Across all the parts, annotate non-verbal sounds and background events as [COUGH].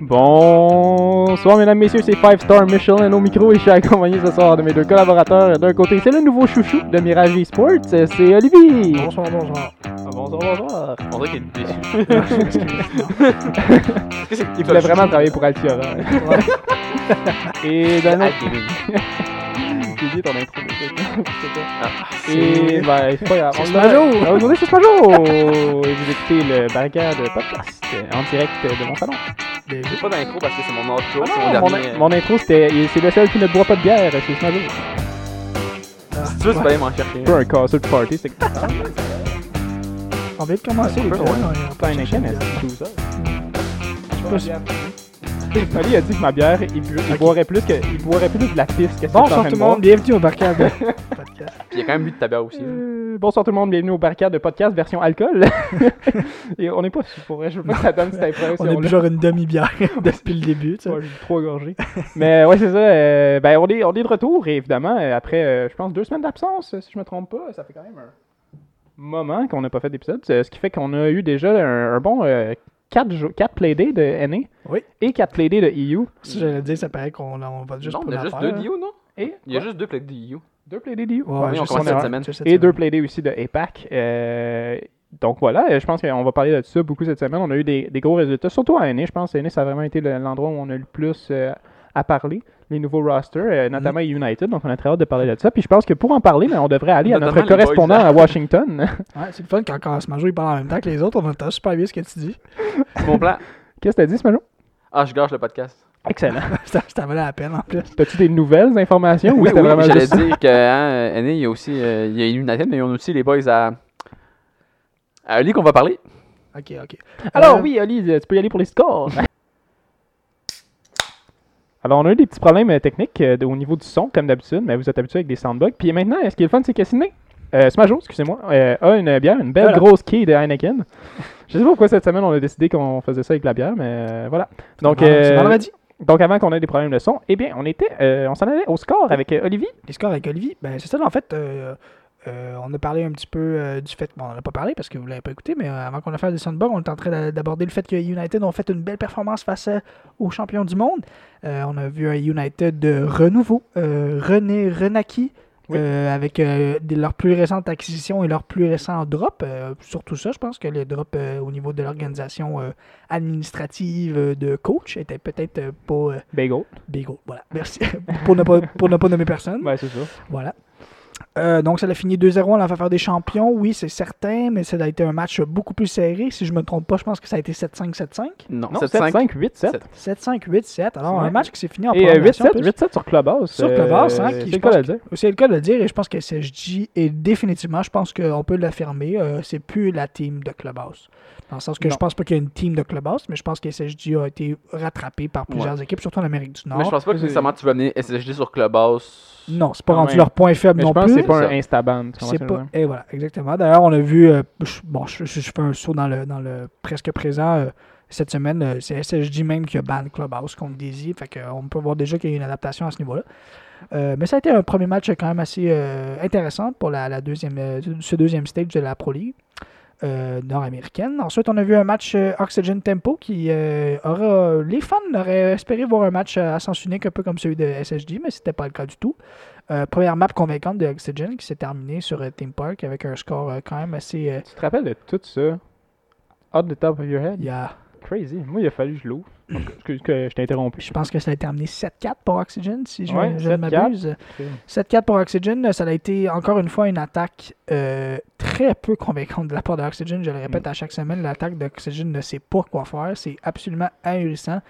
Bonsoir mesdames, messieurs, c'est 5 Star Michelin au micro et je suis accompagné ce soir de mes deux collaborateurs. D'un côté, c'est le nouveau chouchou de Mirage Esports, c'est Olivier. Bonsoir, bonsoir. Ah, bonsoir, bonsoir. On dirait qu'il est déçu. [LAUGHS] Il voulait vraiment travailler pour Altiora. et d'un autre... [LAUGHS] J'ai oublié ton intro. Ah, Et ben, c'est pas grave. C'est On. Ah, Aujourd'hui, c'est Smajo! Et vous écoutez le Barricade podcast en direct de mon salon. J'ai pas d'intro parce que c'est mon outro, Ah c'est non, mon mon, dernier. mon intro, c'était. C'est le seul qui ne boit pas de bière, c'est Smajo. Si tu veux, tu peux aller m'en chercher. C'est pas un casseux de party, c'est que. On vient de commencer les gars. Pas un c'est 12 heures. Je sais pas Ali a dit que ma bière, il, bu- il boirait plus que, il boirait plus de la piste que Bonsoir tout le monde, bienvenue au Barcade [LAUGHS] Podcast. Puis il y a quand même bu de ta bière aussi. Euh, bonsoir tout le monde, bienvenue au Barricade de podcast version alcool. [LAUGHS] Et on n'est pas pour vrai, je veux pas que ça donne cette On a impression. bu genre une demi-bière [LAUGHS] depuis le début, tu sais. Ouais, j'ai bu trois gorgées. Mais ouais, c'est ça. euh, ben, on est, on est de retour, et évidemment, euh, après, euh, je pense, deux semaines d'absence, si je me trompe pas. Ça fait quand même un moment qu'on n'a pas fait d'épisode. euh, Ce qui fait qu'on a eu déjà un, un bon 4, playdays de NA Oui. et 4 playdays de EU. Si j'allais dire, ça paraît qu'on on va juste non, y a juste l'affaire, deux là. DIO, non? Et Il y a juste deux plaques DIO. deux playdays d'EU. Ouais, Oui, on juste commence cette semaine. cette Et deux semaine. playdays aussi de APAC. Euh, donc voilà, euh, je pense qu'on va parler de ça beaucoup cette semaine. On a eu des, des gros résultats, surtout à NA. Je pense que NA, ça a vraiment été le- l'endroit où on a eu le plus euh, à parler. Les nouveaux rosters, euh, notamment United. Donc on a très hâte de parler de ça. Puis je pense que pour en parler, ben, on devrait aller à notre correspondant boys, à Washington. [LAUGHS] Ouais, c'est le fun quand quand Smajo il parle en même temps que les autres, on entend super bien ce que tu dis. C'est mon plan. [LAUGHS] Qu'est-ce que t'as dit, ce matin? Ah, je gâche le podcast. Excellent. [LAUGHS] ça valait la peine en plus. T'as-tu des nouvelles informations? Oui, c'était oui, vraiment j'allais juste- dire que hein, NA, il y a aussi euh, il y a United, mais ils ont aussi les boys à. À Ali qu'on va parler. Ok, ok. Alors Euh, oui, Oli, tu peux y aller pour les scores. Alors, on a eu des petits problèmes euh, techniques euh, au niveau du son, comme d'habitude, mais vous êtes habitués avec des soundbugs. Puis maintenant, ce qui est le fun, c'est que Sydney, euh, Smajo, excusez-moi, a une bière, une belle Voilà. grosse quille de Heineken. [LAUGHS] Je sais pas pourquoi cette semaine on a décidé qu'on faisait ça avec la bière, mais voilà. Donc, vendredi. donc avant qu'on ait des problèmes de son, eh bien, on était, euh, on s'en allait au score avec Olivier. Les scores avec Olivier, ben c'est ça, en fait, euh, on a parlé un petit peu euh, du fait, bon, on n'en a pas parlé parce que vous l'avez pas écouté, mais euh, avant qu'on a fait des soundbugs, on était en train d'a- d'aborder le fait que United ont fait une belle performance face aux champions du monde. On a vu un United de renouveau, rené, renaquis, Oui. avec des- leurs plus récentes acquisitions et leurs plus récents drops. Surtout ça, je pense que les drops au niveau de l'organisation administrative de coach étaient peut-être pas Bagel. big old. Voilà, merci. [LAUGHS] pour, ne pas, pour ne pas nommer personne. Ouais, c'est ça. Voilà. Euh, donc, ça a fini 2-0 en la faveur des champions. Oui, c'est certain, mais ça a été un match beaucoup plus serré. Si je me trompe pas, je pense que ça a été 7-5, 7-5. Non, Non, 7-5. 7-5, 8-7. 7-5, 8-7. Alors, Ouais. un match qui s'est fini en Et euh, prolongation. 8-7, en plus. 8-7 sur Clubhouse. Sur Clubhouse, hein, euh, qui, c'est le cas de le dire. C'est le cas de le dire et je pense que SSJ est définitivement, je pense qu'on peut l'affirmer, euh, c'est plus la team de Clubhouse. Dans le sens que Non. je pense pas qu'il y a une team de Clubhouse, mais je pense que SSJ a été rattrapé par plusieurs équipes, surtout en Amérique du Nord. Mais je pense pas que nécessairement tu vas amener SSG sur Clubhouse. Non, c'est pas Quand rendu même. leur point faible Mais non que plus. c'est pas ça. un comprends C'est pas. Et voilà, exactement. D'ailleurs, on a vu. euh, je- bon, je, fais un saut dans le, dans le presque présent. euh, cette semaine, euh, c'est SSJ même qui a ban Clubhouse contre Daisy. Fait que, euh, on peut voir déjà qu'il y a une adaptation à ce niveau-là. Mais ça a été un premier match quand même assez intéressant pour la, la deuxième, ce deuxième stage de la Pro League euh, nord-américaine. Ensuite, on a vu un match euh, Oxygen Tempo qui euh, aura. Les fans auraient espéré voir un match à sens unique, un peu comme celui de SSJ, mais c'était pas le cas du tout. Euh, première map convaincante de Oxygen qui s'est terminée sur euh, Team Park avec un score euh, quand même assez. Tu te rappelles de tout ça? Out the top of your head? il y a- Crazy. Moi, il a fallu que je l'ouvre. [CLEARS THROAT] Excuse que je t'ai interrompu. je pense que ça a terminé 7-4 pour Oxygen, si je, Ouais, je ne 7-4. m'abuse. 7-4 pour Oxygen, ça a été encore une fois une attaque euh, très peu convaincante de la part d'Oxygen. Je le répète à chaque semaine, l'attaque d'Oxygen ne sait pas quoi faire. C'est absolument ahurissant.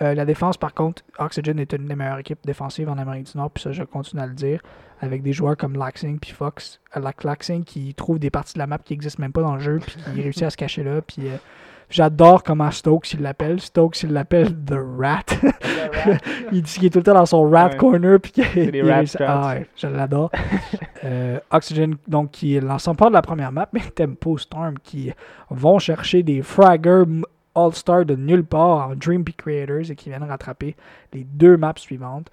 Euh, la défense, par contre, Oxygen est une des meilleures équipes défensives en Amérique du Nord, puis ça, je continue à le dire, avec des joueurs comme Laxing puis Fox. Euh, Laxing qui trouve des parties de la map qui n'existent même pas dans le jeu, puis qui [LAUGHS] réussit à se cacher là. Puis euh, j'adore comment Stokes il l'appelle. Stokes il l'appelle [LAUGHS] The Rat. [LAUGHS] il dit qu'il est tout le temps dans son rat Ouais. corner, puis qu'il C'est des il rat. Ah ouais, je l'adore. Euh, Oxygen, donc, qui est part de la première map, mais Tempo Storm, qui vont chercher des fraggers All-Star de nulle part en Dream Peak Creators et qui viennent rattraper les deux maps suivantes.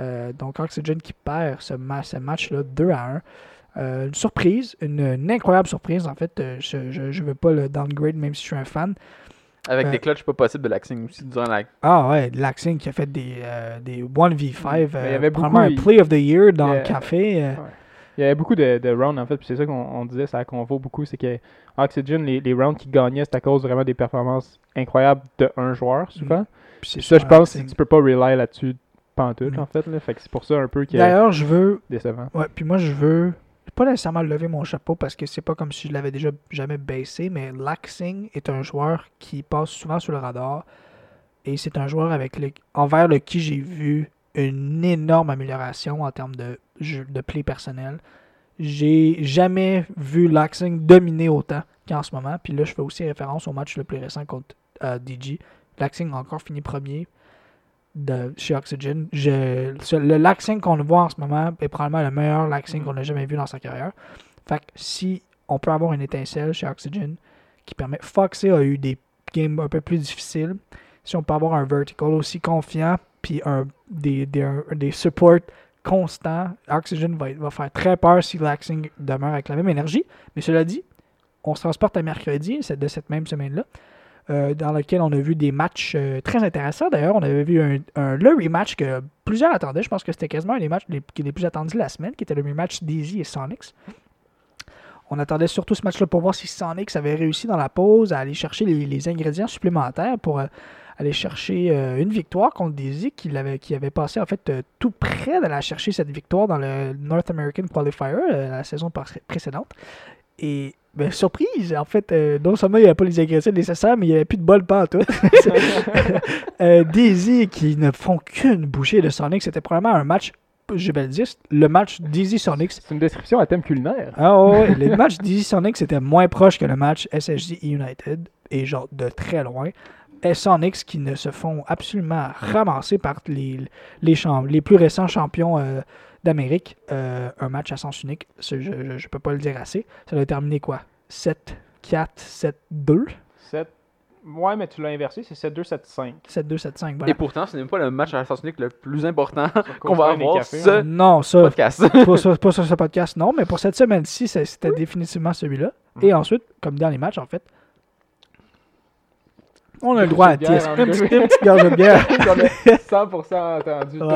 Euh, donc Oxygen qui perd ce, ma- ce match-là 2 à 1. Euh, une surprise, une, une incroyable surprise en fait. Euh, je ne veux pas le downgrade même si je suis un fan. Avec Euh, des clutches pas possibles de l'axing aussi durant la. Ah ouais, Laxing qui a fait des, euh, des 1v5. Mais il y avait probablement beaucoup, un Play of the Year dans le café. Il y avait beaucoup de, de rounds en fait, puis c'est ça qu'on on disait, ça convo beaucoup, c'est que Oxygen, les, les rounds qui gagnaient, c'est à cause vraiment des performances incroyables de un joueur souvent. puis ça, je pense que tu peux pas rely là-dessus pantoute Mm. en fait. Là. Fait que c'est pour ça un peu qui est D'ailleurs, je veux décevant. Ouais, puis moi, je veux pas nécessairement lever mon chapeau parce que c'est pas comme si je l'avais déjà jamais baissé, mais Laxing est un joueur qui passe souvent sur le radar et c'est un joueur avec le, envers le qui j'ai vu une énorme amélioration en termes de jeu, de play personnel. J'ai jamais vu Laxing dominer autant qu'en ce moment. Puis là, je fais aussi référence au match le plus récent contre euh, DG. Laxing a encore fini premier de chez Oxygen. Je- le Laxing qu'on voit en ce moment est probablement le meilleur Laxing qu'on a jamais vu dans sa carrière. Fait que si on peut avoir une étincelle chez Oxygen qui permet. Foxy a eu des games un peu plus difficiles. Si on peut avoir un vertical aussi confiant, puis un, des, des, un- des supports constants, Oxygen va, va faire très peur si Laxing demeure avec la même énergie. Mais cela dit, on se transporte à mercredi de cette même semaine-là, euh, dans lequel on a vu des matchs euh, très intéressants. D'ailleurs, on avait vu un, le rematch que plusieurs attendaient. Je pense que c'était quasiment un des matchs les, les plus attendus de la semaine, qui était le rematch Daisy et Sonics. On attendait surtout ce match-là pour voir si Sonics avait réussi dans la pause à aller chercher les, les ingrédients supplémentaires pour euh, aller chercher euh, une victoire contre Daisy qui, avait, qui avait passé en fait euh, tout près d'aller chercher cette victoire dans le North American Qualifier euh, la saison précédente. Et ben, surprise, en fait, euh, non seulement il n'y avait pas les ingrédients nécessaires, mais il n'y avait plus de bol pas tout. [LAUGHS] euh, Daisy qui ne font qu'une bouchée de Sonic, c'était probablement un match, je vais le dire, le match Daisy Sonic. C'est une description à thème culinaire. Ah ouais, ouais, le match Daisy Sonic c'était moins proche que le match SSG United, et genre de très loin. Sonics qui ne se font absolument ramasser par les, les, les plus récents champions euh, d'Amérique. Euh, un match à sens unique, je ne peux pas le dire assez. Ça doit terminer quoi? 7, 4, 7, 2 7. Ouais, mais tu l'as inversé, c'est 7-2, 7-5. 7, 2, 7, 5. Et Voilà. pourtant, ce n'est pas le match à sens unique le plus important [LAUGHS] qu'on va avoir ce hein. Non, ça, podcast. pas sur, pas sur ce podcast, non, mais pour cette semaine-ci, c'était définitivement celui-là. Et ensuite, comme dans les matchs, en fait, on a le droit à bière Un petit, petite gorge de bière. [LAUGHS] J'en ai 100% entendu tout.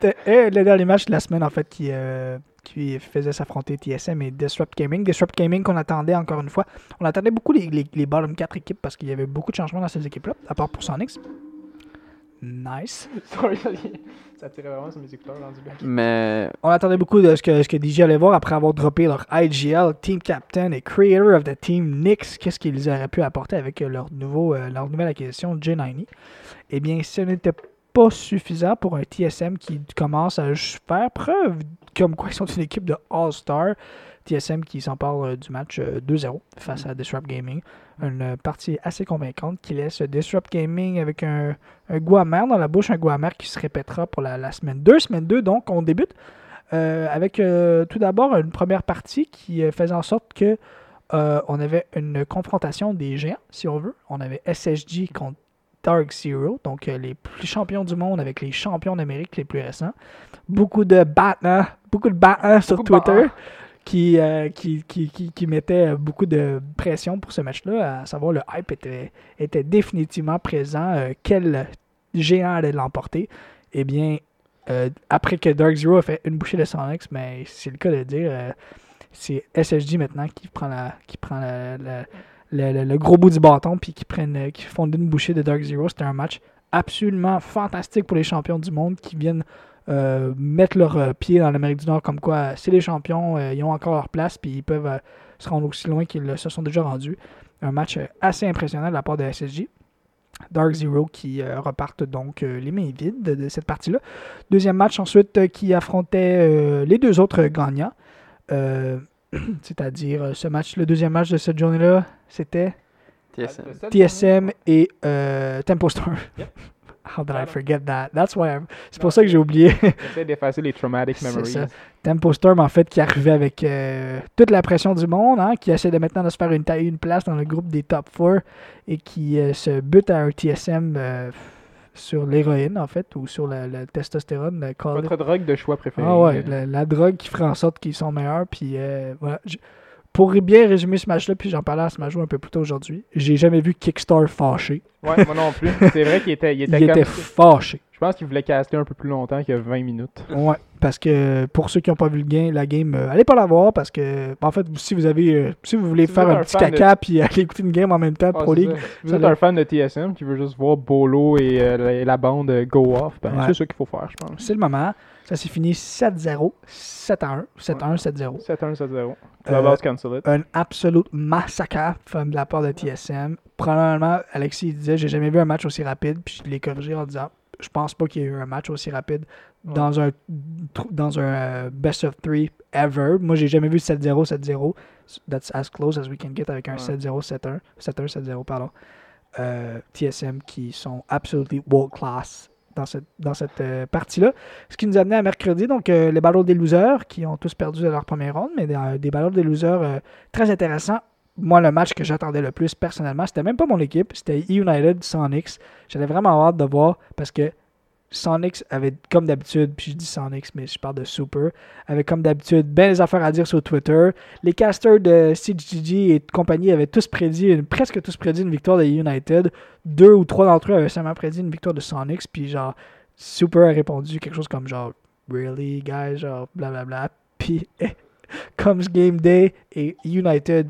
C'était- [LAUGHS] Et le dernier match de la semaine, en fait, qui, euh, qui faisait s'affronter TSM et Disrupt Gaming. Disrupt Gaming qu'on attendait encore une fois. On attendait beaucoup les, les, les bottom 4 équipes parce qu'il y avait beaucoup de changements dans ces équipes-là, à part pour Sonics. Nice. [LAUGHS] Sorry, ça tirait vraiment sur mes écouteurs dans du bac. Mais On attendait beaucoup de ce que, ce que DJ allait voir après avoir droppé leur IGL, Team Captain et Creator of the Team Nix. Qu'est-ce qu'ils auraient pu apporter avec euh, leur, nouveau, euh, leur nouvelle acquisition J90 Eh bien, ce n'était pas suffisant pour un TSM qui commence à faire preuve comme quoi ils sont une équipe de All-Star. TSM qui s'empare euh, du match euh, 2-0 face à Disrupt Gaming. Une euh, partie assez convaincante qui laisse Disrupt Gaming avec un, un goût amer dans la bouche, un goût amer qui se répétera pour la, la semaine 2. Semaine 2, donc, on débute euh, avec euh, tout d'abord une première partie qui euh, faisait en sorte que euh, on avait une confrontation des géants, si on veut. On avait SSG contre Dark Zero, donc euh, les plus champions du monde avec les champions d'Amérique les plus récents. Beaucoup de battants, beaucoup de battants sur Twitter. Qui, euh, qui, qui, qui, qui mettaient beaucoup de pression pour ce match-là, à savoir le hype était, était définitivement présent. euh, quel géant allait l'emporter? Eh bien, euh, après que Dark Zero a fait une bouchée de Sonics, mais c'est le cas de dire, euh, c'est SSG maintenant qui prend la, qui prend le, gros bout du bâton puis qui prennent, euh, qui font une bouchée de Dark Zero. C'était un match absolument fantastique pour les champions du monde qui viennent euh, mettre leur euh, pied dans l'Amérique du Nord comme quoi euh, c'est les champions, euh, ils ont encore leur place puis ils peuvent euh, se rendre aussi loin qu'ils se sont déjà rendus. Un match euh, assez impressionnant de la part de SSG. Dark Zero qui euh, repartent donc euh, les mains vides de, de cette partie-là. Deuxième match ensuite euh, qui affrontait euh, les deux autres gagnants. Euh, [CLEARS THROAT] C'est-à-dire ce match, le deuxième match de cette journée-là, c'était TSM. TSM et euh, Tempo Storm. Yep. [LAUGHS] How did I forget that? That's why I'm- C'est pour ça que j'ai oublié. [LAUGHS] J'essaie d'effacer les traumatic C'est memories. ça. Tempo Storm, en fait, qui arrivait avec euh, toute la pression du monde, hein, qui essaie de maintenant de se faire une, taille, une place dans le groupe des top 4 et qui euh, se bute à un TSM euh, sur l'héroïne, en fait, ou sur le, le testostérone. le. Votre drogue de choix préférée. Ah ouais, la, la drogue qui ferait en sorte qu'ils sont meilleurs. Puis voilà. Je- pour bien résumer ce match-là, puis j'en parlais à ce match un peu plus tôt aujourd'hui, j'ai jamais vu Kickstar fâché. Ouais, moi non plus. [LAUGHS] C'est vrai qu'il était, il était, Il comme- était fâché. Je pense qu'il voulait caster un peu plus longtemps que 20 minutes. Ouais, parce que pour ceux qui n'ont pas vu le game, la game, euh, allez pas la voir parce que en fait, si vous avez, euh, si vous voulez Si faire un un petit fan de- caca puis aller écouter une game en même temps, Ouais, Pro c'est League, ça. Si vous êtes un fan de TSM qui veut juste voir Bolo et, euh, la, bande go off, ben, Ouais. c'est ça qu'il faut faire, je pense. c'est le moment. Ça s'est fini 7-0, 7-1, 7-1, 7-0. 7-1, 7-0. Euh, Clubhouse cancel it. un absolute massacre de la part de TSM. Probablement, Alexis disait J'ai jamais vu un match aussi rapide. Puis je l'ai corrigé en disant Je pense pas qu'il y ait eu un match aussi rapide Ouais. dans un, dans un euh, best of three ever. Moi, j'ai jamais vu 7-0, 7-0. That's as close as we can get avec un Ouais. 7-0, 7-1. 7-1, 7-0, pardon. Euh, TSM qui sont absolutely world class dans cette, euh, partie-là. Ce qui nous a amené à mercredi, donc euh, les Battles des losers qui ont tous perdu leur première ronde, mais des, euh, des Battles des losers très intéressants. Moi, le match que j'attendais le plus personnellement, c'était même pas mon équipe, c'était United Sonics. J'avais vraiment hâte de voir parce que Sonics avait, comme d'habitude, puis je dis Sonics, mais je parle de Super, avait comme d'habitude bien des affaires à dire sur Twitter. Les casters de CGG et compagnie avaient tous prédit, une- presque tous prédit une victoire de United. Deux ou trois d'entre eux avaient seulement prédit une victoire de Sonics, puis genre, Super a répondu quelque chose comme genre, Really, guys, genre, blablabla. Puis, [LAUGHS] comes game day et United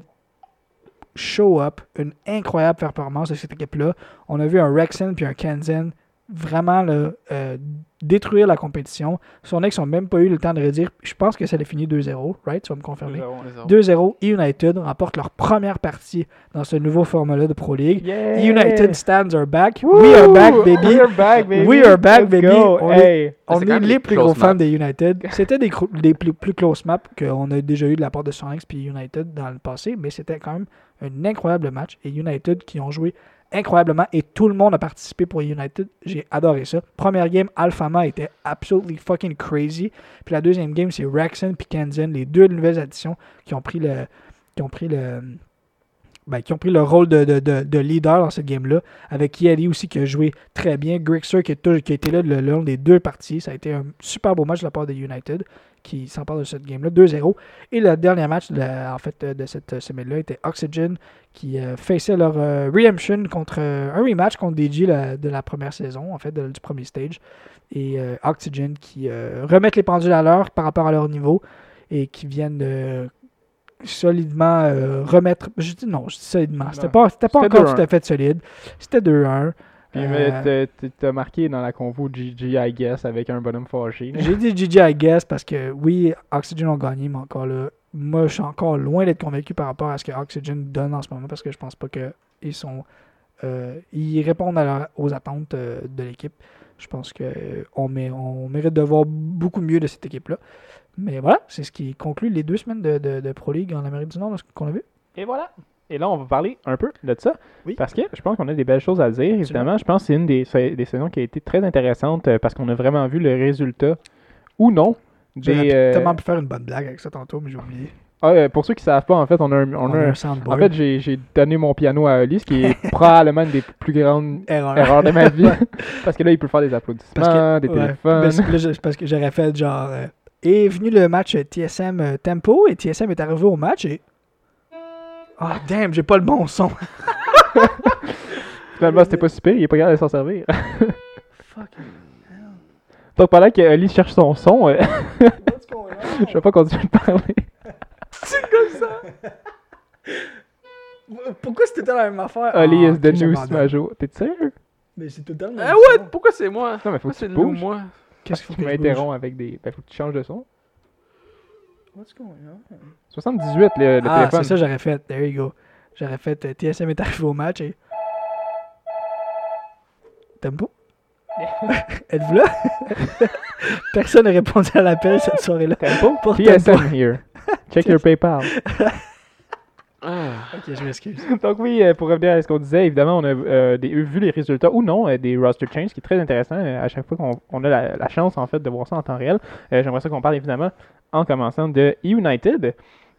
show up, une incroyable performance de cette équipe-là. On a vu un Rexen puis un Kanzen vraiment là, euh, détruire la compétition. Son ex n'ont même pas eu le temps de redire. Je pense que ça a fini 2-0, right? Tu vas me confirmer. 2-0, United remporte leur première partie dans ce nouveau format-là de Pro League. Yeah! United stands are back. Woo! We are back, baby. We are back, baby. We are back, Let's baby. go. On Hey. On C'est est les plus gros fans des United. C'était des, plus, plus close maps qu'on a déjà eu de la part de Sonics puis United dans le passé, mais c'était quand même un incroyable match. Et United qui ont joué incroyablement et tout le monde a participé pour United. J'ai adoré ça. Première game, Alphama était absolutely fucking crazy. Puis la deuxième game, c'est Rexon puis Kenzen, les deux nouvelles additions qui ont pris le, qui ont pris le, ben, qui ont pris le rôle de, de- de- de leader dans cette game-là. Avec Yali aussi qui a joué très bien. Grixer qui, est qui a été là le long des deux parties. Ça a été un super beau match de la part de United qui s'empare de cette game-là. 2-0. Et le dernier match de, la- en fait, euh, de cette semaine-là était Oxygen qui euh, faisait leur euh, redemption contre euh, un rematch contre DJ la- de la première saison, en fait, de- du premier stage. Et euh, Oxygen qui euh, remettent les pendules à l'heure par rapport à leur niveau et qui viennent euh, solidement euh, remettre. Je dis non, je dis solidement. C'était pas, pas encore 2-1. tout à fait solide. C'était 2-1. Puis Euh, mais t'as- t'as marqué dans la convo GG, I guess, avec un bonhomme fâché. J'ai dit GG, I guess, parce que oui, Oxygen ont gagné, mais encore là, moi, je suis encore loin d'être convaincu par rapport à ce que Oxygen donne en ce moment, parce que je pense pas qu'ils sont. euh, ils répondent à leur- aux attentes euh, de l'équipe. Je pense qu'on on, on mérite de voir beaucoup mieux de cette équipe-là. Mais voilà, c'est ce qui conclut les deux semaines de, de- de Pro League en Amérique du Nord, ce qu'on a vu. Et voilà. Et là, on va parler un peu de ça. Oui. Parce que je pense qu'on a des belles choses à dire. Évidemment, je pense que c'est une des, des saisons qui a été très intéressante euh, parce qu'on a vraiment vu le résultat ou non des. euh, tellement pu faire une bonne blague avec ça tantôt, mais j'ai oublié. ah, euh, pour ceux qui ne savent pas, en fait, on a un. on a un- soundboard. en fait, j'ai j'ai donné mon piano à Oli, ce qui est [LAUGHS] probablement une des plus grandes erreur. erreurs de ma vie. [LAUGHS] parce que là, il peut faire des applaudissements, Parce que- des ouais. téléphones. Ben, c'est- là, je- c'est parce que j'aurais fait genre. euh, est venu le match TSM Tempo et TSM est arrivé au match et. Ah, damn, j'ai pas le bon son. [LAUGHS] Finalement, c'était pas super, il est pas capable de s'en servir. [LAUGHS] Fucking Donc, pendant que Oli cherche son son, euh, what's going on? [LAUGHS] je vais pas continuer de parler. C'est comme ça. Pourquoi c'était temps la même affaire? Oli Ah, is the new. Smajo. T'es sérieux? Mais c'est tout le temps le même Ah son. ouais, pourquoi c'est moi? Non, mais faut Pourquoi que c'est tu bouges. moi? Qu'est-ce qu'il faut Tu que je bouge? m'interromps avec des. Ben, faut que tu changes de son. What's going on? 78, le, le ah, téléphone. c'est ça, j'aurais fait. There you go. J'aurais fait euh, TSM est arrivé au match et. Tempo? [LAUGHS] Êtes-vous là? [LAUGHS] Personne n'a répondu à l'appel cette soirée-là. Tempo? Pour TSM Tempo. here. [LAUGHS] Check your PayPal. Ah. Ok, je m'excuse. Donc oui, euh, pour revenir à ce qu'on disait, évidemment, on a euh, des- vu les résultats ou non euh, des roster changes, ce qui est très intéressant euh, à chaque fois qu'on on a la, la chance en fait de voir ça en temps réel. Euh, J'aimerais ça qu'on parle évidemment en commençant de United,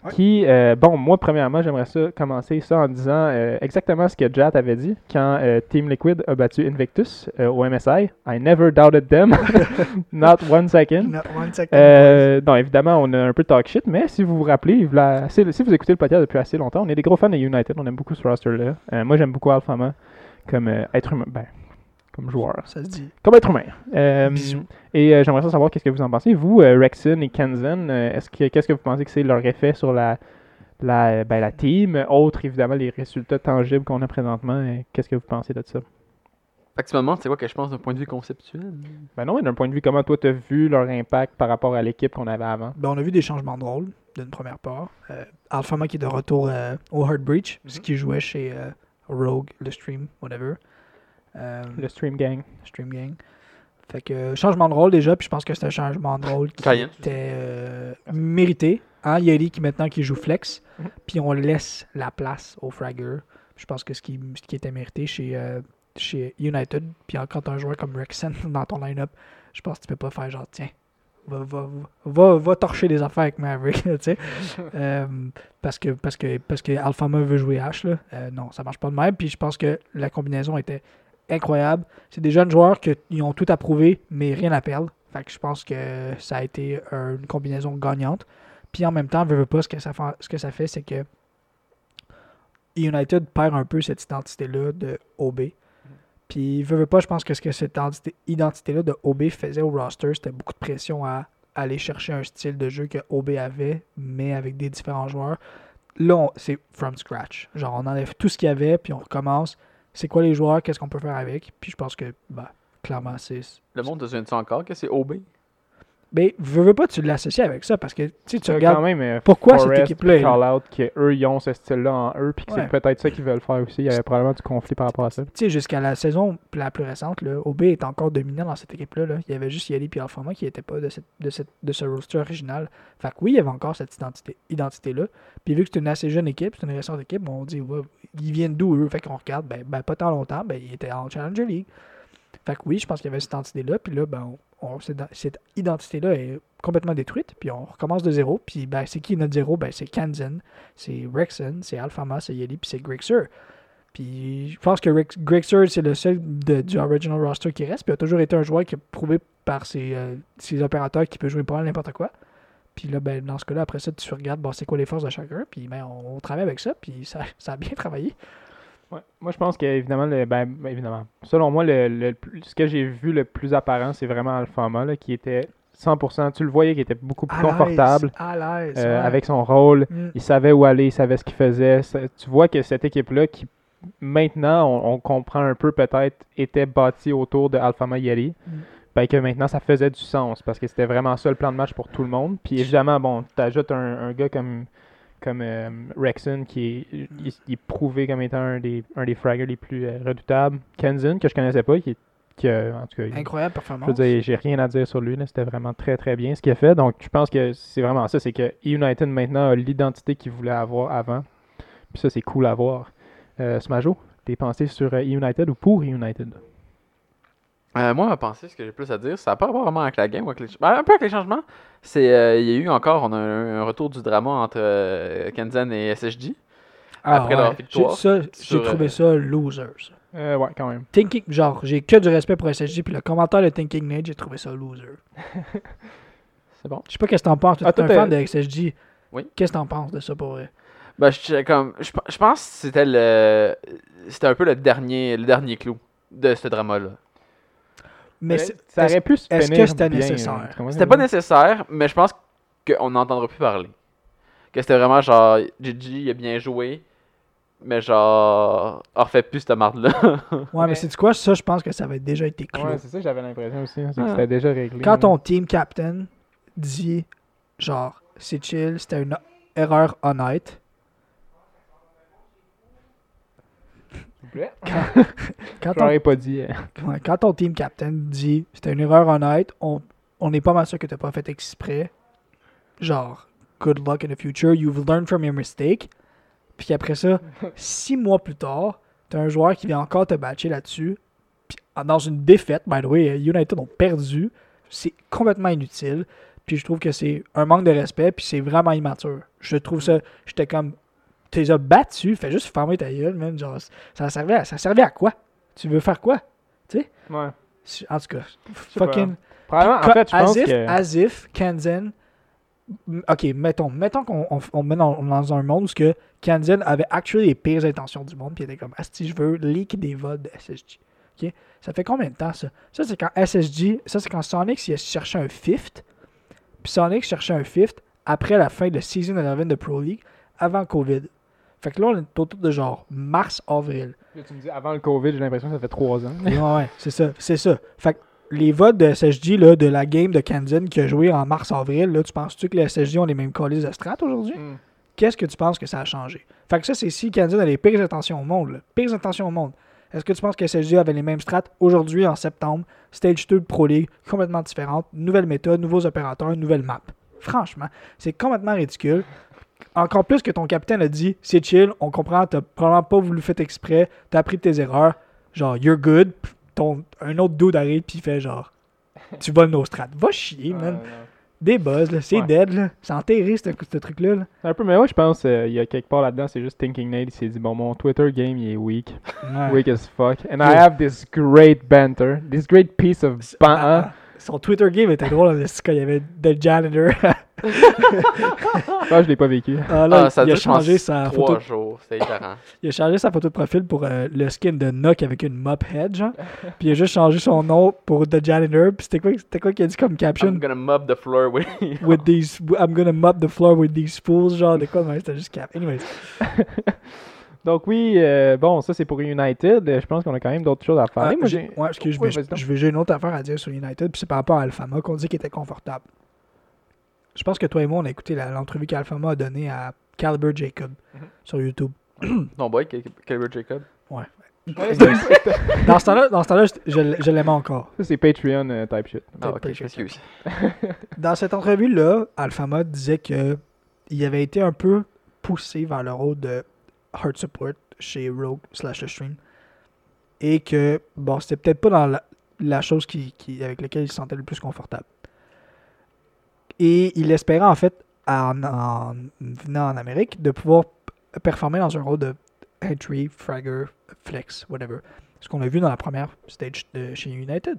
Ouais. Qui, euh, bon, moi, premièrement, j'aimerais ça commencer ça en disant euh, exactement ce que Jat avait dit quand euh, Team Liquid a battu Invictus au MSI. I never doubted them. [LAUGHS] Not one second. Not one second, non, évidemment, on a un peu talk shit, mais si vous vous rappelez, si vous écoutez le podcast depuis assez longtemps, on est des gros fans de United, on aime beaucoup ce roster-là. Moi, j'aime beaucoup Alphama comme être humain, ben, comme joueur. Ça se dit. comme être humain. Euh, Bisous. et euh, j'aimerais savoir qu'est-ce que vous en pensez. Vous, euh, Rexon et Kenzen, euh, est-ce que qu'est-ce que vous pensez que c'est leur effet sur la la, ben, la team, autre évidemment les résultats tangibles qu'on a présentement. euh, Qu'est-ce que vous pensez de ça? Fait que tu me demandes, c'est quoi que je pense d'un point de vue conceptuel? Ben non, mais d'un point de vue, comment toi t'as vu leur impact par rapport à l'équipe qu'on avait avant? Ben, on a vu des changements de rôle d'une première part. Euh, Alphama qui est de retour euh, au Heart Breach, ce qui jouait chez euh, Rogue, le stream, whatever. Euh, Le Stream Gang. Stream Gang. Fait que euh, changement de rôle déjà, puis je pense que c'est un changement de rôle qui Cayenne. était euh, mérité. Hein, Yeri qui maintenant qui joue flex, Mhm. puis on laisse la place au Fragger. Je pense que ce qui, ce qui était mérité chez, euh, chez United, puis quand t'as un joueur comme Rexen [LAUGHS] dans ton line-up, je pense que tu peux pas faire genre tiens, va, va, va, va torcher des affaires avec Maverick, [LAUGHS] tu sais. [LAUGHS] Euh, parce que parce que parce que Alphama veut jouer H là. Euh, non, ça marche pas de même. Puis je pense que la combinaison était incroyable. C'est des jeunes joueurs qui ont tout à prouver, mais rien à perdre. Fait que je pense que ça a été une combinaison gagnante. Puis en même temps, veux, veux pas, ce que ça fait, ce que ça fait, c'est que United perd un peu cette identité-là de OB. Puis veux, veux pas, je pense que ce que cette identité- identité-là de OB faisait au roster, c'était beaucoup de pression à aller chercher un style de jeu que OB avait, mais avec des différents joueurs. Là, c'est from scratch. Genre, on enlève tout ce qu'il y avait, puis on recommence. C'est quoi les joueurs, qu'est-ce qu'on peut faire avec? Puis je pense que, bah, clairement, c'est. Le monde te souviens-tu encore que c'est OB? Mais veux, veux pas, tu l'associes avec ça, parce que, tu regardes quand même pourquoi cette équipe-là est là. Call out qu'eux ils ont ce style-là en eux puis que Ouais. c'est peut-être ça qu'ils veulent faire aussi. Il y avait probablement du conflit par rapport à ça. Tu sais, jusqu'à la saison la plus récente, là, OB est encore dominant dans cette équipe-là. là. Il y avait juste Yali et Alphama qui n'étaient pas de, cette, de, cette, de ce roster original. Fait que oui, il y avait encore cette identité- identité-là. Puis vu que c'est une assez jeune équipe, c'est une récente équipe, on dit, ouais, ils viennent d'où eux? Fait qu'on regarde, ben, ben, pas tant longtemps, ben, ils étaient en Challenger League. Fait que oui, je pense qu'il y avait cette identité-là. Puis là, ben, cette, identité-là est complètement détruite. Puis on recommence de zéro. Puis ben, c'est qui notre zéro? Ben, c'est Kanzen, c'est Rexon, c'est Alphama, c'est Yali, puis c'est Grixer. Puis je pense que Rex- Grixer, c'est le seul du original roster qui reste. Puis il a toujours été un joueur qui a prouvé par ses, euh, ses opérateurs qu'il peut jouer pas n'importe quoi. Puis là, ben, dans ce cas-là, après ça, tu regardes c'est quoi les forces de chacun. Puis ben, on, on travaille avec ça. Puis ça, [LAUGHS] ça a bien travaillé. Ouais. Moi, je pense qu'évidemment, le, ben, ben, évidemment, selon moi, le, le ce que j'ai vu le plus apparent, c'est vraiment Alphama, là, qui était 100%, tu le voyais, qui était beaucoup plus À confortable À euh, avec son rôle. Mm. Il savait où aller, il savait ce qu'il faisait. Tu vois que cette équipe-là, qui maintenant, on, on comprend un peu peut-être, était bâtie autour de Yeri, Mm. ben que maintenant, ça faisait du sens parce que c'était vraiment ça le plan de match pour tout le monde. Puis évidemment, bon, t'ajoutes un, un gars comme, comme euh, Rexon qui est, il, il est prouvé comme étant un des, un des fraggers les plus euh, redoutables. Kenzen, que je connaissais pas, qui, est- qui en tout cas, Incroyable je performance. veux dire, j'ai rien à dire sur lui. C'était vraiment très très bien ce qu'il a fait. Donc je pense que c'est vraiment ça. C'est que United maintenant a l'identité qu'il voulait avoir avant. Puis ça, c'est cool à voir. Euh, Smajo, tes pensées sur United ou pour United? Euh, moi, ma pensée, ce que j'ai plus à dire, ça n'a pas rapport vraiment avec la game ou avec les... ben, un peu avec les changements. C'est, euh, il y a eu encore, on a un, un retour du drama entre euh, Kenzen et SSG. Ah, après ouais. leur victoire J'ai, ça, j'ai sur, trouvé euh, ça loser. ça. euh, Ouais, quand même. Thinking, genre, j'ai que du respect pour SSG, puis le commentaire de Thinking Nate, j'ai trouvé ça loser. [LAUGHS] C'est bon. Je sais pas qu'est-ce que t'en penses. Tu Ah, es un fan de SSG. Oui. Qu'est-ce que t'en penses de ça pour vrai? Ben, je, comme, je, je pense que c'était le, c'était un peu le dernier, le dernier clou de ce drama-là. Mais Ouais, ça est-ce- aurait pu se est-ce que c'était nécessaire? ce C'était pas nécessaire, mais je pense qu'on n'entendra plus parler. Que c'était vraiment genre, Gigi, il a bien joué, mais genre, on refait plus cette marde-là. Ouais, mais Mais- c'est quoi? Ça, je pense que ça avait déjà été clos. Ouais, c'est ça que j'avais l'impression aussi. hein, c'est que Ah. C'était déjà réglé. Quand ton team captain dit, genre, c'est chill, c'était une erreur honnête. Vous plaît. [LAUGHS] Quand pas dit. euh. ouais, quand ton team captain dit, c'était une erreur honnête, on, on est pas mal sûr que t'as pas fait exprès. Genre, good luck in the future, you've learned from your mistake. Puis après ça, [LAUGHS] six mois plus tard, t'as un joueur qui vient encore te batcher là-dessus. Puis dans une défaite, by the way, United ont perdu. C'est complètement inutile. Puis je trouve que c'est un manque de respect, puis c'est vraiment immature. Je trouve ça. J'étais comme. Tu les as battus, fais juste fermer ta gueule, man. Genre, ça servait à, ça servait à quoi? Tu veux faire quoi? Ouais. En tout cas, sais fucking. Probablement, en fait, je as pense if, que. as if Kanzen. Ok, mettons, mettons qu'on on, on met dans, dans un monde où que Kanzen avait actually les pires intentions du monde, puis il était comme, Asti, je veux leak des votes de SSG. Ok, ça fait combien de temps ça? Ça, c'est quand SSG, ça, c'est quand Sonic il a cherché un fifth, puis Sonic cherchait un fifth après la fin de la Season 11 de Pro League, avant Covid. Fait que là, on est autour de genre mars-avril. Là, tu me dis, avant le COVID, j'ai l'impression que ça fait trois ans. Ouais, ouais, c'est ça, c'est ça. Fait que les votes de SSG là, de la game de Kanzen qui a joué en mars-avril, là, tu penses-tu que les SSG ont les mêmes colis de strat aujourd'hui? Mm. Qu'est-ce que tu penses que ça a changé? Fait que ça, c'est si Kanzen a les pires intentions au monde, là. Pires intentions au monde. Est-ce que tu penses que SSG avait les mêmes strats aujourd'hui en septembre? Stage 2 de Pro League, complètement différente, nouvelle méthode, nouveaux opérateurs, nouvelle map. Franchement, c'est complètement ridicule. Encore plus que ton capitaine a dit, c'est chill, on comprend, t'as probablement pas voulu faire exprès, t'as appris de tes erreurs, genre, you're good. Ton, un autre dude arrive puis il fait genre, [LAUGHS] tu voles nos strats. Va chier, Ouais, man. non. Des buzz, là, c'est Ouais. dead, là. C'est enterré, ce, ce truc-là. là. Un peu, mais ouais, je pense qu'il y a quelque part là-dedans, c'est juste Thinking Nate, il s'est dit, bon, mon Twitter game, il est weak. Weak as fuck. And I have this great banter, this great piece of ban. Ah, son Twitter game était drôle, là, c'est quand il y avait The Janitor. [LAUGHS] [LAUGHS] Ah, je l'ai pas vécu. Ah, là, Ah, ça il, a changé sa photo, trois jours. C'est différent. [LAUGHS] il a changé sa photo de profil pour euh, le skin de Nock avec une mop head, genre. Puis il a juste changé son nom pour The Janitor. Puis c'était quoi, c'était quoi qu'il a dit comme caption? I'm gonna mob the floor with [LAUGHS] with these I'm gonna mop the floor with these fools genre de quoi mais c'était juste cap anyways Donc oui, euh, bon, ça c'est pour United. Je pense qu'on a quand même d'autres choses à parler. Ah, Moi, ouais excuse Oui, je- je vais j'ai une autre affaire à dire sur United puis c'est par rapport à Alfama qu'on dit qu'il était confortable je pense que toi et moi on a écouté l'entrevue qu'Alfama a donnée à Caliber Jacob Mhm. sur YouTube [CLEARS THROAT] ton boy, Cal- Calvert Jacob? [LAUGHS] dans ce temps-là dans ce temps-là je, je je l'aimais encore Ça c'est Patreon euh, type shit. Ah, ok, Calvert je m'excuse. dans cette entrevue là Alfama disait que il avait été un peu poussé vers le rôle de hard support chez Rogue slash The Stream et que bon c'était peut-être pas dans la, la chose qui, qui- avec laquelle il se sentait le plus confortable et il espérait en fait en, en venant en Amérique de pouvoir performer dans un rôle de entry, fragger, flex, whatever ce qu'on a vu dans la première stage de chez United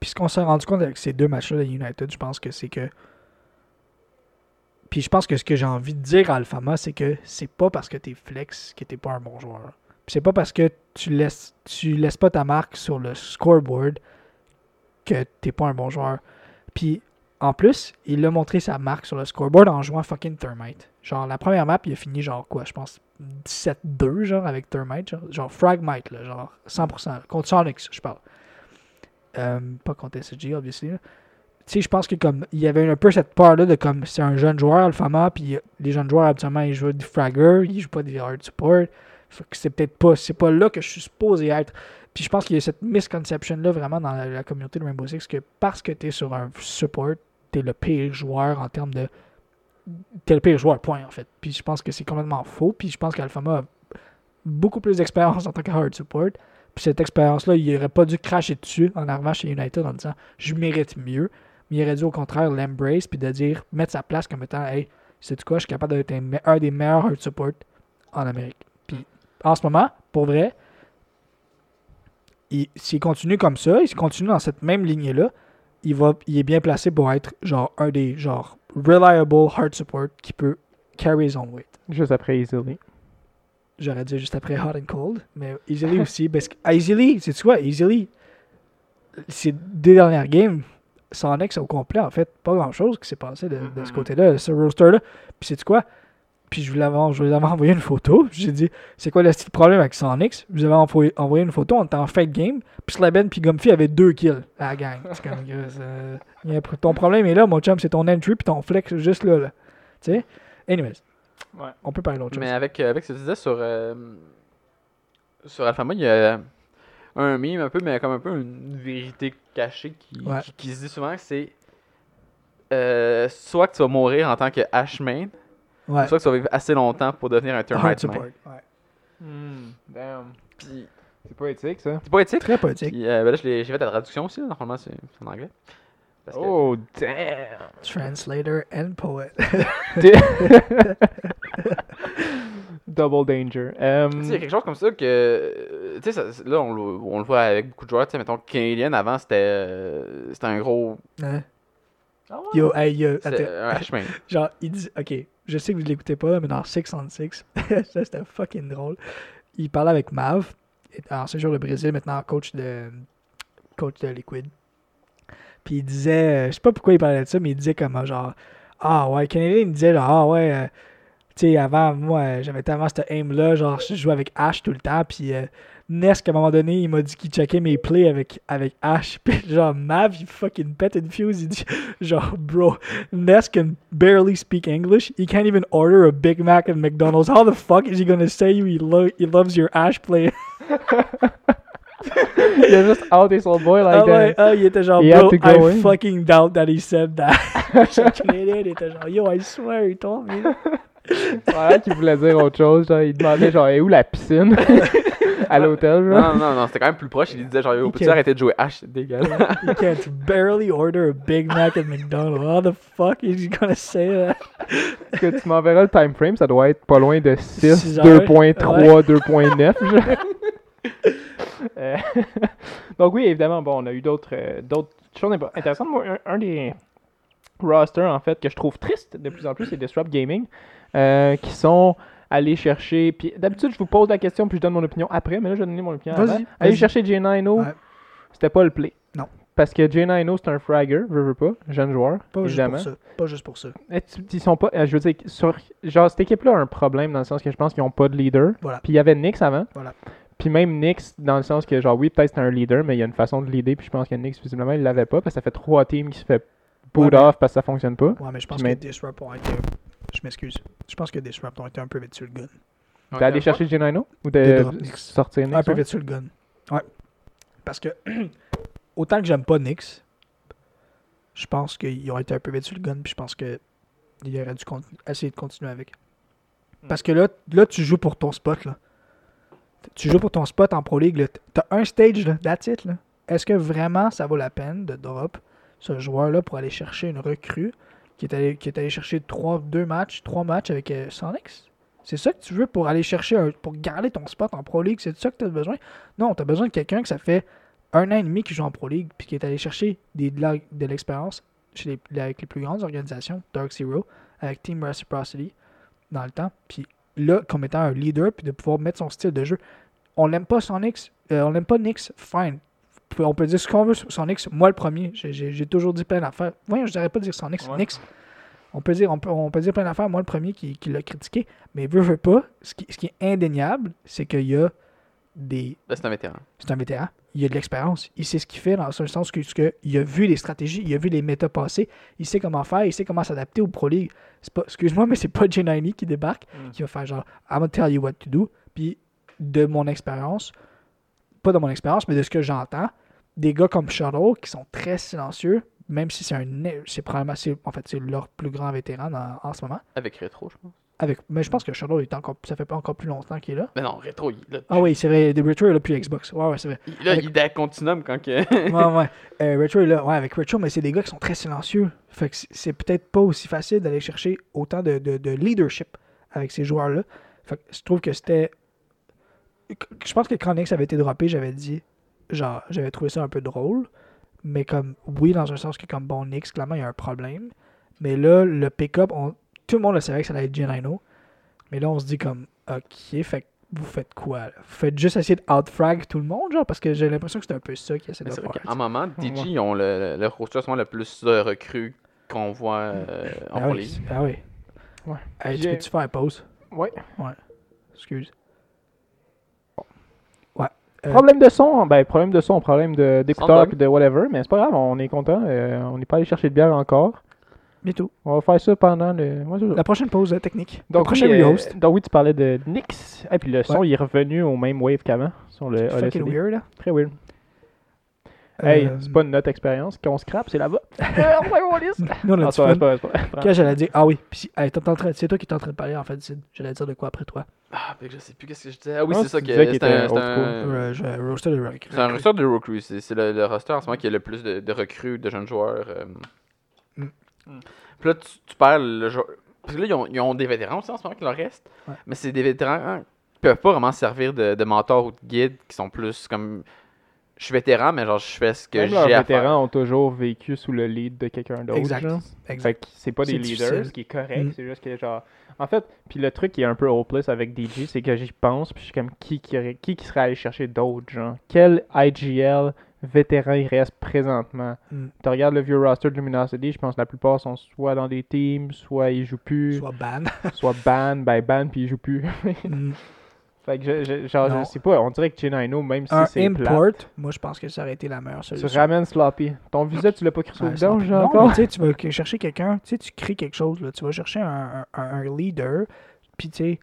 puis ce qu'on s'est rendu compte avec ces deux matchs-là de United, je pense que c'est que. Puis je pense que ce que j'ai envie de dire à Alfama, c'est que c'est pas parce que t'es flex que t'es pas un bon joueur. Puis c'est pas parce que tu laisses tu laisses pas ta marque sur le scoreboard que t'es pas un bon joueur. Puis en plus, il a montré sa marque sur le scoreboard en jouant fucking Thermite. Genre la première map, il a fini genre quoi, je pense 17-2 genre avec Thermite, genre, Fragmite là, genre 100% contre Sonics, je parle. Euh, pas contre SSG, obviously. là. Tu sais, je pense que comme il y avait un peu cette peur-là de comme c'est un jeune joueur, Alphama, puis les jeunes joueurs, habituellement, ils jouent du fragger, ils jouent pas des hard support. Fait que c'est peut-être pas, c'est pas là que je suis supposé être. Puis je pense qu'il y a cette misconception-là vraiment dans la, la communauté de Rainbow Six que parce que t'es sur un support, t'es le pire joueur en termes de. T'es le pire joueur, point, en fait. Puis je pense que c'est complètement faux. Puis je pense qu'Alphama a beaucoup plus d'expérience en tant que hard support. Puis cette expérience-là, il aurait pas dû cracher dessus en arrivant chez United en disant je mérite mieux. Mais il aurait dû au contraire l'embrace puis de dire, mettre sa place comme étant hey, c'est quoi, je suis capable d'être un, des meilleurs hard support en Amérique. Puis en ce moment, pour vrai, il- s'il continue comme ça, il continue dans cette même lignée-là, il, va, il est bien placé pour être genre un des genre reliable hard support qui peut carry his own weight. Juste après Easily. J'aurais dit juste après Hot and Cold, mais Easily [LAUGHS] aussi. Parce que à Easily, c'est quoi? Easily, ces deux dernières games, Sonic au complet, en fait, pas grand chose qui s'est passé de, de ce Mhm. côté-là, de ce roster-là. Puis c'est quoi? Puis je vous l'avais je vous avais envoyé une photo. J'ai dit, c'est quoi le style problème avec Sonic? Je vous avais envoyé, envoyé une photo, on était en de game. Puis Slaben puis Gumpy avaient deux kills à la gang. C'est comme, [LAUGHS] euh, ton problème est là, mon chum, c'est ton entry puis ton flex juste là. là. Tu sais? Anyways. Ouais. On peut parler d'autre chose. Mais avec, euh, avec ce que tu disais sur, euh, sur Alphama, il y a un meme un peu, mais comme un peu une vérité cachée qui, Ouais. qui, qui se dit souvent que c'est euh, soit que tu vas mourir en tant que Ashman, Ouais. soit que tu vas vivre assez longtemps pour devenir un Termite support. Man. Ouais. Hmm, damn. Puis, C'est poétique ça. c'est pas éthique. Très poétique. Puis, euh, ben là, je l'ai- j'ai fait la traduction aussi, là. normalement c'est c'est en anglais. Parce que- Oh, damn! Translator and poet. [LAUGHS] Double danger. Um, Tu sais, il y a quelque chose comme ça que. euh, Tu sais, ça- là, on, le- on le voit avec beaucoup de joueurs. Tu sais, mettons, Canadian avant, c'était euh, c'était un gros. Hein? Ah ouais? Yo, hey, yo, attends. H-main. [LAUGHS] Genre, il dit, ok, je sais que vous ne l'écoutez pas, mais dans Six on Six, [LAUGHS] ça c'était fucking drôle. Il parlait avec Mav, ancien joueur de Brésil, maintenant coach de, coach de Liquid. Puis il disait, euh, je sais pas pourquoi il parlait de ça, mais il disait comme euh, genre, ah ouais, Canadien, il disait genre, ah ouais, euh, tu sais, avant, moi, euh, j'avais tellement cette aim-là, genre, je jouais avec Ash tout le temps, puis euh, Nesk, à un moment donné, il m'a dit qu'il checkait mes plays avec, avec Ash, [LAUGHS] puis genre, Mav, il fucking pète une fuse, il dit, [LAUGHS] genre, bro, Ness can barely speak English. He can't even order a Big Mac at McDonald's. How the fuck is he gonna say you he, lo- he loves your Ash play? [LAUGHS] a juste out his old boy like ah ouais, that. ah, il était genre, bro, I in. fucking doubt that he said that. Canadien, il était genre, yo, I swear, he told me. Ouais, qu'il voulait dire autre chose. Genre, il demandait genre, est où la piscine? [LAUGHS] à l'hôtel, Non, genre. non, non, non, c'était quand même plus proche. Il disait genre, peux-tu can- arrêter de jouer H C'est dégueulasse. [LAUGHS] He can't barely order a Big Mac at McDonald's. How the fuck is he gonna say that? Que tu m'enverras le time frame, ça doit être pas loin de 6, Six heures, 2.3, 2.9. genre. [LAUGHS] Euh, Donc oui, évidemment, bon, on a eu d'autres euh, d'autres choses impo- intéressantes. Moi, un, un des rosters, en fait, que je trouve triste de plus en plus, c'est Disrupt Gaming, euh, qui sont allés chercher... Puis d'habitude, je vous pose la question, puis je donne mon opinion après, mais là, je vais donner mon opinion Vas-y. Aller chercher J9O, Ouais. c'était pas le play. Non. Parce que J9O, c'est un fragger, veux, veux pas, jeune joueur, Pas juste pour ça. Pas juste pour ça. Tu- Ils sont pas. euh, Je veux dire, sur, genre, cette équipe-là a un problème dans le sens que je pense qu'ils ont pas de leader. Voilà. Puis il y avait Nix avant. Voilà. Puis même Nix, dans le sens que, genre, oui, peut-être c'est un leader, mais il y a une façon de leader. Puis je pense que Nix, visiblement, il l'avait pas. Parce que ça fait trois teams qui se fait boot Ouais, mais- off parce que ça fonctionne pas. Ouais, mais je pense Puis que mais- Disrupt ont été. Je m'excuse. Je pense que Disrupt ont été un peu vite sur le gun. T'es allé chercher Genino Ou de, De drop Nix. sortir Nix Un peu vite sur le gun. Ouais. Parce que, [CLEARS THROAT] autant que j'aime pas Nix, je pense qu'ils ont été un peu vite sur le gun, puis je pense que il aurait dû essayer de continuer avec. Parce que là, là, tu joues pour ton spot, là. Tu joues pour ton spot en Pro League, là. T'as un stage, là. That's it, là. Est-ce que vraiment ça vaut la peine de drop ce joueur-là pour aller chercher une recrue qui est allé, qui chercher trois, deux matchs, trois matchs avec euh, Sonics? C'est ça que tu veux pour aller chercher, pour garder ton spot en Pro League? C'est ça que tu as besoin? Non, tu as besoin de quelqu'un que ça fait un an et demi qui joue en Pro League puis qui est allé chercher de l'expérience chez les, avec les plus grandes organisations, Dark Zero, avec Team Reciprocity dans le temps. Puis là, comme étant un leader, puis de pouvoir mettre son style de jeu. On l'aime pas Sonics, euh, on l'aime pas Nix, fine. On peut dire ce qu'on veut sur Sonics, moi le premier. J'ai- toujours dit plein d'affaires. Voyons, je dirais pas dire Sonics, Ouais. Nix. On peut dire, on peut, on peut dire plein d'affaires, moi le premier qui, qui l'a critiqué. Mais veut, veut pas, ce qui, ce qui est indéniable, c'est qu'il y a des, Là, c'est un vétéran. c'est un vétéran. Il a de l'expérience. Il sait ce qu'il fait dans le sens que, que il a vu les stratégies, il a vu les méta passées, il sait comment faire, il sait comment s'adapter au Pro League. C'est pas, excuse-moi, mais c'est pas J90 qui débarque, Mm. qui va faire genre I'm gonna tell you what to do. Puis de mon expérience, pas de mon expérience, mais de ce que j'entends, des gars comme Shuttle qui sont très silencieux, même si c'est un c'est probablement en fait c'est leur plus grand vétéran dans- en ce moment. Avec Retro, je pense. Avec, mais je pense que Shuttle est encore ça fait pas encore plus longtemps qu'il est là. Mais non, Retro, il, là, Ah oui, c'est vrai, Retro est là depuis Xbox. Ouais, ouais, c'est vrai. il, là, avec- il est à Continuum quand que. [LAUGHS] ouais, ouais. Euh, Retro est là. Ouais, avec Retro, mais c'est des gars qui sont très silencieux. Fait que c'est- c'est peut-être pas aussi facile d'aller chercher autant de, de- de leadership avec ces joueurs-là. Fait que je trouve que c'était. Je pense que quand Nix avait été droppé, j'avais dit. Genre, j'avais trouvé ça un peu drôle. Mais comme, oui, dans un sens que comme bon Nix, clairement, il y a un problème. Mais là, le pick-up, on- tout le monde le savait que ça allait être Genino. Mais là, on se dit comme, ok, fait que vous faites quoi là? Vous faites juste essayer de outfrag tout le monde, genre, parce que j'ai l'impression que c'est un peu ça qui essaie de faire. qu'en moment. DG, ils ont le, le roster souvent le plus de recrues qu'on voit euh, en Ah Pro oui, League. ah oui. Ouais. Hey, tu peux-tu faire pause? Ouais. Excuse. Euh, Problème de son, ben problème de son, problème de- d'écouteur de whatever, mais c'est pas grave, on est content. euh, on n'est pas allé chercher de bière encore. bientôt. On va faire ça pendant le. ouais. La prochaine pause euh, technique. Donc, le prochain oui, euh, rehost. donc oui, tu parlais de Nix. Et puis le son, il est revenu au même wave qu'avant sur le Fucking weird, là. Très weird. Hey, Euh, c'est pas notre expérience qu'on scrape, c'est là-bas. [LAUGHS] Nous, on a Ah, du c'est pas. Quand j'allais dire, ah oui, puis hey, t'es en train- c'est toi qui es en train de parler en fait, Sid. J'allais dire de quoi après toi Ah, mais je sais plus qu'est-ce que je disais. Ah oui, Non, c'est ça que c'est un, Euh, roaster le rock. c'est un roster de recrues. C'est c'est le, le roster en ce moment qui a le plus de, de recrues, de jeunes joueurs. euh. Mm. Mm. Puis là, tu, tu perds le joueur. Parce que là, ils ont, ils ont des vétérans aussi en ce moment qui leur restent. Ouais. Mais c'est des vétérans qui peuvent pas vraiment servir de, de mentor ou de guide, qui sont plus comme. Je suis vétéran, mais genre, je fais ce que j'ai à faire. vétérans ont toujours vécu sous le lead de quelqu'un d'autre. Exact. genre. Exact. Fait que c'est pas des leaders, difficile. ce qui est correct. Mm. C'est juste que, genre. En fait, puis le truc qui est un peu hopeless avec DJ, c'est que j'y pense, puis je suis comme qui qui, qui qui serait allé chercher d'autres, genre? Quel IGL vétéran il reste présentement? Mm. Tu regardes le vieux roster de Luminosity, je pense que la plupart sont soit dans des teams, soit ils jouent plus, Soit ban. soit ban, ben ban, puis ils jouent plus. [LAUGHS] Mm. Fait que je, je- genre, je sais pas, on dirait que Gennino, même si un c'est plate, import, moi je pense que ça aurait été la meilleure tu solution. ramènes Sloppy. Ton visa, tu l'as pas ça dedans, peut- genre, non, encore? tu tu vas chercher quelqu'un, tu sais, tu crées quelque chose, là, tu vas chercher un, un, un leader, puis tu sais,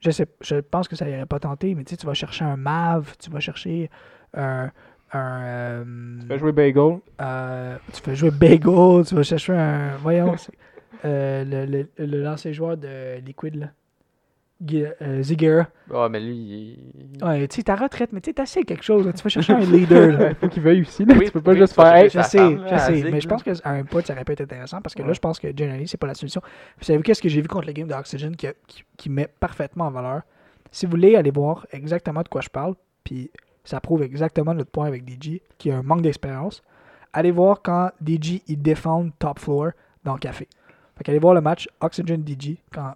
je sais, je pense que ça irait pas tenter, mais tu sais, tu vas chercher un Mav, tu vas chercher un, un euh, Tu fais jouer Bagel? euh, tu fais jouer Bagel, tu vas chercher un, voyons, euh, le, le, le lancer joueur de Liquid, là, Euh, Zigguera. Ah, mais lui, il... Ouais, tu sais, ta retraite, mais tu sais, quelque chose, là, tu vas chercher un leader, là. Faut qu'il veuille aussi, là. Oui, tu peux pas oui, juste faire, hey, Je sa sais, femme, je sais, Zig, mais je pense qu'à un point, ça aurait pu être intéressant parce que là, je pense que Generally, c'est pas la solution. Vous savez qu'est-ce que j'ai vu contre le game de Oxygen qui, qui, qui met parfaitement en valeur? Si vous voulez aller voir exactement de quoi je parle, puis ça prouve exactement notre point avec DJ, qui a un manque d'expérience, allez voir quand DJ il défend top floor dans le café. Fait qu'allez voir le match Oxygen DJ quand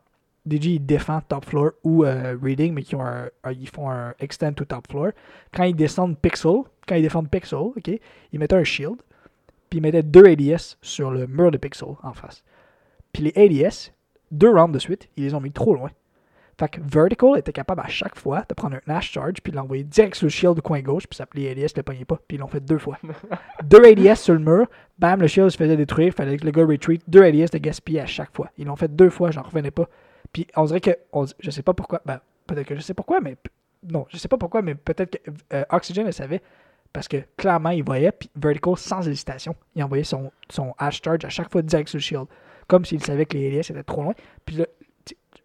DJ il défend top floor ou euh, Reading, mais qui ont un, un- ils font un extend to top floor. Quand ils descendent Pixel, quand ils défendent Pixel, ok, ils mettaient un shield, puis ils mettaient deux ADS sur le mur de Pixel en face. Puis les ADS, deux rounds de suite, ils les ont mis trop loin. Fait que Vertical était capable à chaque fois de prendre un Nash Charge puis de l'envoyer direct sur le shield du coin gauche, puis ça, les ADS ne le pognaient pas, puis ils l'ont fait deux fois. [LAUGHS] deux ADS sur le mur, bam, le shield se faisait détruire, fallait que le gars retreat, deux ADS de gaspiller à chaque fois. Ils l'ont fait deux fois, j'en revenais pas. Puis on dirait que, on, je sais pas pourquoi, ben, peut-être que je sais pourquoi, mais non, je sais pas pourquoi, mais peut-être que euh, Oxygen le savait, parce que clairement, il voyait, puis Vertical, sans hésitation, il envoyait son, son Ash Charge à chaque fois direct sur le shield, comme s'il savait que les ADS étaient trop loin. Puis là,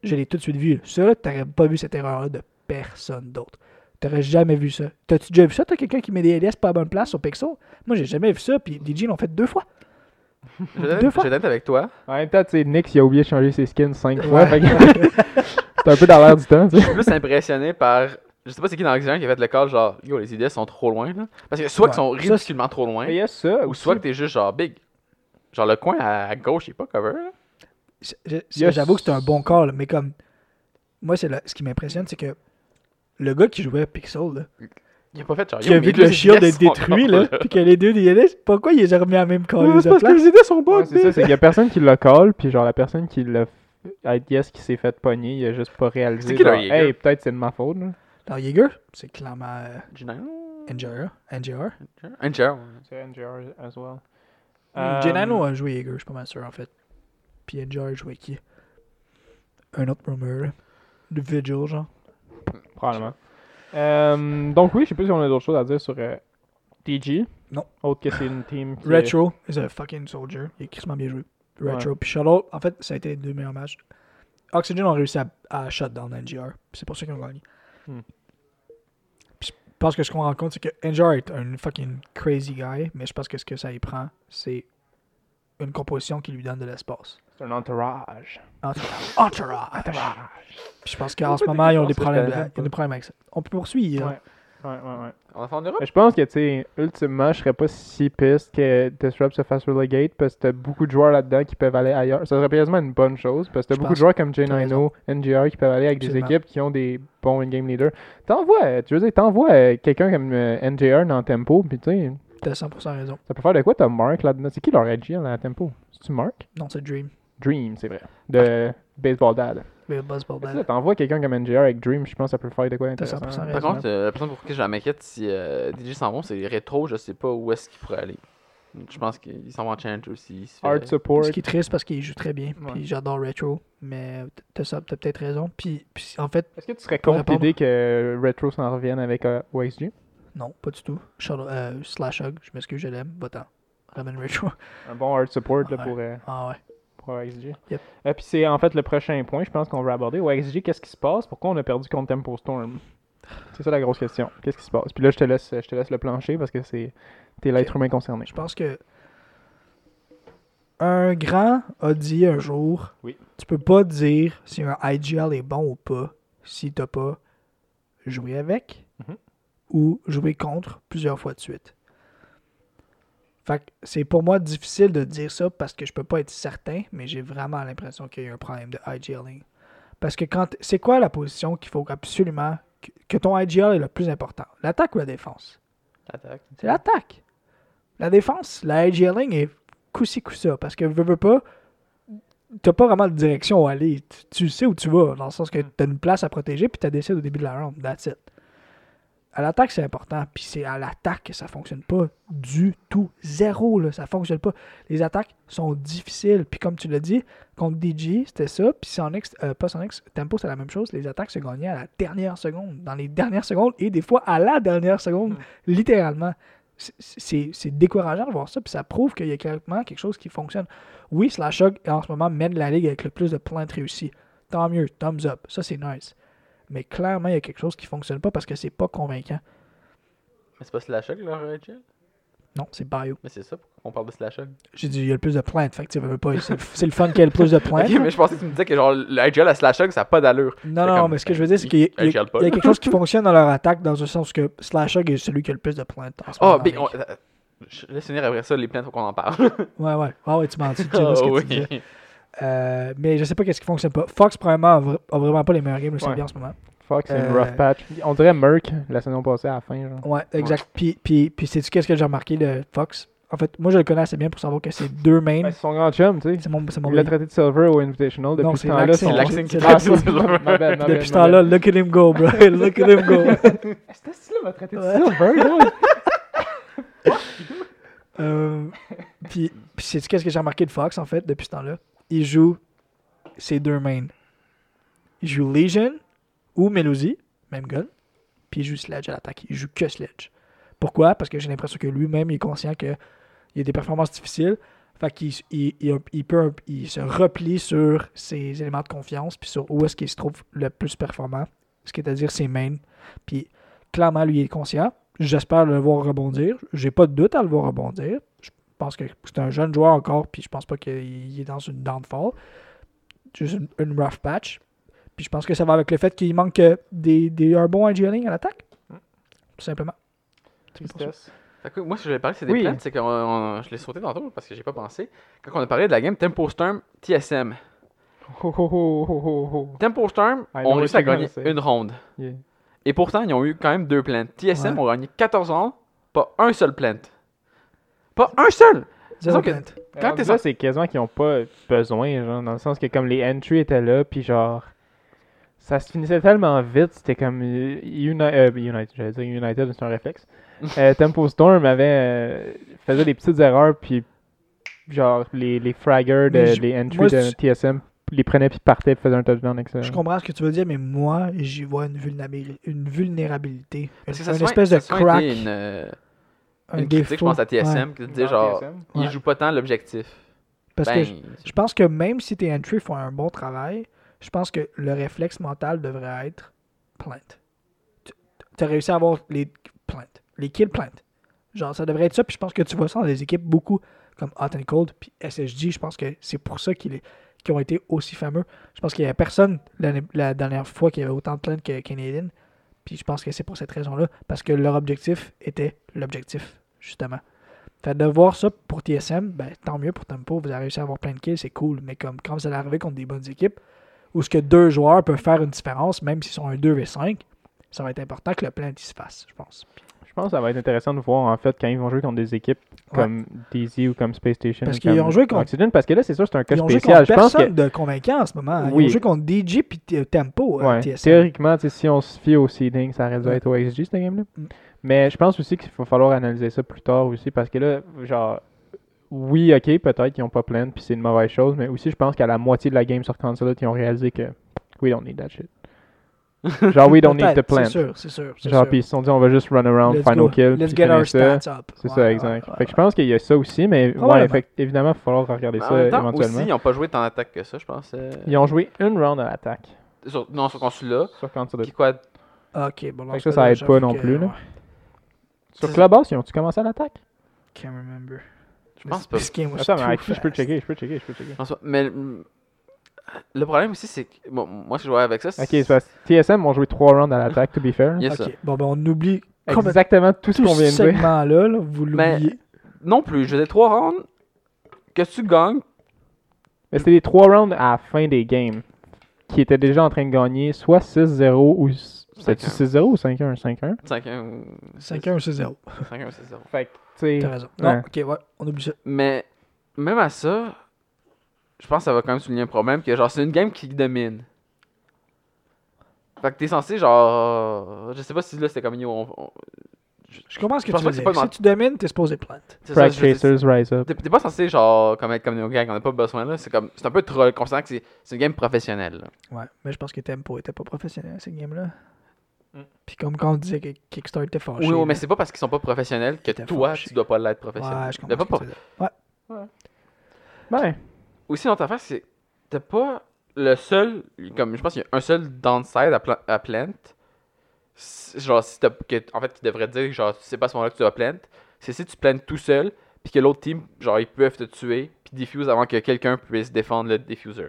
je l'ai tout de suite vu. Ça, là, t'aurais pas vu cette erreur-là de personne d'autre. T'aurais jamais vu ça. T'as-tu déjà vu ça, toi, quelqu'un qui met des ADS pas à bonne place sur Pixel? Moi, j'ai jamais vu ça, puis DJ l'ont fait deux fois. Je vais Deux être- fois? je vais être avec toi. En même temps, tu sais, Nick, il a oublié de changer ses skins 5 fois. Ouais. fait que [LAUGHS] C'est un peu dans l'air du temps, tu Je sais. suis plus impressionné par. Je sais pas c'est qui dans l'Oxygène qui a fait le call, genre, yo, les idées sont trop loin, là. Parce que soit Ouais. qu'ils sont Ça, ridiculement trop loin, Il y a ça. ou aussi. soit que t'es juste genre big. Genre, le coin à, gauche, il est pas cover, là. Je- je- Yes. J'avoue que c'est un bon call, mais comme. Moi, c'est le- ce qui m'impressionne, c'est que le gars qui jouait à Pixel, là, Il a pas fait genre. qui a vu que le les shield est détruit, là, puis que les deux DLS, pourquoi il les a remis à la même call c'est parce que les idées sont bonnes. c'est ça, c'est qu'il y a personne qui l'a call, puis genre la personne qui l'a IDS qui s'est fait pogner, il a juste pas réalisé. C'est qui, le genre, Jaeger? hey, peut-être c'est de ma faute. Là. Dans Jaeger, c'est clairement euh, Genano? NGR. NGR. NGR. C'est NGR as well. Hmm, Genano a joué Jaeger, je suis pas mal sûr, en fait. Puis NGR a joué qui? Un autre rumor. De Vigil, genre. Probablement. Euh, donc oui, je sais pas si on a d'autres choses à dire sur euh, DG. Non. Autre que c'est une team qui Retro is a fucking soldier. Il est crissement bien joué. Retro. Puis Shuttle, en fait, ça a été les deux meilleurs matchs. Oxygen ont réussi à, à shut down NGR. C'est pour ça qu'ils ont gagné. Hmm. Puis je pense que ce qu'on rend compte, c'est que NGR est un fucking crazy guy, mais je pense que ce que ça y prend, c'est une composition qui lui donne de l'espace. C'est un entourage. Entourage. Entourage. Entourage. Puis je pense qu'en ce moment, ils ont des problèmes, ce de- talent, ils ont des problèmes avec ça. On peut poursuivre. Ouais. Ouais, ouais, ouais. On va faire en Europe? Je pense que, tu sais, ultimement, je serais pas si piste que Disrupt se fasse relegate parce que t'as beaucoup de joueurs là-dedans qui peuvent aller ailleurs. Ça serait quasiment une bonne chose parce que t'as beaucoup de joueurs comme T'as J9O, NGR qui peuvent aller avec des équipes qui ont des bons in-game leaders. T'envoies, tu veux dire, t'envoies euh, quelqu'un comme euh, NGR dans Tempo, puis tu sais, T'as 100% raison. ça peut faire de quoi t'as Mark là-dedans? C'est qui leur AG dans Tempo? C'est-tu Mark? Non, c'est Dream. Dream, c'est vrai. De Baseball Dad. Ça, Bordel. T'envoies quelqu'un comme NGR avec Dream, je pense que ça peut faire de quoi. 100% Par contre, euh, la personne pour qui je m'inquiète si euh, DJ s'en vont, c'est rétro, je sais pas où est-ce qu'il pourrait aller. Je pense qu'il s'en va en challenge aussi. fait- Art support. Ce qui est triste parce qu'il joue très bien. Ouais. Puis j'adore Retro. Mais t'as ça, t'as peut-être raison. Puis, puis en fait, Est-ce que tu serais Pour contre l'idée que Retro s'en revienne avec euh, OXG Non, pas du tout. Shadow, euh, slash Hug, je m'excuse, je l'aime. Va-t'en. Ramène Retro. Un bon hard support là, Ouais. pour, euh, Ah ouais. Pour. Yep. Euh, puis c'est en fait le prochain point, je pense qu'on va aborder. Au XG, qu'est-ce qui se passe? Pourquoi on a perdu contre Tempo Storm? C'est ça la grosse question. Qu'est-ce qui se passe? Puis là, je te laisse, je te laisse le plancher parce que c'est t'es l'être humain concerné. Je pense que un grand a dit un jour Oui. tu peux pas dire si un IGL est bon ou pas si t'as pas joué avec Mhm. ou joué contre plusieurs fois de suite. Fait que c'est pour moi difficile de dire ça parce que je peux pas être certain, mais j'ai vraiment l'impression qu'il y a eu un problème de IGLing. Parce que quand c'est quoi la position qu'il faut absolument que, que ton IGL est le plus important, l'attaque ou la défense? Attaque. c'est l'attaque. La défense, la IGLing est coup-ci, coup-ça. Parce que, veux, veux pas, t'as pas vraiment de direction où aller. Tu, tu sais où tu vas, dans le sens que t'as une place à protéger, puis t'as décidé au début de la round. That's it. À l'attaque, c'est important. Puis c'est à l'attaque que ça fonctionne pas du tout. Zéro, là. Ça fonctionne pas. Les attaques sont difficiles. Puis comme tu l'as dit, contre DJ, c'était ça. Puis Sonic, euh, pas Sonic, Tempo, c'est la même chose. Les attaques se gagnaient à la dernière seconde. Dans les dernières secondes et des fois à la dernière seconde. Littéralement. C'est- décourageant de voir ça. Puis ça prouve qu'il y a clairement quelque chose qui fonctionne. Oui, Slash Hog, en ce moment, mène la ligue avec le plus de plaintes réussies. Tant mieux. Thumbs up. Ça, c'est nice. Mais clairement, il y a quelque chose qui fonctionne pas parce que c'est pas convaincant. Mais c'est pas Slash Hog, leur IGL? Non, c'est bio. Mais c'est ça, pourquoi on parle de Slash Hog? J'ai dit, il y a le plus de plaintes. Fait que tu veux pas. C'est le- le fun qu'il y ait le plus de [LAUGHS] plaintes. Ok, mais je pensais que tu me disais que genre le IGL à Slash Hog, ça a pas d'allure. Non, non, comme- mais ce que je veux dire, c'est qu'il y, a- y a- y a quelque chose qui fonctionne dans leur attaque dans un sens que Slash Hog est celui qui a le plus de plaintes. moment Oh, la on... euh, je laisse finir après ça, les plaintes, faut qu'on en parle. Ouais, ouais. Ah ouais, tu m'en dis. tu Oh, oui. Euh, mais je sais pas qu'est-ce qui fonctionne pas. Fox, premièrement, a, vra- a vraiment pas les meilleurs games de Ouais. bien en ce moment. Fox, c'est une Euh, rough patch. On dirait Merc la saison passée à la fin. Genre. Ouais, exact. Puis, puis, puis sais-tu qu'est-ce que j'ai remarqué de Fox? En fait, moi, je le connais assez bien pour savoir que c'est deux mains. Ben, c'est son grand chum, tu sais. c'est mon, c'est mon Il l'a traité de Silver au Invitational. Depuis Non, ce temps-là, C'est Laxing c'est qui Depuis ce temps-là, look at him go, bro. [LAUGHS] look at him go. C'était ça, m'a traité de. Silver, là? [LAUGHS] Euh, puis, puis sais-tu qu'est-ce que j'ai remarqué de Fox, en fait, depuis ce temps-là? Il joue ses deux mains. Il joue Legion ou Melody, même gun. Puis il joue Sledge à l'attaque. Il joue que Sledge. Pourquoi? Parce que j'ai l'impression que lui-même est conscient qu'il y a des performances difficiles. Fait qu'il il, peut il se replie sur ses éléments de confiance, puis sur où est-ce qu'il se trouve le plus performant, ce qui est à dire ses mains. Puis clairement, lui il est conscient. J'espère le voir rebondir. J'ai pas de doute à le voir rebondir. Je pense que c'est un jeune joueur encore, puis je pense pas qu'il est dans une downfall. Juste une, une rough patch. Puis je pense que ça va avec le fait qu'il manque euh, des, des, un bon engineering à l'attaque. Tout simplement. Tristesse. Fait que moi, si je vais parler, c'est des Oui. plaintes, c'est que je l'ai sauté tantôt parce que j'ai pas pensé. Quand on a parlé de la game Tempo Storm TSM. Ho, ho, ho, ho, ho, ho. Tempo Storm I ont réussi à gagner une ronde. Yeah. Et pourtant, ils ont eu quand même deux plaintes. TSM Ouais. ont gagné 14 rounds, pas un seul plainte. Pas un seul! Zéro que- plainte. Quand t'es sorti- c'est quasiment qu'ils n'ont pas besoin, genre, dans le sens que comme les entries étaient là, puis genre, ça se finissait tellement vite, c'était comme euh, Uni- euh, United, j'allais dire United, c'est un réflexe. [LAUGHS] Euh, Tempo Storm avait, euh, faisait des petites erreurs, puis genre, les, les fraggers, de, je- les entries moi, de TSM, les prenaient puis partaient, puis faisaient un touchdown avec ça. Je comprends ce que tu veux dire, mais moi, j'y vois une, vulnérabil- une vulnérabilité. Une, Parce que ça a une espèce de ça crack. une, euh, un une critique, je pense, à TSM, Ouais. qui disait genre, TSM. Ouais. jouent pas tant l'objectif. Parce Ben, que je, je pense que même si tes entries font un bon travail, je pense que le réflexe mental devrait être plainte. Tu as réussi à avoir les plaintes. Les kills plaintes. Genre, ça devrait être ça. Puis je pense que tu vois ça dans des équipes beaucoup comme Hot and Cold. Puis SSG, je pense que c'est pour ça qu'ils ont été aussi fameux. Je pense qu'il n'y a personne la dernière fois qui avait autant de plaintes que Canadian. Je pense que c'est pour cette raison-là. Parce que leur objectif était l'objectif, justement. Fait de voir ça pour TSM, ben, tant mieux pour Tempo, vous avez réussi à avoir plein de kills, c'est cool. Mais comme quand vous allez arriver contre des bonnes équipes, où ce que deux joueurs peuvent faire une différence, même s'ils sont un 2 v 5, ça va être important que le il se fasse, je pense. Je pense que ça va être intéressant de voir en fait quand ils vont jouer contre des équipes Ouais. comme DZ ou comme Space Station. Parce qu'ils ont joué contre- Oxygen, parce que là, c'est sûr, c'est un cas Ils ont joué spécial. Je pense que de convaincant en ce moment. Ils Oui. ont joué contre DJ puis Tempo, euh, Ouais, théoriquement, si on se fie au seeding, ça aurait dû Ouais. être au XG, cette game-là. Mm. Mais je pense aussi qu'il va falloir analyser ça plus tard aussi, parce que là, genre, oui, ok, peut-être qu'ils n'ont pas plein, puis c'est une mauvaise chose, mais aussi, je pense qu'à la moitié de la game sur console, ils ont réalisé que we don't need that shit. [LAUGHS] Genre, we don't need to Peut-être, plant. C'est sûr, c'est sûr. Genre, puis ils se sont dit, on va juste run around, Let's final go. kill. Let's get our ça. stats up. C'est Ouais, ça, exact. ouais, Fait que je pense qu'il y a ça aussi, mais ouais, fait, évidemment, il va falloir regarder Mais ça en même temps, éventuellement. aussi, ils n'ont pas joué tant d'attaque que ça, je pense. euh, Ils ont joué une round à l'attaque sur- non, sur consul-là. sur of- Puis quoi? Ok, bon, Fait ça, ça aide pas non que, plus, là. ouais, Sur Clubhouse, ils ont-tu commencé à l'attaque? Can't remember. Je pense pas. Attends, mais je peux checker, je peux checker, je peux checker. Mais mm, le problème aussi, c'est que bon, moi, je vois avec ça, c'est. Ok, c'est parce que TSM ont joué trois rounds à l'attaque, to be fair. Yes, sir. Ok, bon, ben on oublie Exactement tout ce qu'on vient de dire. là, vous Mais- l'oubliez. Non plus, je faisais trois rounds. Que tu gagnes, Mais c'était les trois rounds à la fin des games qui étaient déjà en train de gagner soit 6-0 ou. C'était 5-1. 6-0 ou 5-1 5-1 5-1. 5-1 ou 6-0. 5-1, c'est 0. Fait que, tu sais. T'as raison. Ouais. Non, ok, ouais, on oublie ça. Mais même à ça, je pense que ça va quand même souligner un problème que genre c'est une game qui domine. Fait que t'es censé genre je sais pas si là c'était comme yo, on- on- Je comprends ce que Je tu pas veux dire. pas Si tu domines, t'es supposé ça, Frag je Chasers Rise Up. T'es pas censé genre comme être comme nos gangs, on a pas besoin là, c'est comme c'est un peu troll considérant que c'est c'est une game professionnelle. là. Ouais, mais je pense que Tempo était pas professionnel à cette game-là. Mm. Puis comme quand on disait que Kickstarter était fâché. Oui, oui, mais là. c'est pas parce qu'ils sont pas professionnels que toi fâché. tu dois pas l'être professionnel. Ouais, je comprends. pas ce que pour- tu veux dire. Ouais. Ben, Aussi, notre affaire, c'est t'as pas le seul, comme je pense qu'il y a un seul downside à, pla- à plant. Genre, si t'as, en fait, qui devrait dire, genre, c'est pas à ce moment-là que tu dois plant. C'est si tu plantes tout seul, puis que l'autre team, genre, ils peuvent te tuer, puis diffuse avant que quelqu'un puisse défendre le diffuser.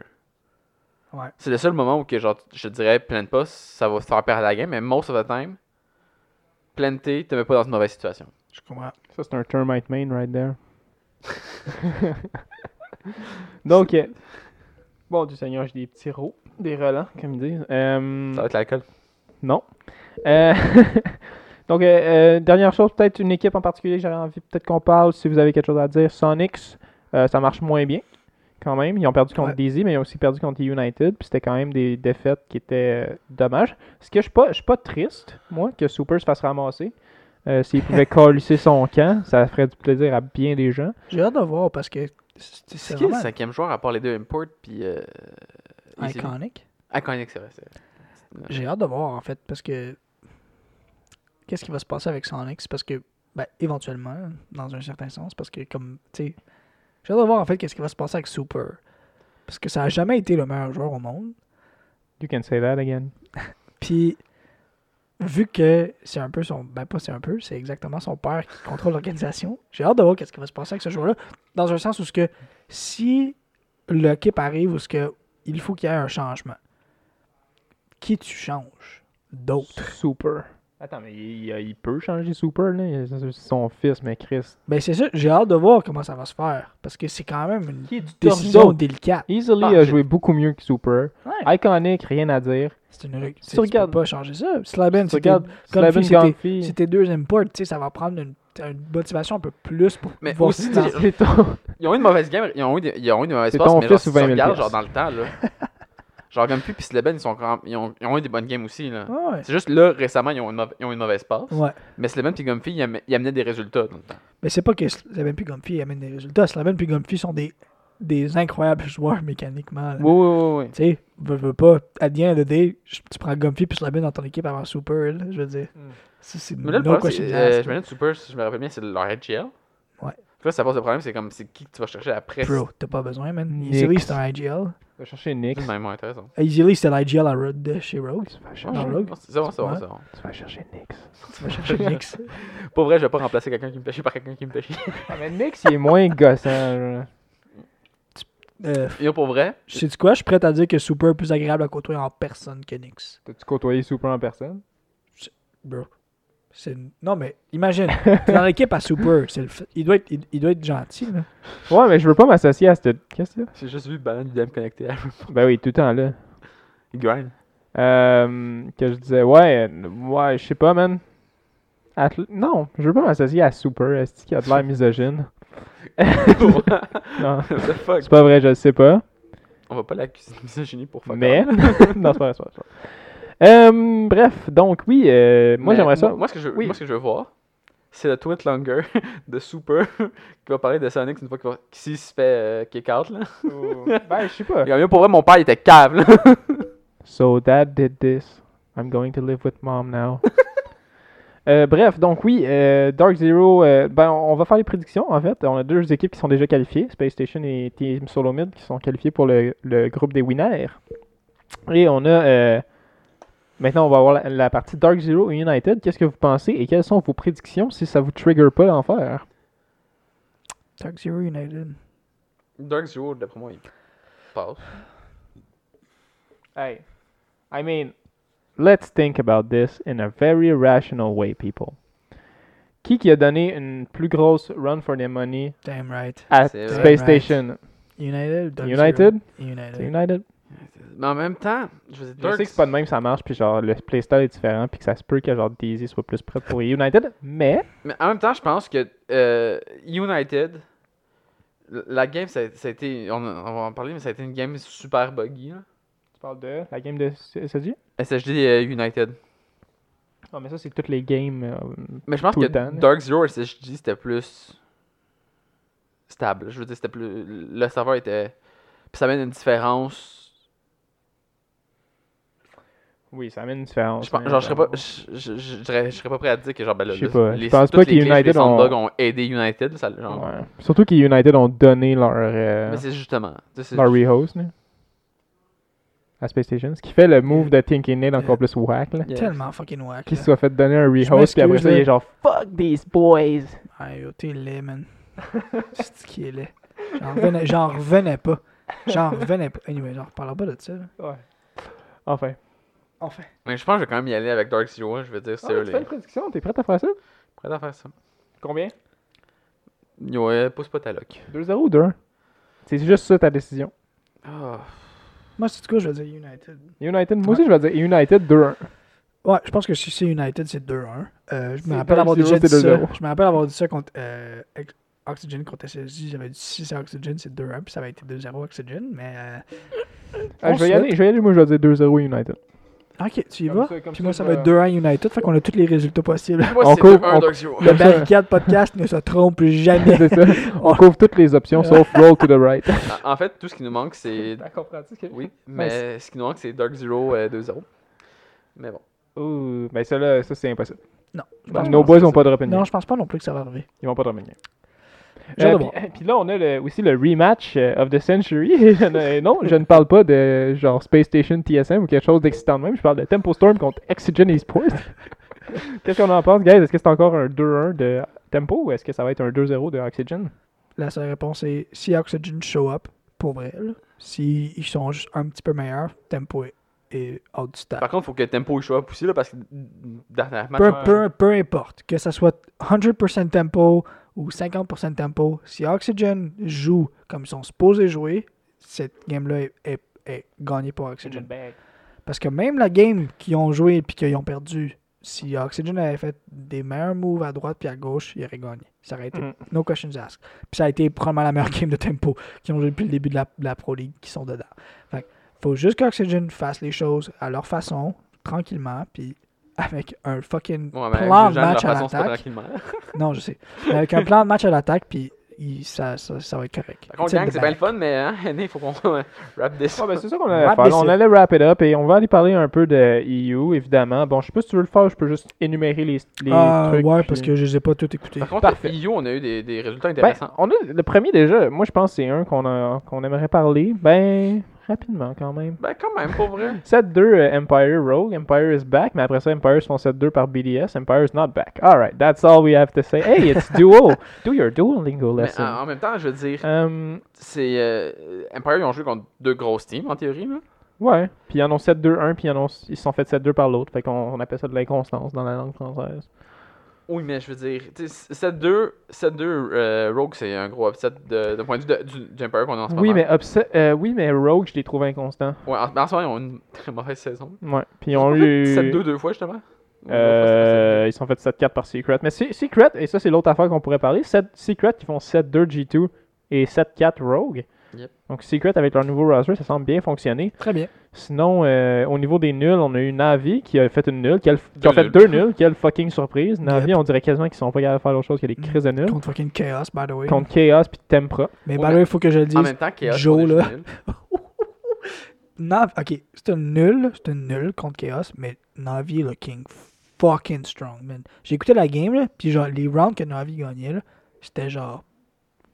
Ouais. C'est le seul moment où, que, genre, je te dirais, plante pas, ça va te faire perdre la game, mais most of the time, planter te met pas dans une mauvaise situation. Je comprends. ça c'est un termite main right there. [LAUGHS] [LAUGHS] Donc, euh, bon du Seigneur, j'ai des petits rots, des relents, comme ils disent. Euh, Ça va être l'alcool. Non. Euh, [LAUGHS] Donc, euh, euh, dernière chose, peut-être une équipe en particulier, j'aurais envie peut-être qu'on parle, si vous avez quelque chose à dire. Sonics, euh, ça marche moins bien, quand même. Ils ont perdu contre Ouais. Daisy, mais ils ont aussi perdu contre United, puis c'était quand même des défaites qui étaient euh, dommages. Ce que je suis pas, je suis pas triste, moi, que Super se fasse ramasser. Euh, S'il pouvait colisser son camp, ça ferait du plaisir à bien des gens. J'ai hâte de voir parce que c'est qui le cinquième joueur à part les deux Import, puis. Euh, iconic. Iconic, c'est vrai. c'est vrai. J'ai hâte de voir en fait parce que qu'est-ce qui va se passer avec Sonic C'est parce que ben, éventuellement dans un certain sens parce que comme tu sais j'ai hâte de voir en fait qu'est-ce qui va se passer avec Super parce que ça a jamais été le meilleur joueur au monde You can say that again. [LAUGHS] puis vu que c'est un peu son ben pas c'est un peu c'est exactement son père qui contrôle l'organisation j'ai hâte de voir qu'est-ce qui va se passer avec ce joueur là dans un sens où ce que si l'équipe arrive où ce que il faut qu'il y ait un changement qui tu changes d'autres Super. Attends, mais il, peut changer Super, là? C'est son fils, mais Chris. Ben c'est ça, j'ai hâte de voir comment ça va se faire. Parce que c'est quand même une Qui est du décision torso. délicate. Easily Ah, a joué beaucoup mieux que Super. Ouais. Iconic, rien à dire. C'est une règle. tu Tu, tu regardes- peux pas changer ça. Slaben, Tu c'était regardes c'était- deux imports. Tu sais, ça va prendre une, une motivation un peu plus pour Mais voir aussi, si ton- Ils ont eu une mauvaise game, ils ont eu, ils ont eu une mauvaise C'est passe, ton mais genre, fils si ou tu 20 000 regardes, genre dans le temps, là. [LAUGHS] genre, Gunfy puis Sleben, ils, sont quand ils, ont, ils ont eu des bonnes games aussi, là. Ouais. C'est juste là, récemment, ils ont une, ils ont une mauvaise passe. Ouais. Mais Sleben puis Gunfy, ils, am- ils amenaient des résultats dans le temps. Mais c'est pas que Slaben puis Gunfy amènent des résultats. Slaben puis Gunfy sont des, des incroyables joueurs mécaniquement. là. Oui, oui, oui. oui. Tu sais, veux, veux pas, à the end of the day, je- tu prends Gunfy puis Slaben dans ton équipe avant Super, là, je veux dire. Mm. Ça, c'est Mais là, le problème, c'est. asked, Euh, je me dis Super, si je me rappelle bien, c'est leur HGL. Ouais. Là, ça pose le problème, c'est comme c'est qui que tu vas chercher après? Bro, t'as pas besoin, man. Easily, c'est un IGL. Va chercher Nick. C'est même intéressant. Easily, c'était l'IGL à Road de chez Rogue. Tu vas Ouais, chercher, Rogue. C'est bon, c'est bon, Ouais. c'est bon. tu vas chercher Nick. [LAUGHS] Tu vas chercher Knicks. [LAUGHS] Pour vrai, je vais pas remplacer quelqu'un qui me fait chier par quelqu'un qui me fait chier. Ah, mais Nick, il est moins gossant. Euh, Yo, pour vrai, sais-tu quoi? Je suis prêt à dire que Super est plus agréable à côtoyer en personne que Knicks. T'as-tu côtoyé Super en personne? Bro. C'est... Non, mais imagine, t'es dans l'équipe à Super. C'est le f- il, doit être, il, il doit être gentil, là. Ouais, mais je veux pas m'associer à cette. Qu'est-ce que c'est? j'ai juste vu Banane du DM connecté à Ben oui, tout le temps là. Il grind. Euh, que je disais, ouais, ouais, je sais pas, man. Atl- non, je veux pas m'associer à Super, est-ce qu'il a de l'air misogyne? [LAUGHS] non, c'est pas vrai, je le sais pas. On va pas l'accuser de misogynie pour fuck Mais. [LAUGHS] non, c'est pas vrai, c'est pas vrai. Euh, bref, donc oui, euh, moi Mais j'aimerais ça. Moi, moi, ce que je, Oui. moi, ce que je veux voir, c'est le tweet longer [LAUGHS] de Super [LAUGHS] qui va parler de Sonic une fois qu'il va- se fait euh, kick out. Là. [LAUGHS] ben, je sais pas. Et comme, yo, pour vrai, mon père il était cave. Là. So dad did this. I'm going to live with mom now. Euh, bref, donc oui, euh, Dark Zero, euh, ben, on va faire les prédictions en fait. On a deux équipes qui sont déjà qualifiées, Space Station et Team Solomid, qui sont qualifiés pour le, le groupe des winners. Et on a. maintenant, on va avoir la, la partie Dark Zero et United. Qu'est-ce que vous pensez et quelles sont vos prédictions si ça vous trigger pas d'en faire? Dark Zero United. Dark Zero, d'après moi, il passe. Hey, I mean, let's think about this in a very rational way, people. Qui qui a donné une plus grosse run for their money Damn right. à Space. Right. Station? United ou Dark United Zero? C'est United. United? Mais en même temps, je veux dire, Je Dark sais que c'est pas de même ça marche, puis genre le playstyle est différent, puis que ça se peut que genre Daisy soit plus prête pour United, mais Mais en même temps, je pense que euh, United, la game, ça, a- ça a été. On, on va en parler, mais ça a été une game super buggy. Là. tu parles de la game de SSG SSD euh, United. Non, mais ça c'est toutes les games. euh, Mais je pense que temps, là. Dark Zero SSD, c'était plus stable. Je veux dire, c'était plus. Le serveur était. Puis ça amène une différence. Oui, ça amène une différence. Je, pense- mais genre, je serais pas. Je, je, serais pas prêt à dire que genre, ben là, Je sais là, pas. les, Je pense pas que United ont- aidé United. Ça, genre, Ouais. Surtout que United ont donné leur, euh, Mais c'est justement. tu sais, c'est- leur rehost là, à Space Station, ce qui fait le move de Tinky Nate encore plus whack. Là. Yeah. Tellement fucking whack. Qu'il se soit fait donner un rehost, puis après ça, il est genre Fuck these boys! Ah, yo, t'es laid, man. C'est ce qui est laid. J'en revenais, pas. J'en revenais pas. Anyway, j'en reparlera pas de ça. là. Ouais. Enfin. Enfin. Mais je pense que je vais quand même y aller avec Dark Zero. hein, Je veux dire, c'est Ah, eux tu les. fais une prédiction, t'es prêt à faire ça? Prêt à faire ça. Combien? Ouais, pousse pas ta loc. 2-0 ou 2-1? C'est juste ça ta décision. Ah. Moi, c'est quoi, je vais dire United. United, moi aussi je vais dire United 2-1. Ouais, je pense que si c'est United, c'est 2-1. Euh, je C'est me rappelle avoir déjà dit c'est ça. 2-0. Je me rappelle avoir dit ça contre euh, Ex- Oxygen contre SSJ. J'avais dit si c'est Oxygen, c'est 2-1. Puis ça avait été 2-0 Oxygen. Mais. euh, Ah, je vais y aller, je vais y aller, moi je vais dire 2-0 United. Ok, tu y Comme vas? ça, Puis ça, moi, ça va être 2-1 United. Fait qu'on a tous les résultats possibles. Moi, On c'est couvre- 2-1 on- Dark Zero. Le [LAUGHS] Barricade Podcast ne se trompe jamais. C'est ça. [LAUGHS] On couvre toutes les options sauf [LAUGHS] roll to the right. En- fait, tout ce qui nous manque, c'est. comprends-tu ce que Oui, mais ce qui nous manque, c'est Dark Zero euh, 2-0. Mais bon. Ouh, ben ça là, ça c'est impossible. Non. je Nos boys pas. vont pas dropper une Non, je pense pas non plus que ça va arriver. Ils vont pas. J'ai hâte Euh, puis, là, on a le- aussi le rematch euh, of the century. Je [LAUGHS] ne- non, je ne parle pas de genre Space Station TSM ou quelque chose d'excitant de même. Je parle de Tempo Storm contre Oxygen Esports. [LAUGHS] Qu'est-ce qu'on en pense, guys? Est-ce que c'est encore un 2-1 de Tempo ou est-ce que ça va être un 2-0 de Oxygen? La seule réponse est si Oxygen show up, pour vrai, là, si ils sont juste un petit peu meilleurs, tempo est, est out du stade. Par contre, il faut que Tempo il show up aussi, là, parce que match. Peu, peu, peu importe, que ça soit 100% tempo ou 50% tempo, si Oxygen joue comme ils sont supposés jouer, cette game-là est, est- est gagnée pour Oxygen. Parce que même la game qu'ils ont joué et qu'ils ont perdu, si Oxygen avait fait des meilleurs moves à droite puis à gauche, il aurait gagné. Ça aurait été Mhm. no questions asked. Puis ça a été probablement la meilleure [LAUGHS] game de tempo qu'ils ont joué depuis le début de la, de la Pro League qui sont dedans. Fait faut juste qu'Oxygen fasse les choses à leur façon, tranquillement, puis avec un fucking Ouais, plan de match à l'attaque. [LAUGHS] Non, je sais. Mais avec un plan de match à l'attaque, puis il- ça, ça, ça va être correct. C'est bien le fun, mais hein, [LAUGHS] il faut qu'on wrap this. Ouais, ben, c'est ça qu'on allait Wrap faire. On allait wrap it up et on va aller parler un peu de EU, évidemment. Bon, je sais pas si tu veux le faire, je peux juste énumérer les, les Ah, trucs. ouais, puis- parce que je les ai pas tous écoutés. Par contre, Parfait. EU, on a eu des, des résultats Ben, intéressants. on a le premier déjà. Moi, je pense que c'est un qu'on a- qu'on aimerait parler. Ben, rapidement quand même. Ben, quand même, pour vrai. [LAUGHS] 7-2 euh, Empire Rogue. Empire is back, mais après ça, Empire se font 7-2 par BDS. Empire is not back. Alright, that's all we have to say. Hey, it's [LAUGHS] duo. Do your Duolingo Mais lesson. en, en même temps, je veux dire, Um, c'est. euh, Empire, ils ont joué contre deux grosses teams, en théorie, là. ouais, puis ils en ont 7-2-1, puis ils, en ont- ils se sont fait 7-2 par l'autre. Fait qu'on on appelle ça de l'inconstance dans la langue française. Oui, mais je veux dire, tu sais, 7-2, 7-2 euh, Rogue, c'est un gros upset de, de point de vue de- du, du Empire qu'on a en ce Oui moment. mais, upset, euh, oui, mais Rogue, je les trouve inconstants. Ouais, en, en ce moment, ils ont une très mauvaise saison. Ouais, puis ils ont eu. fait 7-2 deux fois, justement. Euh, ils sont fait 7-4 par Secret. Mais Se- Secret, et ça c'est l'autre affaire qu'on pourrait parler, 7 Secret qui font 7-2 G2 et 7-4 Rogue. Yep. Donc Secret avec leur nouveau roster, ça semble bien fonctionner. Très bien. Sinon, euh, au niveau des nuls, on a eu Navi qui a fait une nulle, qui a, qui Deux a fait nuls. deux nuls, quelle fucking surprise. Navi, Yep. on dirait quasiment qu'ils sont pas capables de faire autre chose que des Mm. crises de nuls. Contre fucking Chaos, by the way. Contre Chaos puis Tempra. Mais by the way, il faut que je le dise. En même temps, Chaos, Joe, est là. juste nul. [LAUGHS] Nav, ok, c'est un nul, c'est un nul contre Chaos, mais Navi looking fucking strong, man. J'ai écouté la game, là, puis genre, les rounds que Navi gagnait, là, c'était genre,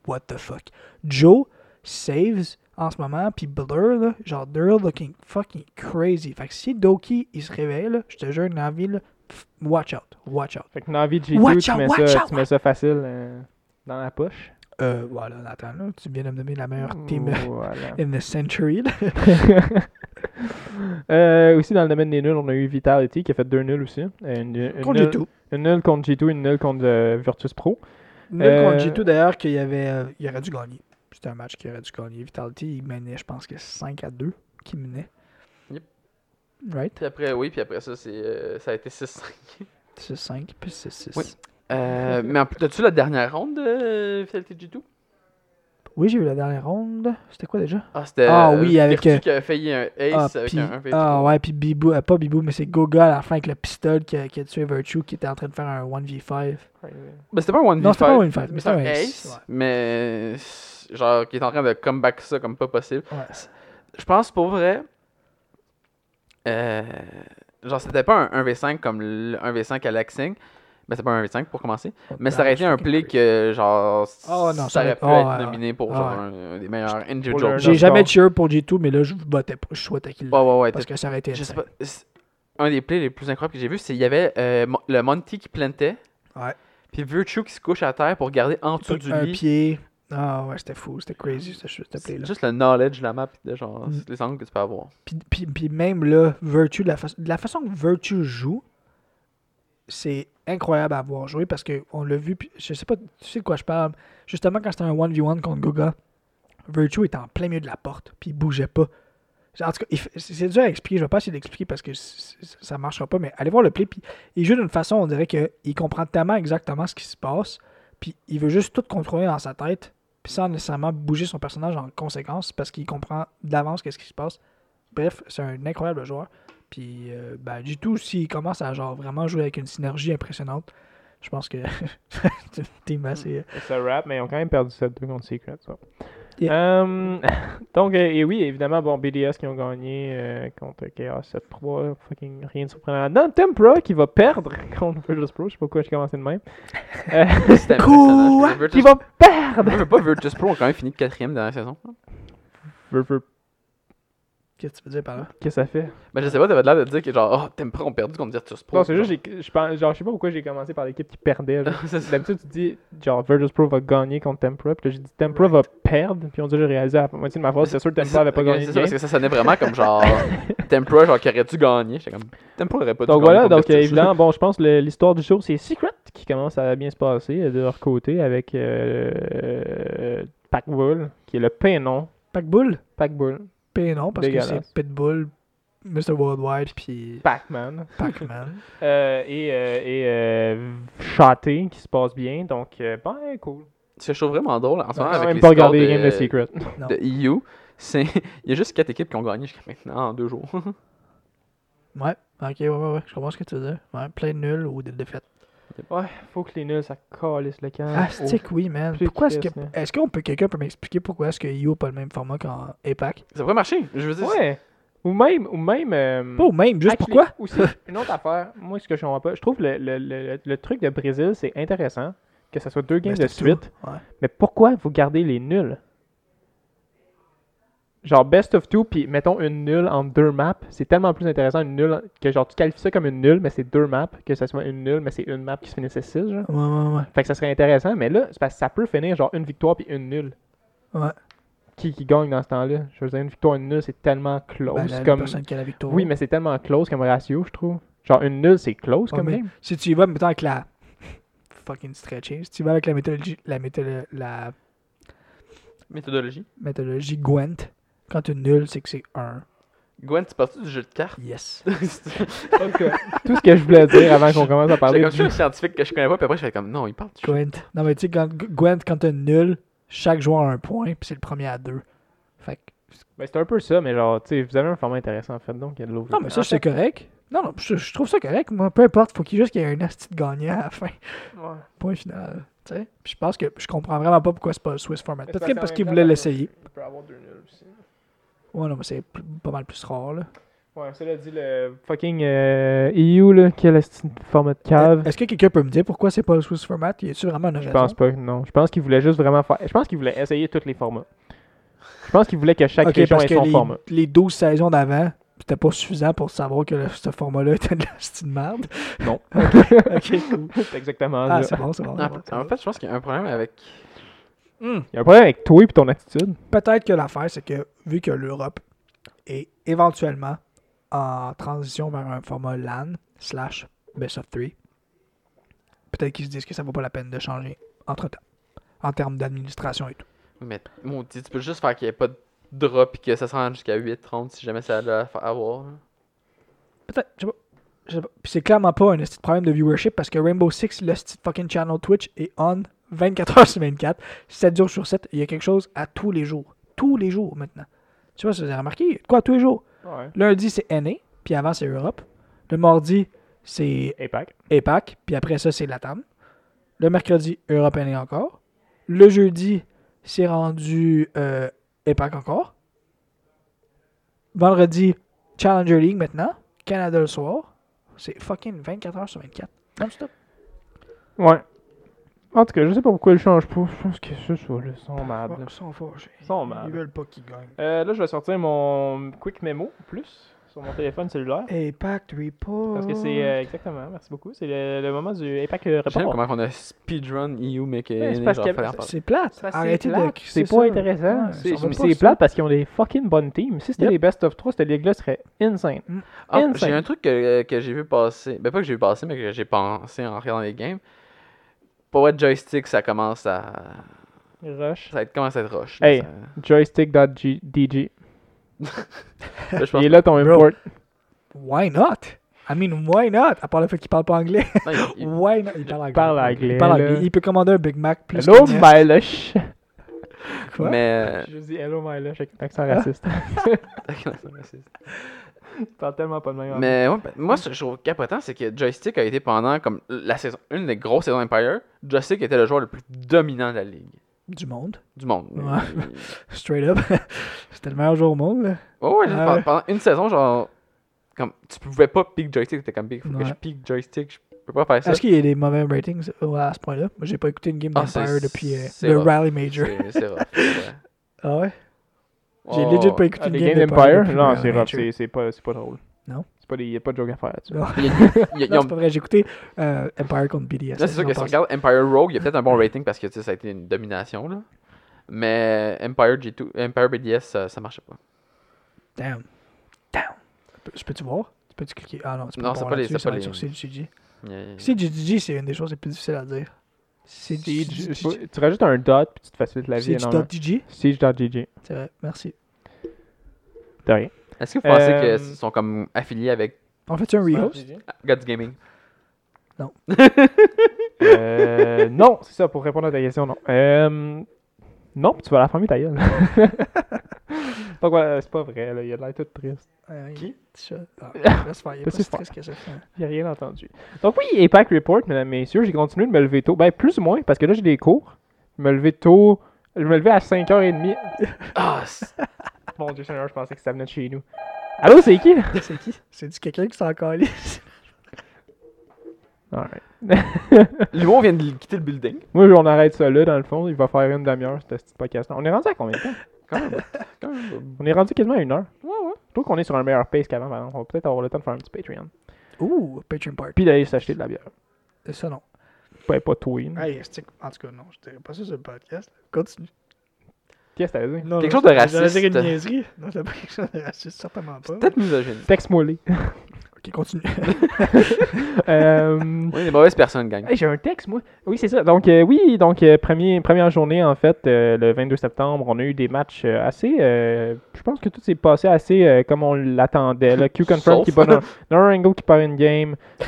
what the fuck. Joe saves en ce moment, puis Blur, là, genre, they're looking fucking crazy. Fait que si Doki, il se réveille, là, je te jure, Navi, là, pff, watch out, watch out. Fait que Navi G2, Watch tu out, mets, watch ça, out, tu mets ça facile euh, dans la poche? Euh, voilà, attends, là, tu viens de me donner la meilleure team [LAUGHS] Voilà. in the century, là. [LAUGHS] Euh, aussi, dans le domaine des nuls, on a eu Vitality qui a fait deux nuls aussi. Euh, Une, une, Contre nulle- G2. une nulle contre G2, une nulle contre euh, Virtus Pro. Nul Euh, contre G2 d'ailleurs, qu'il y avait, il aurait dû gagner. C'était un match qu'il aurait dû gagner. Vitality, il menait, je pense que 5 à 2 qu'il menait. Yep. Right? Puis après, oui, puis après ça, c'est, euh, ça a été 6-5. C'est 5 puis c'est 6. Oui. [LAUGHS] Euh, [LAUGHS] mais en plus, as-tu la dernière ronde de Vitality G2 Oui, j'ai eu la dernière ronde. C'était quoi déjà? Ah, c'était. Ah euh, oui, avec, Virtue euh, qui a failli un ace Ah, avec puis- un 1 v ah ouais, puis Bibou, euh, pas Bibou, mais c'est Goga à la fin avec le pistolet qui a, qui a tué Virtue qui était en train de faire un 1v5. Mais c'était pas un 1v5. Non, c'était pas un 1v5, mais c'était un c'était un ace. ace, ouais. Mais. Genre, qui est en train de comeback ça comme pas possible. Ouais. Je pense pour vrai. Euh, genre, c'était pas un 1v5 comme le 1v5 à Laxing. Mais c'était pas un 1v5 pour commencer. Mais ça aurait été un play que, genre, Oh non, ça aurait pu oh, être ouais, nominé pour genre Ouais. un, un des meilleurs le- individual. J'ai jamais cheer pour G2, mais là, je votais pas. Je souhaitais qu'il Ouais, ouais, ouais. Parce que ça aurait été Je sais pas. c'est- Un des plays les plus incroyables que j'ai vu, c'est qu'il y avait euh, le Monty qui plantait. Ouais. Puis Virtue qui se couche à terre pour garder en dessous du un lit. pied. Ah ouais, c'était fou, c'était crazy, C'est play-là. juste le knowledge de la map de genre Mm. les angles que tu peux avoir. Puis, puis, puis même là, Virtue, de la, fa- de la façon que Virtue joue, c'est incroyable à voir jouer parce qu'on l'a vu, je sais pas, tu sais de quoi je parle. Justement, quand c'était un 1v1 contre Goga, Virtue était en plein milieu de la porte, puis il bougeait pas. En tout cas, c'est dur à expliquer, je vais pas essayer d'expliquer parce que ça marchera pas, mais allez voir le play, puis il joue d'une façon, on dirait qu'il comprend tellement exactement ce qui se passe, puis il veut juste tout contrôler dans sa tête, puis sans nécessairement bouger son personnage en conséquence parce qu'il comprend d'avance qu'est-ce qui se passe. Bref, c'est un incroyable joueur. Puis, euh, ben, du tout, s'il commence à genre vraiment jouer avec une synergie impressionnante, je pense que [LAUGHS] c'est une team assez. C'est un rap, mais ils ont quand même perdu 7-2 contre Secret. Ça. Yeah. Euh, [LAUGHS] donc, euh, et oui, évidemment, bon, BDS qui ont gagné euh, contre Chaos 7-3. Fucking rien de surprenant. Non, Tempra qui va perdre [LAUGHS] contre Virtus Pro. Je sais pas pourquoi j'ai commencé de même. Euh, C'était. Virtus- qui va perdre! Je veux pas Virtus Pro ont quand même fini quatrième dernière saison. Vir- vir- Qu'est-ce que tu veux dire par là? Qu'est-ce que ça fait? Mais je sais pas, t'avais l'air de dire que genre, oh, Tempra ont perdu contre Virtus Pro. Non, c'est juste, j'ai- je pense, genre, je sais pas pourquoi j'ai commencé par l'équipe qui perdait. [LAUGHS] D'habitude, tu dis, genre, Virtus Pro va gagner contre Tempra. Puis là, j'ai dit, Tempra va perdre. Puis on dit, j'ai réalisé à la moitié de ma phrase, c'est sûr que Tempra avait pas gagné C'est parce que ça sonnait vraiment comme genre [LAUGHS] Tempra, genre qui aurait dû gagner. J'étais comme Tempra aurait pas dû Donc gagner. voilà, donc euh, Virtus. évidemment, bon, je pense que l'histoire du show, c'est Secret qui commence à bien se passer de leur côté avec euh, euh, Pac-Bull, qui est le prénom. Pac-Bull Pac-Bull. P non, parce que c'est Pitbull, Mr. Worldwide, puis Pac-Man. Pac-Man. [LAUGHS] Euh, et euh, et euh, Shoté qui se passe bien. Donc, euh, ben, cool. C'est je trouve vraiment drôle en ce moment J'ai avec même les pas de, les games de Secret. Non. de EU. C'est [LAUGHS] il y a juste quatre équipes qui ont gagné jusqu'à maintenant en deux jours. [LAUGHS] Ouais, ok, ouais, ouais, ouais, je comprends ce que tu veux dire. Ouais, plein de nuls ou de défaites. Ouais, faut que les nuls, ça calisse le camp. Ah, stick, oui, man. Pourquoi est-ce que. Est-ce qu'on peut. Quelqu'un peut m'expliquer pourquoi est-ce que IO n'a pas le même format qu'en APAC ça pourrait marcher. Je veux dire, Ouais. Ou même, ou même. euh, Pas au même, juste pourquoi? Aussi, une autre affaire, moi, ce que je comprends pas, je trouve le, le, le, le truc de Brésil, c'est intéressant, que ce soit deux games de suite. Ouais. mais pourquoi vous gardez les nuls? Genre best of two, puis mettons une nulle en deux maps, c'est tellement plus intéressant une nulle que genre tu qualifies ça comme une nulle, mais c'est deux maps, que ça soit une nulle, mais c'est une map qui se finissait 6, genre. Ouais, ouais, ouais. Fait que ça serait intéressant, mais là, c'est parce que ça peut finir genre une victoire puis une nulle. Ouais. Qui, qui gagne dans ce temps-là? Je veux dire, une victoire, une nulle, c'est tellement close Ben, la, comme. personne qui a la victoire. Oui, mais c'est tellement close comme ratio, je trouve. Genre, une nulle, c'est close Ouais, comme. Si tu y vas, mettons avec la. Fucking stretching. Si tu y vas avec la méthodologie, la, méthode- la méthodologie. méthodologie Gwent, quand tu nul, c'est que c'est 1. Gwen, tu parles du jeu de cartes? Yes. [LAUGHS] Tout ce que je voulais dire avant qu'on commence à parler C'est comme du je suis un scientifique que je connais pas, puis après je fais comme non, il parle du jeu. Gwent. Non, mais tu sais, quand, Gwent, quand t'as nul, chaque joueur a un point, puis c'est le premier à deux. Fait que. Ben, c'est un peu ça, mais genre, tu sais, vous avez un format intéressant en fait, donc il y a de l'eau. Non, mais ça, c'est correct. Non, non, je, je trouve ça correct. Moi, peu importe, faut qu'il juste qu'il y ait un asti de gagnant à la fin. Ouais. Point final. Tu sais? Puis je pense que je comprends vraiment pas pourquoi c'est pas le Swiss format. Peut-être que parce qu'ils voulaient l'essayer. Il peut avoir deux nuls aussi. Ouais, non, mais c'est pas mal plus rare, là. Ouais, cela dit, le fucking euh, EU, là, qui a le style format de cave? Est-ce que quelqu'un peut me dire pourquoi c'est pas le Swiss format? Y a-tu vraiment une Je raison? pense pas, non. Je pense qu'il voulait juste vraiment faire. Je pense qu'il voulait essayer tous les formats. Je pense qu'il voulait que chaque Ok, région ait son les, format. les 12 saisons d'avant, c'était pas suffisant pour savoir que le- ce format-là [LAUGHS] était de la style merde. Non. [LAUGHS] ok, cool. [LAUGHS] C'est exactement Ah, ça. c'est bon, c'est bon. c'est En bon, en fait, je pense qu'il y a un problème avec. Hmm. Il y a un problème avec toi et ton attitude. Peut-être que l'affaire, c'est que vu que l'Europe est éventuellement en transition vers un format LAN slash Best of 3, peut-être qu'ils se disent que ça vaut pas la peine de changer entre-temps, en termes d'administration et tout. Mais maudit, tu peux juste faire qu'il n'y ait pas de drop et que ça se rende jusqu'à 8-30 si jamais ça a à avoir. Peut-être, je sais pas. Je sais pas. Puis c'est clairement pas un petit problème de viewership parce que Rainbow Six, le petit fucking channel Twitch, est on 24 heures sur 24, 7 jours sur 7. Il y a quelque chose à tous les jours. Tous les jours maintenant. Tu vois, ça, vous avez remarqué? Quoi, tous les jours? Ouais. Lundi, c'est NA, puis avant, c'est Europe. Le mardi, c'est APAC. APAC, puis après ça, c'est Latam. Le mercredi, Europe NA encore. Le jeudi, c'est rendu euh, APAC encore. Vendredi, Challenger League maintenant. Canada le soir. C'est fucking 24 heures sur 24. Non-stop. Ouais. En tout cas, je sais pas pourquoi ils changent pas. Je pense que c'est ça, là. Ils sont mad. Ils sont fâchés. Ils sont mad. Ils veulent pas qu'ils gagnent. Euh, là, je vais sortir mon Quick Memo plus sur mon téléphone cellulaire. APAC Report. Parce que c'est euh, exactement, merci beaucoup. C'est le, le moment du APAC euh, J'aime report. comment on a speedrun EU, mais c'est parce que-. C'est plate. Arrêtez de C'est pas ça. intéressant. Ouais, C'est- plate parce qu'ils ont des fucking bonnes teams. Si c'était Yep. les best of 3, cette ligue-là serait insane. Ah, Insane. j'ai un truc que, que j'ai vu passer. Ben, pas que j'ai vu passer, mais que j'ai pensé en regardant les games. Pour être joystick, ça commence à. Rush. Ça commence à être rush. Hey. ça- Joystick.dg. [LAUGHS] Il est là ton Bro. import. Why not? I mean, why not? À part le fait qu'il parle pas anglais. Non, il- il- [LAUGHS] Why not? Il parle anglais. parle anglais, Il, parle anglais. là. Il peut commander un Big Mac plus Hello, my lush. Quoi? Mais. Je dis hello, my lush avec un accent Ah. raciste. [LAUGHS] Il parle tellement pas de même. Mais ouais, ben, moi, ce que je trouve capotant, c'est que Joystick a été pendant comme la saison, une des grosses saisons Empire. Joystick était le joueur le plus dominant de la ligue. Du monde? Du monde. Ouais. [LAUGHS] Straight up. [LAUGHS] C'était le meilleur joueur au monde. là. Ouais, ouais, Ah pendant- ouais. pendant une saison, genre. Comme, tu pouvais pas pick Joystick, t'étais comme pick. Faut que je pick Joystick, je peux pas faire ça. Est-ce qu'il y a des mauvais ratings euh, à ce point-là? Moi, j'ai pas écouté une game d'Empire depuis euh, le rough. Rally Major. C'est rough. [LAUGHS] Ah ouais? J'ai Oh. legit pas écouté une game d'Empire. Non, c'est rough. C'est- pas, c'est pas drôle. Non? C'est pas des, y a pas de joke à faire là-dessus. Il il [LAUGHS] c'est pas vrai. J'ai écouté euh, Empire contre BDS. Là, c'est sûr que si on regarde Empire Rogue, il y a peut-être un bon rating parce que tu sais, ça a été une domination. Là. Mais Empire G2, Empire BDS, ça, ça marchait pas. Damn. Damn. Je peux-tu voir? Tu peux-tu cliquer? Ah non, tu peux Non, pas c'est voir pas les- c'est pas les- CGG. C'est une des choses les plus difficiles à dire. CGG. tu rajoutes un dot puis tu te facilites la vie énormément. CG.GG. C'est vrai, merci. De rien. Est-ce que vous pensez Euh, qu'ils sont comme affiliés avec On fait un rehost? Gods Gaming [LAUGHS] Euh, non, c'est ça, pour répondre à ta question, non. Euh, non, puis tu vas la fermer ta gueule. [LAUGHS] [LAUGHS] Pas quoi, c'est pas vrai, là, il a l'air tout triste. Qui? Ah, il. J'ai rien entendu. Donc oui, APAC Report, mesdames et messieurs, j'ai continué de me lever tôt. Ben, plus ou moins, parce que là, j'ai des cours. Je me levais tôt. Je me levais à 5h30. [LAUGHS] Ah, c'est- Mon Dieu Seigneur, je pensais que ça venait de chez nous. Allô, c'est qui? [LAUGHS] C'est qui? C'est du quelqu'un qui s'en calisse. Alright. L'humour vient de quitter le building. Moi, on arrête ça là, dans le fond. Il va faire une demi-heure, ce petit podcast On est rendu à combien de temps? Quand même. Quand même. [LAUGHS] On est rendu quasiment à une heure. Ouais, ouais. Je trouve qu'on est sur un meilleur pace qu'avant. On va peut-être avoir le temps de faire un petit Patreon. Ouh, Patreon Party. Puis d'aller s'acheter de la bière. C'est ça, non. Pas, pas toi. là. Hey, en tout cas, non, je dirais pas ça sur le podcast. Continue. Qu'est-ce que t'as dit? Non, Quelque chose de j'allais dire raciste. une niaiserie. Non, c'est pas quelque chose de raciste, certainement pas. Peut-être misogyne. Texte-moi les. [LAUGHS] Ok, continue. [LAUGHS] euh... Oui, des mauvaises personnes, gang. hey, j'ai un texte, moi. Oui, c'est ça. Donc, euh, oui, donc, euh, premier, première journée, en fait, euh, le 22 septembre, on a eu des matchs assez. je pense que tout s'est passé assez comme on l'attendait. là. Q Confirm Sauf. qui bat [LAUGHS] angle qui part une game. [LAUGHS]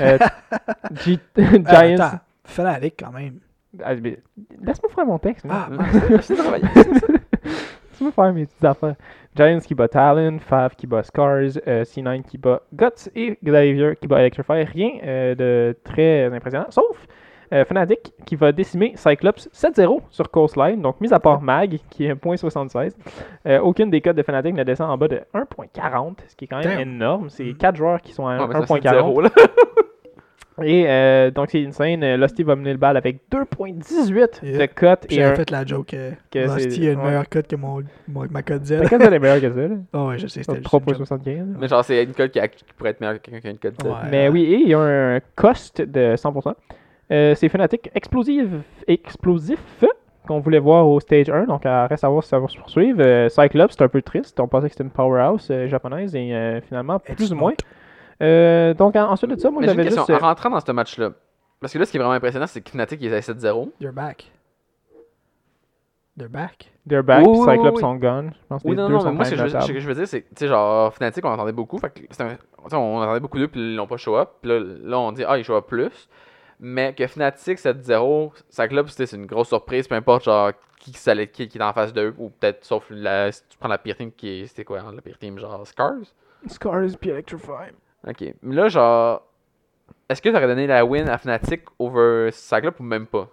G- Giants. attends, fais-la avec quand même. Ah, Laisse-moi faire mon texte. moi. Ah, travailler. Laisse-moi faire mes petites affaires. Giants qui bat Talon, Fav qui bat Scars, euh, C9 qui bat Guts et Xavier qui bat Electrify. Rien euh, de très impressionnant, sauf Euh, Fnatic qui va décimer Cyclops 7-0 sur Coastline. Donc, mis à part Mag, qui est 1.76, euh, aucune des codes de Fnatic ne descend en bas de 1.40, ce qui est quand même Damn. énorme. C'est Mm. 4 joueurs qui sont à Ouais, mais ça, c'est 1.40. [LAUGHS] Et euh, donc, c'est insane. Euh, Lusty va mener le bal avec 2.18 de cote. Et j'avais fait la joke euh, que Rusty a une ouais. meilleure cote que mon, mon- ma cote Z. La cote, elle est meilleure que ça. là. [LAUGHS] Ah ouais, je sais, c'était juste une joke. 3.75. Mais genre, c'est une code qui, a- qui pourrait être meilleure que quelqu'un qui a une code. de- Ouais. Mais oui, et il y a un cost de 100%. Euh, c'est Fnatic explosif, explosif qu'on voulait voir au stage 1, donc reste à voir si ça va se poursuivre. Euh, Cyclops, c'est un peu triste, on pensait que c'était une powerhouse euh, japonaise et euh, finalement plus It's ou not. Euh, donc en- ensuite de ça, moi Mais j'ai une j'avais question. juste... En euh, rentrant dans ce match-là, parce que là, ce qui est vraiment impressionnant, c'est que Fnatic il est à 7-0. They're back. They're back. They're back, Oui, oui, oui, Cyclops oui. sont gone. Je pense que Oui, les non, deux non, sont mais moi, ce que je, veux- ce notables. que je veux dire, c'est que, tu sais, genre, Fnatic, on entendait beaucoup. Fait que c'est un- tu sais, on entendait beaucoup d'eux, puis ils l'ont pas show up. Puis là, là, on dit, ah, ils show up plus. Mais que Fnatic 7-0, Cyclops, c'était c'est une grosse surprise, peu importe, genre, qui, qui, qui est en face d'eux, ou peut-être, sauf la, si tu prends la pire team qui est, c'était quoi, hein, la pire team, genre, Scars? Scars puis Electrify. Ok. Mais là, genre, est-ce que t'aurais donné la win à Fnatic over Cyclops ou même pas?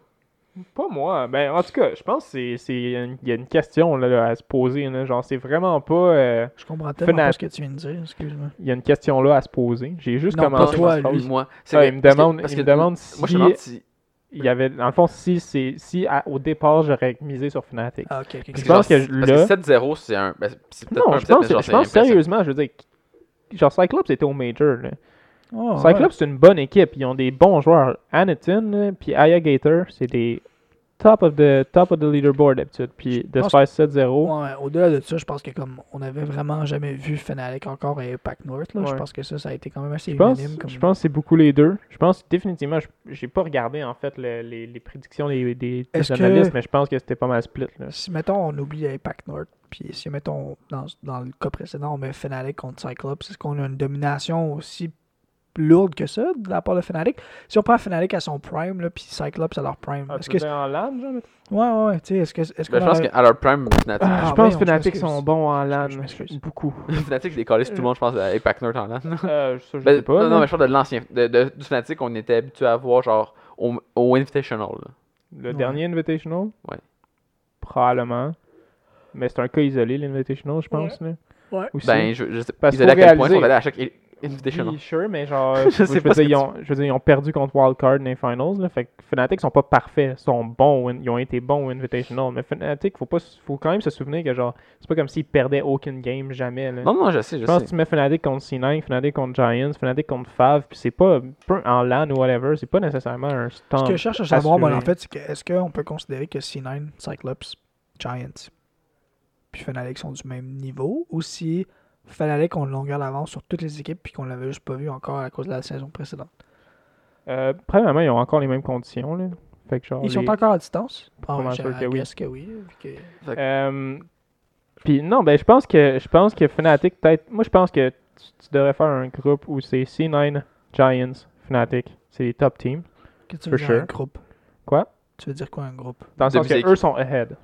Pas moi. Ben, en tout cas, je pense que c'est- c'est une- il y a une question là, là, à se poser. là. Genre, c'est vraiment pas... euh, Je comprends tellement Fnatic. pas ce que tu viens de dire, excuse-moi. Il y a une question là à se poser. J'ai juste Non, pas commencé toi, ma phrase. lui. Moi. Ah, que- il me parce que- demande, parce il que me demande Moi, si je me demande si. il y avait, dans le fond, si c'est si à- au départ j'aurais misé sur Fnatic. Ah, ok, ok. parce Je pense que parce là- 7-0, c'est un. ben, c'est peut-être pas Non, un je pense, mais genre, je pense sérieusement, je veux dire, genre Cyclops était au major. Là. Oh, Cyclops c'est une bonne équipe, ils ont des bons joueurs. Anakin là, puis Aya Gator, c'est des top of the top of the leaderboard d'habitude. Puis de se faire 7-0. Ouais, au-delà de ça, je pense que comme on avait vraiment jamais vu Fnatic encore à Impact North, là, je pense que ça, ça a été quand même assez Je pense, unanime. Comme... je pense que c'est beaucoup les deux. Je pense définitivement, je- j'ai pas regardé en fait le- les, les prédictions des, des, des Est-ce que- analystes, mais je pense que c'était pas mal split. Là. Si, mettons, on oublie Impact North, puis si, mettons, dans, dans le cas précédent, on met Fnatic contre Cyclops, est-ce qu'on a une domination aussi lourde que ça de la part de Fnatic? Si on prend Fnatic à son prime, là, puis Cyclops à leur prime, Ah, est-ce tu que... en LAN, genre? Ouais, ouais, ouais, tu sais, est-ce que... Est-ce Ben, je pense qu'à leur prime, Fnatic. Ah, je pense que Fnatic sont bons en LAN. Je m'excuse. Beaucoup. [LAUGHS] Fnatic décollait tout le monde, je pense, à Impact North en LAN. Euh, ça, je Ben, sais pas. non, mais je parle de l'ancien. De, de- du Fnatic, on était habitué à voir, genre, au, au Invitational. là. Le Ouais. dernier Invitational? Ouais. Probablement. Mais c'est un cas isolé, l'Invitational, je pense. là. Ouais. Aussi. Ben, je, je sais pas. Parce Ils allaient à quel point ils sont allés à chaque Invitational. Oui, sure, mais genre, [LAUGHS] Je sais pas ce dire, ils ont, je veux dire, ils ont perdu contre Wildcard dans les finals. Là, fait que Fnatic sont pas parfaits, ils sont bons, ils ont été bons au Invitational. Mais Fnatic, faut, pas, faut quand même se souvenir que genre, c'est pas comme s'ils perdaient aucune game jamais. Là. Non, non, je sais, je je pense sais. que tu mets Fnatic contre C9, Fnatic contre Giants, Fnatic contre Fav, puis c'est pas, en LAN ou whatever, c'est pas nécessairement un Ce stand. que je cherche à savoir, moi, en fait, c'est que est-ce qu'on peut considérer que C9, Cyclops, Giants, puis Fnatic sont du même niveau, ou si Ont une longueur d'avance sur toutes les équipes, puis qu'on l'avait juste pas vu encore à cause de la saison précédente. Euh, premièrement, ils ont encore les mêmes conditions. Là. Fait que genre, Ils sont les- encore à distance? Mal je sûr que oui. que oui. que- Euh, Puis non, ben je pense que je pense que Fnatic peut-être. Moi je pense que tu, tu devrais faire un groupe où c'est C9, Giants, Fnatic. C'est les top teams. Que tu veux For dire un sure. groupe? Quoi? Tu veux dire quoi, un groupe? Dans le sens que eux sont ahead.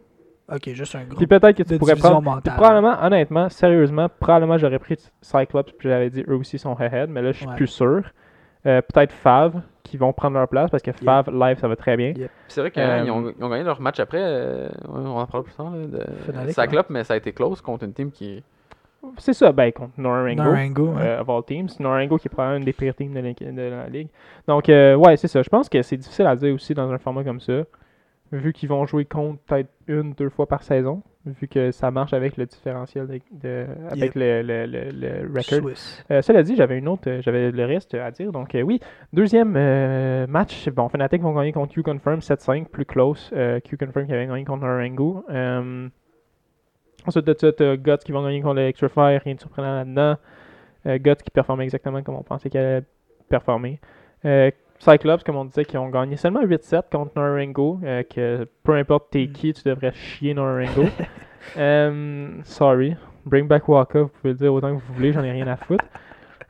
Ok, juste un groupe. Puis peut-être que tu pourrais prendre. Puis mentale. probablement, honnêtement, sérieusement, probablement j'aurais pris Cyclops puis j'avais dit eux aussi sont ahead, mais là je suis Ouais. plus sûr. Euh, peut-être Fav qui vont prendre leur place parce que Fav live ça va très bien. C'est vrai qu'ils Euh, ont, ils ont gagné leur match après. euh, on en parle plus tard. là, de Cyclope, mais ça a été close contre une team qui. C'est ça, ben contre Norango. Ouais. euh, of all teams. Norango qui est probablement une des pires teams de, l'équi- de la ligue. Donc, euh, ouais, c'est ça. Je pense que c'est difficile à dire aussi dans un format comme ça. Vu qu'ils vont jouer contre peut-être une, deux fois par saison. Vu que ça marche avec le différentiel de, de- avec Yep. le, le, le, le record. Euh, cela dit, j'avais une autre, euh, j'avais le reste à dire. Donc, euh, oui, deuxième euh, match. Bon, Fnatic vont gagner contre Q-Confirm 7-5, plus close. Q-Confirm qui avait gagné contre Narango. Euh, ensuite de ça, t'as Guts qui vont gagner contre Electrify, rien de surprenant là-dedans. Guts qui performe exactement comme on pensait qu'elle allait performer. Euh, Cyclops, comme on disait, qui ont gagné seulement 8-7 contre Narango. euh, que peu importe t'es Mm. qui, tu devrais chier Narango. [LAUGHS] Euh, sorry. Bring back Waka, vous pouvez le dire autant que vous voulez, j'en ai rien à foutre.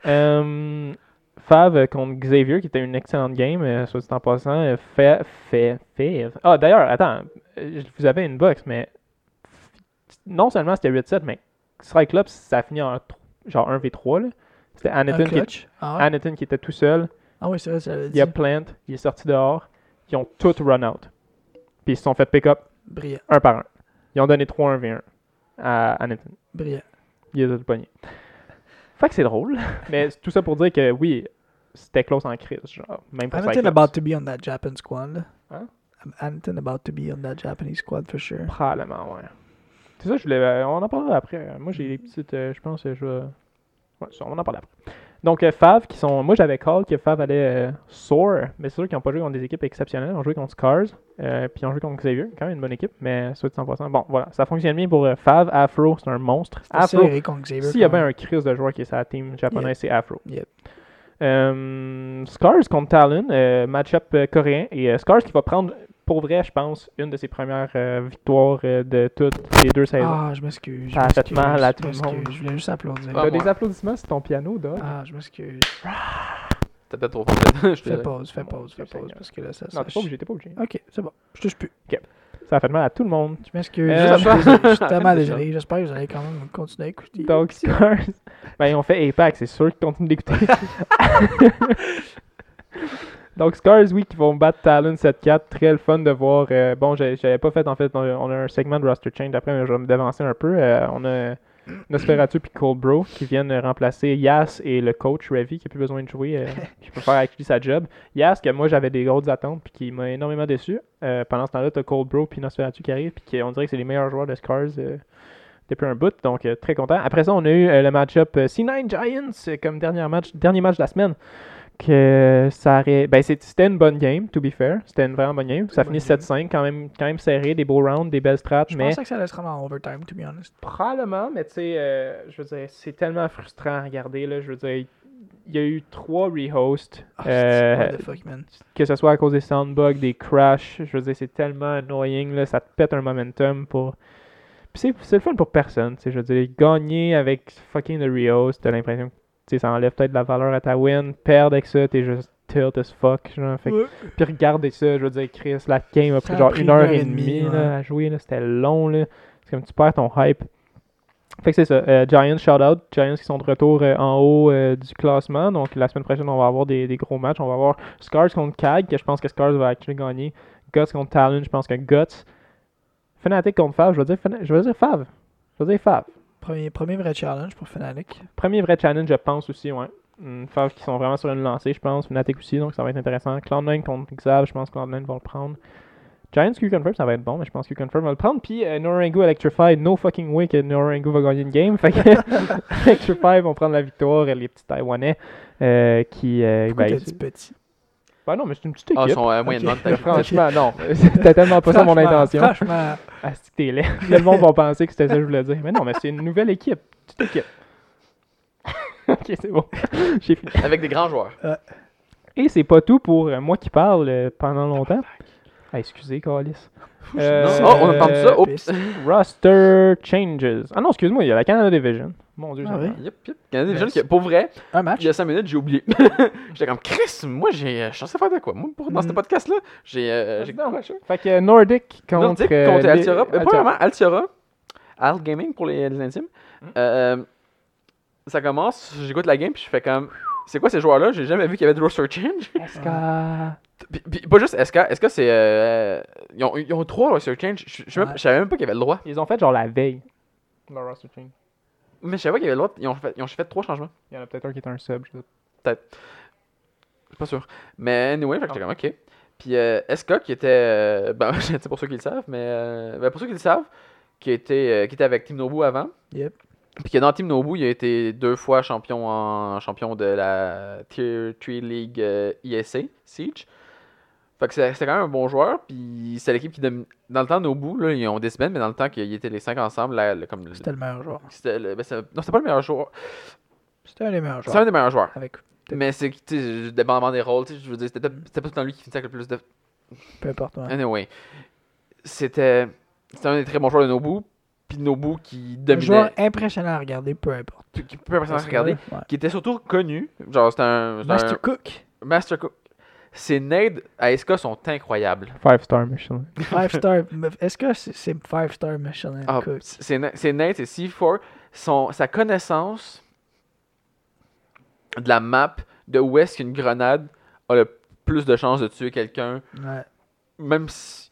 Fav euh, contre Xavier, qui était une excellente game, euh, soit dit en passant. fait, fait, fait. Ah, d'ailleurs, attends, euh, vous avez une box, mais non seulement c'était 8-7, mais Cyclops, ça a fini en genre 1v3. là. C'était qui, clutch? Ah, ouais. Anakin qui était tout seul. Ah oui, c'est vrai, ça l'a Il y a Plant, il est sorti dehors. Ils ont tous run out. Puis ils se sont fait pick up Brillant. un par un. Ils ont donné 3 1 v 1 à, à Nathan. Brillant. Il les a tout pognés. Fait que c'est drôle. Mais tout ça pour dire que oui, c'était close en crise. Genre, même pour Cyclops. about to be on that Japan squad. là. Hein? Anything about to be on that Japanese squad for sure. Probablement, ouais. C'est ça, je voulais. euh, On en parlera après. Moi, j'ai des petites. euh, je pense que je vais. Ouais, ça, on en parle après. Donc, euh, Fav, qui sont. Moi, j'avais call que Fav allait euh, soar, mais c'est sûr qu'ils n'ont pas joué contre des équipes exceptionnelles. Ils ont joué contre Scars, euh, puis ils ont joué contre Xavier, quand même une bonne équipe, mais ça, 100%. Bon, voilà, ça fonctionne bien pour Fav. Afro, c'est un monstre. Afro, serré contre Xavier. s'il y a bien un crise de joueur qui est la team japonaise, c'est Afro. Yep. Euh, Scars contre Talon, euh, match-up euh, coréen. Et euh, Scars qui va prendre, pour vrai, je pense, une de ses premières euh, victoires euh, de toutes les deux saisons. Ah, je m'excuse. Ça a je fait mal à tout le monde. Je voulais juste applaudir. Ah, T'as des applaudissements sur ton piano, Doc? Ah, je m'excuse. T'as peut-être trop fait. Je Fais pause, fais pause, fais pause. Parce que là, ça. non, t'es pas obligé, t'es pas obligé. Ok, c'est bon. Je touche plus. Ça a fait mal à tout le monde. Je m'excuse. Euh, je, [LAUGHS] suis tellement [LAUGHS] désolé. J'espère que vous allez quand même continuer à écouter. Donc, Scars. ben, ils ont fait Apex, c'est sûr qu'ils continuent d'écouter. [LAUGHS] Donc, Scars, oui, qui vont battre Talon 7-4. Très le fun de voir. euh, bon, j'avais pas fait, en fait, on a, un segment de roster change après, mais je vais me dévancer un peu. Euh, on a Nosferatu puis Cold Bro qui viennent remplacer Yas et le coach Revy qui a plus besoin de jouer, euh, [LAUGHS] qui peut faire avec lui sa job. Yas, que moi j'avais des grosses attentes puis qui m'a énormément déçu. Euh, pendant ce temps-là, t'as Cold Bro puis Nosferatu qui arrivent puis qui, on dirait que c'est les meilleurs joueurs de Scars. depuis un bout, donc euh, très content. Après ça, on a eu euh, le match-up euh, C9 Giants comme dernier match, dernier match de la semaine. Que ça aurait... ben, c'était une bonne game, to be fair. C'était une vraiment bonne game. Ça finit game. 7-5, quand même, quand même serré, des beaux rounds, des belles strats, Je mais pensais que ça allait se rendre en overtime, to be honest. probablement, mais tu sais, euh, je veux dire, c'est tellement frustrant à regarder, là. Je veux dire, il y a eu trois rehosts, Ah, euh, what the fuck, man. que ce soit à cause des soundbugs, des crashs. Je veux dire, c'est tellement annoying, là. Ça te pète un momentum pour. Puis c'est, le fun pour personne, tu sais. Je veux dire, gagner avec fucking the rehost, t'as l'impression que ça enlève peut-être de la valeur à ta win. Perdre avec ça, t'es juste tilt as fuck, genre. Fait que- puis regardez ça, je veux dire, Chris, la game a Ça pris a genre pris une heure et demie là, à jouer, c'était long, là. C'est comme tu perds ton hype. Fait que c'est ça, euh, Giants, shout out, Giants qui sont de retour euh, en haut euh, du classement, donc la semaine prochaine on va avoir des, des gros matchs, on va avoir Scars contre CAG, que je pense que Scars va actually gagner, Guts contre Talon, je pense que Guts, Fnatic contre Fav, je vais dire, je vais dire Fav, je vais dire Fav. Premier, premier vrai challenge pour Fnatic. Premier vrai challenge, je pense aussi, ouais. Fav qui sont vraiment sur une lancée, je pense. Fnatic aussi, donc ça va être intéressant. Cloud9 contre Xav, je pense que Cloud9 va le prendre. Giants Q Confirm, ça va être bon, mais je pense que Q Confirm va le prendre. Puis euh, Norangu Electrify, no fucking way que Norangu va gagner une game. [LAUGHS] Fait que [LAUGHS] Electrify vont prendre la victoire, les petits Taïwanais euh, qui. euh, Pourquoi ben, t'as dit petit? Ben non, mais c'est une petite Ah, ils équipe. sont euh, moyennement Ok. de taille. Franchement, non. [LAUGHS] C'était tellement pas ça mon intention. Franchement, Ah, c'est que t'es laid. [LAUGHS] Le monde va penser que c'était ça que je voulais dire. Mais non, mais c'est une nouvelle équipe. Petite équipe. [LAUGHS] ok, c'est bon. J'ai fini. Avec des grands joueurs. Et c'est pas tout pour euh, moi qui parle euh, pendant longtemps. Ah, excusez, Calis. Euh, Non. Oh, on a entendu ça. Oups. Roster changes. Ah non, excuse-moi, il y a la Canada Division. Mon dieu, Ah ça oui? Yep, yep. Canadien Division, qui- pour vrai, Un match? il y a 5 minutes, j'ai oublié. [LAUGHS] J'étais comme, Chris, moi, j'ai. Je sais faire de quoi? Moi, pour, dans ce Mm. podcast-là, j'ai. euh, j'ai Non. quoi, je- Fait que euh, Nordic contre. Nordic euh, contre les- Altiora. Euh, Altiora. Premièrement, Altiora. Alt Gaming pour les, les intimes. Mm. Euh, ça commence, j'écoute la game, puis je fais comme. C'est quoi ces joueurs-là? J'ai jamais vu qu'il y avait de roster change. [LAUGHS] SK. Puis, puis pas juste SK. SK, c'est. euh, ils, ont, ils ont trois roster change. Je, je, je, Ouais. je savais même pas qu'il y avait le droit. Ils ont fait genre la veille. Leur roster change. Mais je savais pas qu'il y avait le droit. Ils ont fait, ils ont fait trois changements. Il y en a peut-être un qui est un sub. je sais Peut-être. Je suis pas sûr. Mais anyway, fait que j'étais comme, ok. Puis euh, SK qui était. euh, ben, [LAUGHS] c'est pour ceux qui le savent, mais. euh, ben, pour ceux qui le savent, qui était, euh, qui était avec Team Nobu avant. Yep. Puis que dans Team Nobu, il a été deux fois champion en champion de la Tier 3 League euh, ISA, Siege. Fait que c'est- c'était quand même un bon joueur. Puis c'est l'équipe qui domine. Dans le temps, Nobu, là, ils ont des semaines, mais dans le temps qu'ils étaient les cinq ensemble, là, comme le- C'était le meilleur joueur. c'était le- ben, non, c'était pas le meilleur joueur. C'était un des meilleurs C'est un joueurs. des meilleurs joueurs. Avec Mais c'est, tu sais, dépendamment des rôles, tu sais, je veux dire, c'était c'était pas tout le temps lui qui finissait avec le plus de. peu importe. ouais. Anyway. C'était. C'était un des très bons joueurs de Nobu. Puis Nobu qui Un dominait. joueur impressionnant à regarder, peu importe. Qui personne Parce que regarder. ouais. Qui était surtout connu. Genre, c'était un. c'était Master un- Cook. Master Cook. Ses nades à SK sont incroyables. Five star Michelin. Five star. [LAUGHS] Est-ce que c'est c'est five star Michelin? Ah, ses, na- ses nades, c'est C4. Son, sa connaissance de la map de où est-ce qu'une grenade a le plus de chances de tuer quelqu'un Ouais. même si.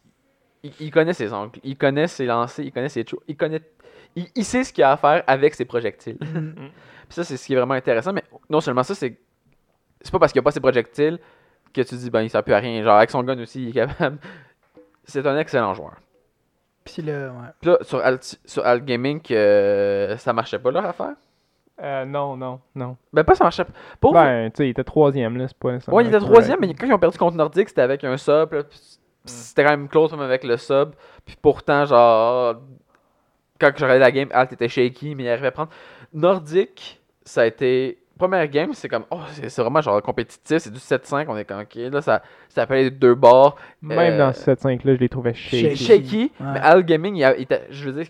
Il, il connaît ses angles, il connaît ses lancers, il connaît ses trous, il connaît. Il, il sait ce qu'il a à faire avec ses projectiles. [LAUGHS] Puis ça, c'est ce qui est vraiment intéressant. Mais non seulement ça, c'est. C'est pas parce qu'il a pas ses projectiles que tu dis, ben, il sert plus à rien. Genre, avec son gun aussi, il est capable. [LAUGHS] C'est un excellent joueur. Puis le, ouais. Puis là, sur Alt, sur Alt Gaming, que ça marchait pas leur affaire? Euh, non, non, non. Ben, pas ça marchait pas. Pour Ben, tu sais, il était troisième, là, c'est pas nécessairement Ouais, il était troisième, mais quand ils ont perdu contre Nordic, c'était avec un sub. là, puis C'était quand même close même avec le sub. Puis pourtant, genre, quand je regardais la game, Alt était shaky, mais il arrivait à prendre. Nordic, ça a été. Première game, c'est comme, oh, c'est vraiment genre compétitif, c'est du 7-5, on est comme, ok, là, ça, ça appelle les deux bords. Même Euh, dans ce 7-5-là, je les trouvais shaky. Shaky. Ouais. mais Alt Gaming, il a- il je veux dire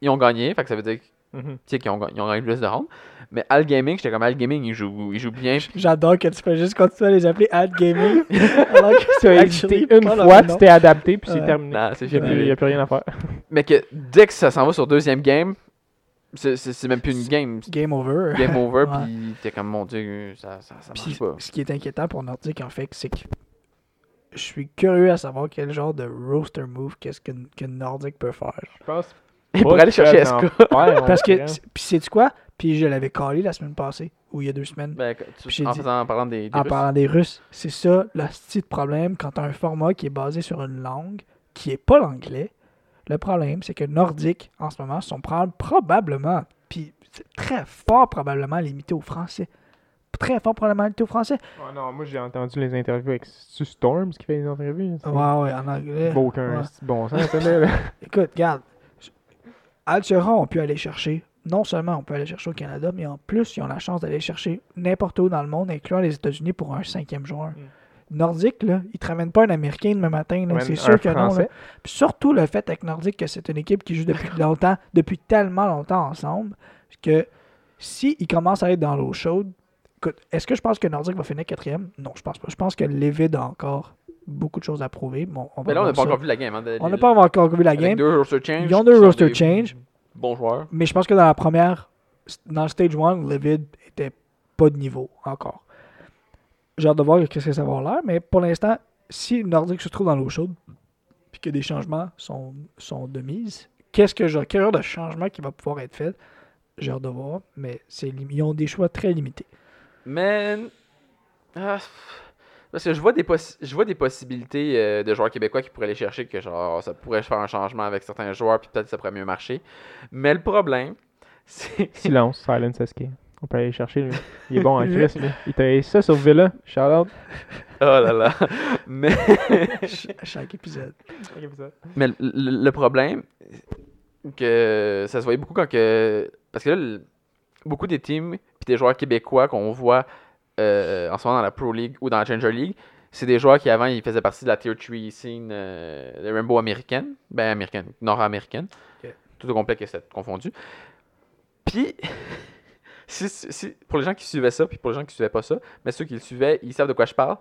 qu'ils ont gagné, fait que ça veut dire Mhm. tu sais, qu'ils ont, gagné plus de rounds. Mais Al Gaming, j'étais comme Al Gaming, il joue, il joue bien. [LAUGHS] J'adore que tu peux juste continuer à les appeler Ad Gaming. [LAUGHS] alors que Tu as hésité une fois, t'es adapté, puis c'est terminé. Non, c'est Il n'y a, plus- fini. il y a plus rien à faire. Mais que dès que ça s'en va sur deuxième game, c'est- même plus une game. Game over. Game [LAUGHS] over, Ouais. puis t'es comme, mon dieu, ça, ça, ça marche pas. ce qui est inquiétant pour Nordic, en fait, c'est que je suis curieux à savoir quel genre de roster move qu'est-ce que, que Nordic peut faire. Je pense. [LAUGHS] Il pourrait aller chercher SK. [LAUGHS] Parce que, puis c'est quoi? Puis je l'avais collé la semaine passée, ou il y a deux semaines, Ben, tu- en, dit- faisant, en parlant des, des en Russes. parlant des Russes. C'est ça, le style de problème, quand tu as un format qui est basé sur une langue qui est pas l'anglais. Le problème, c'est que Nordic, en ce moment, sont pro- probablement, puis très fort probablement limité au français. Très fort probablement limité au français. Non, moi j'ai entendu les interviews avec Stu Storms qui fait les interviews. Ouais, ouais, en anglais. Aucun Ouais. bon sens, là. [LAUGHS] Écoute, regarde. Altera, on peut aller chercher. Non seulement on peut aller chercher au Canada, mais en plus, ils ont la chance d'aller chercher n'importe où dans le monde, incluant les États-Unis, pour un cinquième joueur. Mm. Nordique, là, ils te ramènent pas un Américain demain matin, c'est sûr que non. là. Puis surtout le fait avec Nordique que c'est une équipe qui joue depuis longtemps, depuis tellement longtemps ensemble, que si ils commencent à être dans l'eau chaude, écoute, est-ce que je pense que Nordique va finir quatrième? Non, je pense pas. Je pense que Levid a encore beaucoup de choses à prouver. Bon, on Mais là, on n'a pas encore vu la game. Hein, de- On n'a pas encore vu la game. deux roster change. Ils ont deux roster change. Bons joueurs. Mais je pense que dans la première, dans le stage 1, Levid était pas de niveau encore. J'ai hâte de voir qu'est-ce que ça va avoir l'air, mais pour l'instant, si Nordic se trouve dans l'eau chaude, puis que des changements sont, sont de mise, qu'est-ce que j'ai, quel genre de changement qui va pouvoir être fait, j'ai hâte de voir, mais ils ont des choix très limités. Mais. ah, parce que je vois des, possi- je vois des possibilités euh, de joueurs québécois qui pourraient aller chercher que genre ça pourrait faire un changement avec certains joueurs puis peut-être ça pourrait mieux marcher. Mais le problème, [LAUGHS] c'est. Silence, silence SK. On peut aller chercher, lui. Il est bon en [LAUGHS] Chris, lui. Il t'a ça sur Villa. Shout out. Oh là là. [LAUGHS] Mais, Ch- à chaque épisode. mais le, le- le problème, que ça se voyait beaucoup quand que. Parce que là, le- beaucoup des teams puis des joueurs québécois qu'on voit euh, en ce moment dans la Pro League ou dans la Challenger League, c'est des joueurs qui avant ils faisaient partie de la Tier 3 scene euh, de Rainbow américaine. Ben américaine, nord-américaine. Tout au complet que c'est confondu. Puis, si, si- si- pour les gens qui suivaient ça, puis pour les gens qui suivaient pas ça, mais ceux qui le suivaient, ils savent de quoi je parle.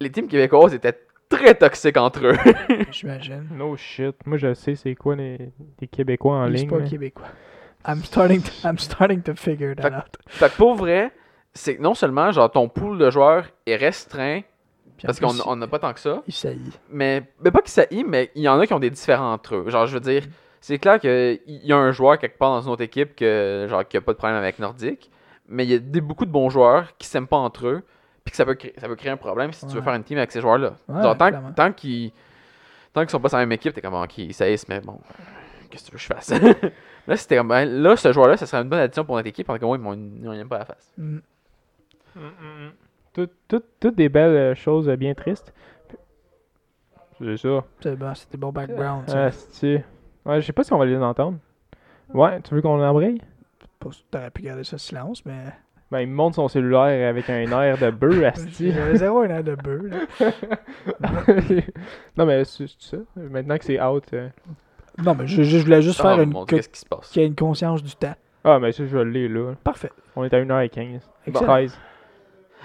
Les teams québécoises étaient très toxiques entre eux. [LAUGHS] J'imagine. No shit. Moi, je sais c'est quoi les, les Québécois en Les ligne. là. québécois. I'm starting, to, I'm starting to figure that Fait- out. fait que pour vrai, c'est que non seulement genre ton pool de joueurs est restreint parce qu'on on n'a pas tant que ça, Il saillit. mais, mais pas qu'ils saillissent, mais il y en a qui ont des différents entre eux. Genre, je veux dire, c'est clair qu'il y a un joueur quelque part dans une autre équipe que, genre, qui a pas de problème avec Nordique, mais il y a des, beaucoup de bons joueurs qui s'aiment pas entre eux, puis que ça peut, créer, ça peut créer un problème si tu veux faire une team avec ces joueurs-là. Ouais, tant, qu'ils tant qu'ils sont pas sur la même équipe, t'es comme, ok, ils saillissent, mais bon, qu'est-ce que tu veux que je fasse? [LAUGHS] là, c'était comme, ben, là, ce joueur-là, ça serait une bonne addition pour notre équipe, parce que moi, ils m'ont pas la face. Mm. Tout- tout- Toutes des belles euh, choses euh, bien tristes. C'est ça. C'est bon, c'était bon background. ça. Ah, c'est- Ouais, je sais pas si on va les entendre. Ouais, tu veux qu'on embraye? T'aurais pu garder ça silence, mais. Ben, il me montre son cellulaire avec un air de bœuf, [LAUGHS] asti. J'avais zéro un air de beurre. là. [LAUGHS] non, mais c'est ça. Maintenant que c'est out. euh, Non, mais je, je voulais juste faire une. Qu'est-ce qui se passe? qu'il y ait une conscience du temps. Ah, mais ça, je l'ai là. Parfait. On est à 1h15. Excellent. 13.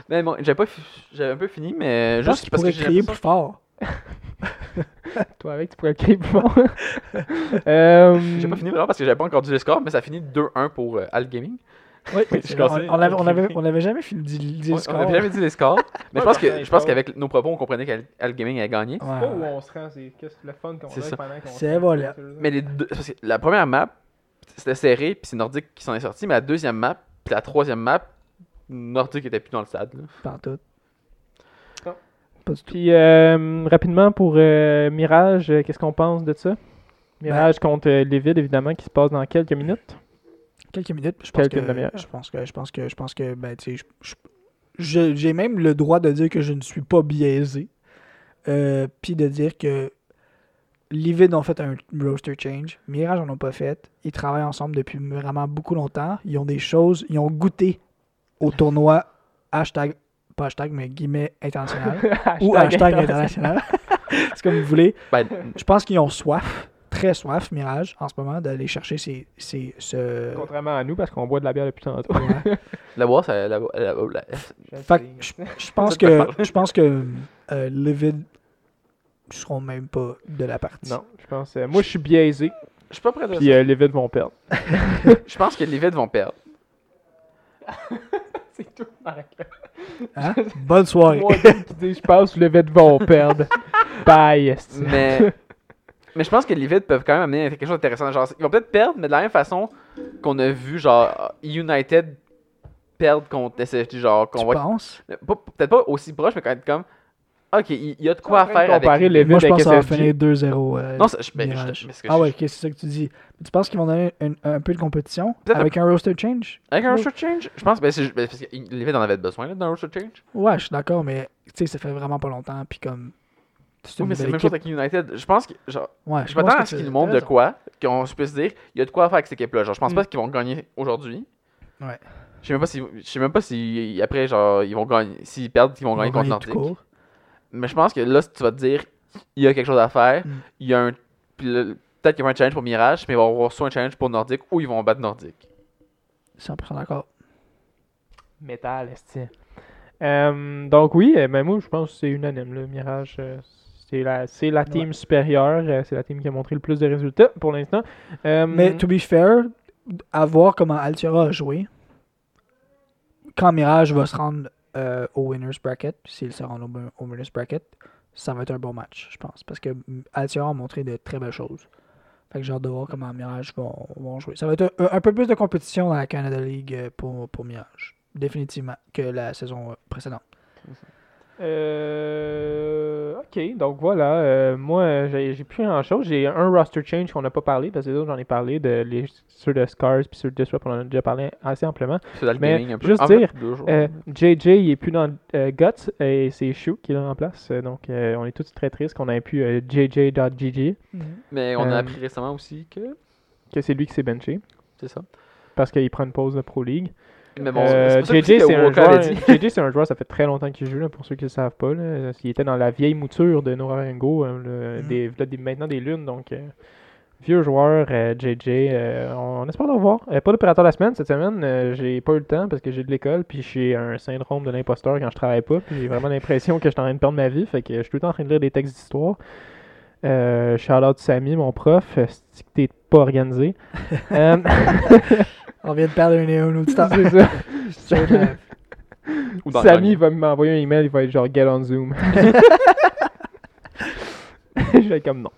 Mais bon, j'avais pas j'avais un peu fini, mais Je pense juste qu'il parce que pourrait j'ai crier l'impression- plus fort. [LAUGHS] Toi, avec, tu pourrais plus fort. [LAUGHS] euh, J'ai pas fini vraiment parce que j'avais pas encore dit le score, mais ça finit 2-1 pour euh, Al Gaming. Oui, c'est on, on avait, on, avait, on avait jamais fini de dire On le score. on avait jamais dit les scores. [LAUGHS] Mais je Ouais, pense que je pense bon. qu'avec nos propos, on comprenait qu'Al Gaming a gagné. Ouais, Pas où on se rend, c'est le fun qu'on C'est a pendant qu'on C'est voilà. c'est. Mais les deux, parce que la première map, c'était serré, puis c'est Nordique qui s'en est sorti. Mais la deuxième map, puis la troisième map, Nordique était plus dans le stade. là. Pas tout. Pas du tout. Puis euh, rapidement pour euh, Mirage, euh, qu'est-ce qu'on pense de ça? Mirage contre euh, Lévid, évidemment, qui se passe dans quelques minutes. Quelques minutes. Je pense Quelques que, je pense que, je pense que, je pense que, ben, j'ai même le droit de dire que je ne suis pas biaisé. Euh, Puis de dire que Livid ont fait un roster change. Mirage en ont pas fait. Ils travaillent ensemble depuis vraiment beaucoup longtemps. Ils ont des choses, ils ont goûté au tournoi hashtag, pas hashtag, mais guillemets [LAUGHS] international. ou hashtag international. [LAUGHS] C'est comme vous voulez. Ben, Je pense qu'ils ont soif, très soif, Mirage, en ce moment, d'aller chercher ces, ces, ce, Contrairement à nous, parce qu'on boit de la bière depuis tantôt. Ouais. [LAUGHS] la boîte, ça- la, la- la- Fait que je, je pense que je pense que euh, Livid seront même pas de la partie. Non, je pense. euh, moi, je suis biaisé, je suis pas prêt de puis euh, Lévid vont perdre. Je pense que les Vides vont perdre. C'est tout, Marc. Hein? [LAUGHS] Bonne soirée. Moi, qui dis, je pense que Lévid vont perdre. Bye. esti. Mais, mais je pense que les Vides peuvent quand même amener quelque chose d'intéressant. Genre, ils vont peut-être perdre, mais de la même façon qu'on a vu, genre, United perdre contre SSG. Genre, qu'on Tu penses? pas- Peut-être pas aussi proche, mais quand même comme. Ok, il y a de quoi faire avec. comparer les Moi, je pense que ça va finir 2-0. euh, Non, c'est- je- je- mais ce que ah je- ouais, ok, c'est ça que tu dis? Tu penses qu'ils vont donner un, un peu de compétition avec un roster change? Avec un roster change, je pense ben, c'est- ben, parce que les en avaient besoin d'un roster change. Ouais, je suis d'accord, mais tu sais, ça fait vraiment pas longtemps. Puis comme. Oui, mais c'est la même chose avec United. Je pense que. Genre, Ouais, je pense m'attends à ce qu'ils t'as montrent de quoi, qu'on se puisse dire, il y a de quoi faire avec cette équipe-là. Genre, je pense Mm. pas qu'ils vont gagner aujourd'hui. Ouais. Je sais même pas si, je sais même pas si après, genre, ils vont gagner, s'ils perdent, ils vont Ils gagner vont contre gagner tout Nordique. Mais je pense que là, si tu vas te dire, il y a quelque chose à faire, Mm. il y a un, peut-être qu'il y aura un challenge pour Mirage, mais il va y avoir soit un challenge pour Nordique ou ils vont battre Nordique. 100% d'accord. Métal, esti. Euh, donc oui, euh, ben moi je pense que c'est unanime. Le Mirage, euh, c'est la, c'est la team Ouais. supérieure. euh, c'est la team qui a montré le plus de résultats pour l'instant. Euh, Mais to be fair, à voir comment Altiera a joué, quand Mirage va se rendre euh, au Winners Bracket, s'il se rend au, Winners Bracket, ça va être un bon match, je pense. Parce que mm, Altiera a montré de très belles choses. Fait que j'ai hâte de voir comment Mirage vont, vont jouer. Ça va être un, un peu plus de compétition dans la Canada League euh, pour, pour Mirage. Définitivement, que la saison euh, précédente. Euh, ok, donc voilà. euh, moi, j'ai plus grand chose. J'ai un roster change qu'on n'a pas parlé parce que les autres, j'en ai parlé. De, les, ceux de Scars puis ceux de Disrupt, on en a déjà parlé assez amplement. C'est dans le Mais gaming un peu. juste En dire, jours. Euh, JJ, il est plus dans euh, Guts et c'est Shu qui le remplace. Euh, donc, euh, on est tous très tristes qu'on ait pu euh, JJ.GG, mais on a euh, appris récemment aussi que. que c'est lui qui s'est benché C'est ça. parce qu'il prend une pause de Pro League. Mais bon, Euh, JJ, que c'est un, joueur. JJ, un joueur, ça fait très longtemps qu'il joue, là, pour ceux qui ne le savent pas. Là. Il était dans la vieille mouture de Norarengo, euh, le- Mhm. des, maintenant des lunes. Donc, euh, vieux joueur, euh, JJ. euh, on, on espère le revoir. Euh, pas d'opérateur la semaine cette semaine. euh, j'ai pas eu le temps parce que j'ai de l'école. Puis j'ai un syndrome de l'imposteur quand je travaille pas. Puis j'ai vraiment l'impression que je suis en train de perdre ma vie. Fait que je suis tout le temps en train de lire des textes d'histoire. Euh, shout out Samy, mon prof. euh, Si t'es pas organisé. [LAUGHS] Euh, [LAUGHS] On vient de perdre un, un auditeur. [LAUGHS] c'est ça. [LAUGHS] Ou dans Samy va m'envoyer un email, il va être genre get on Zoom. [LAUGHS] je vais être comme non.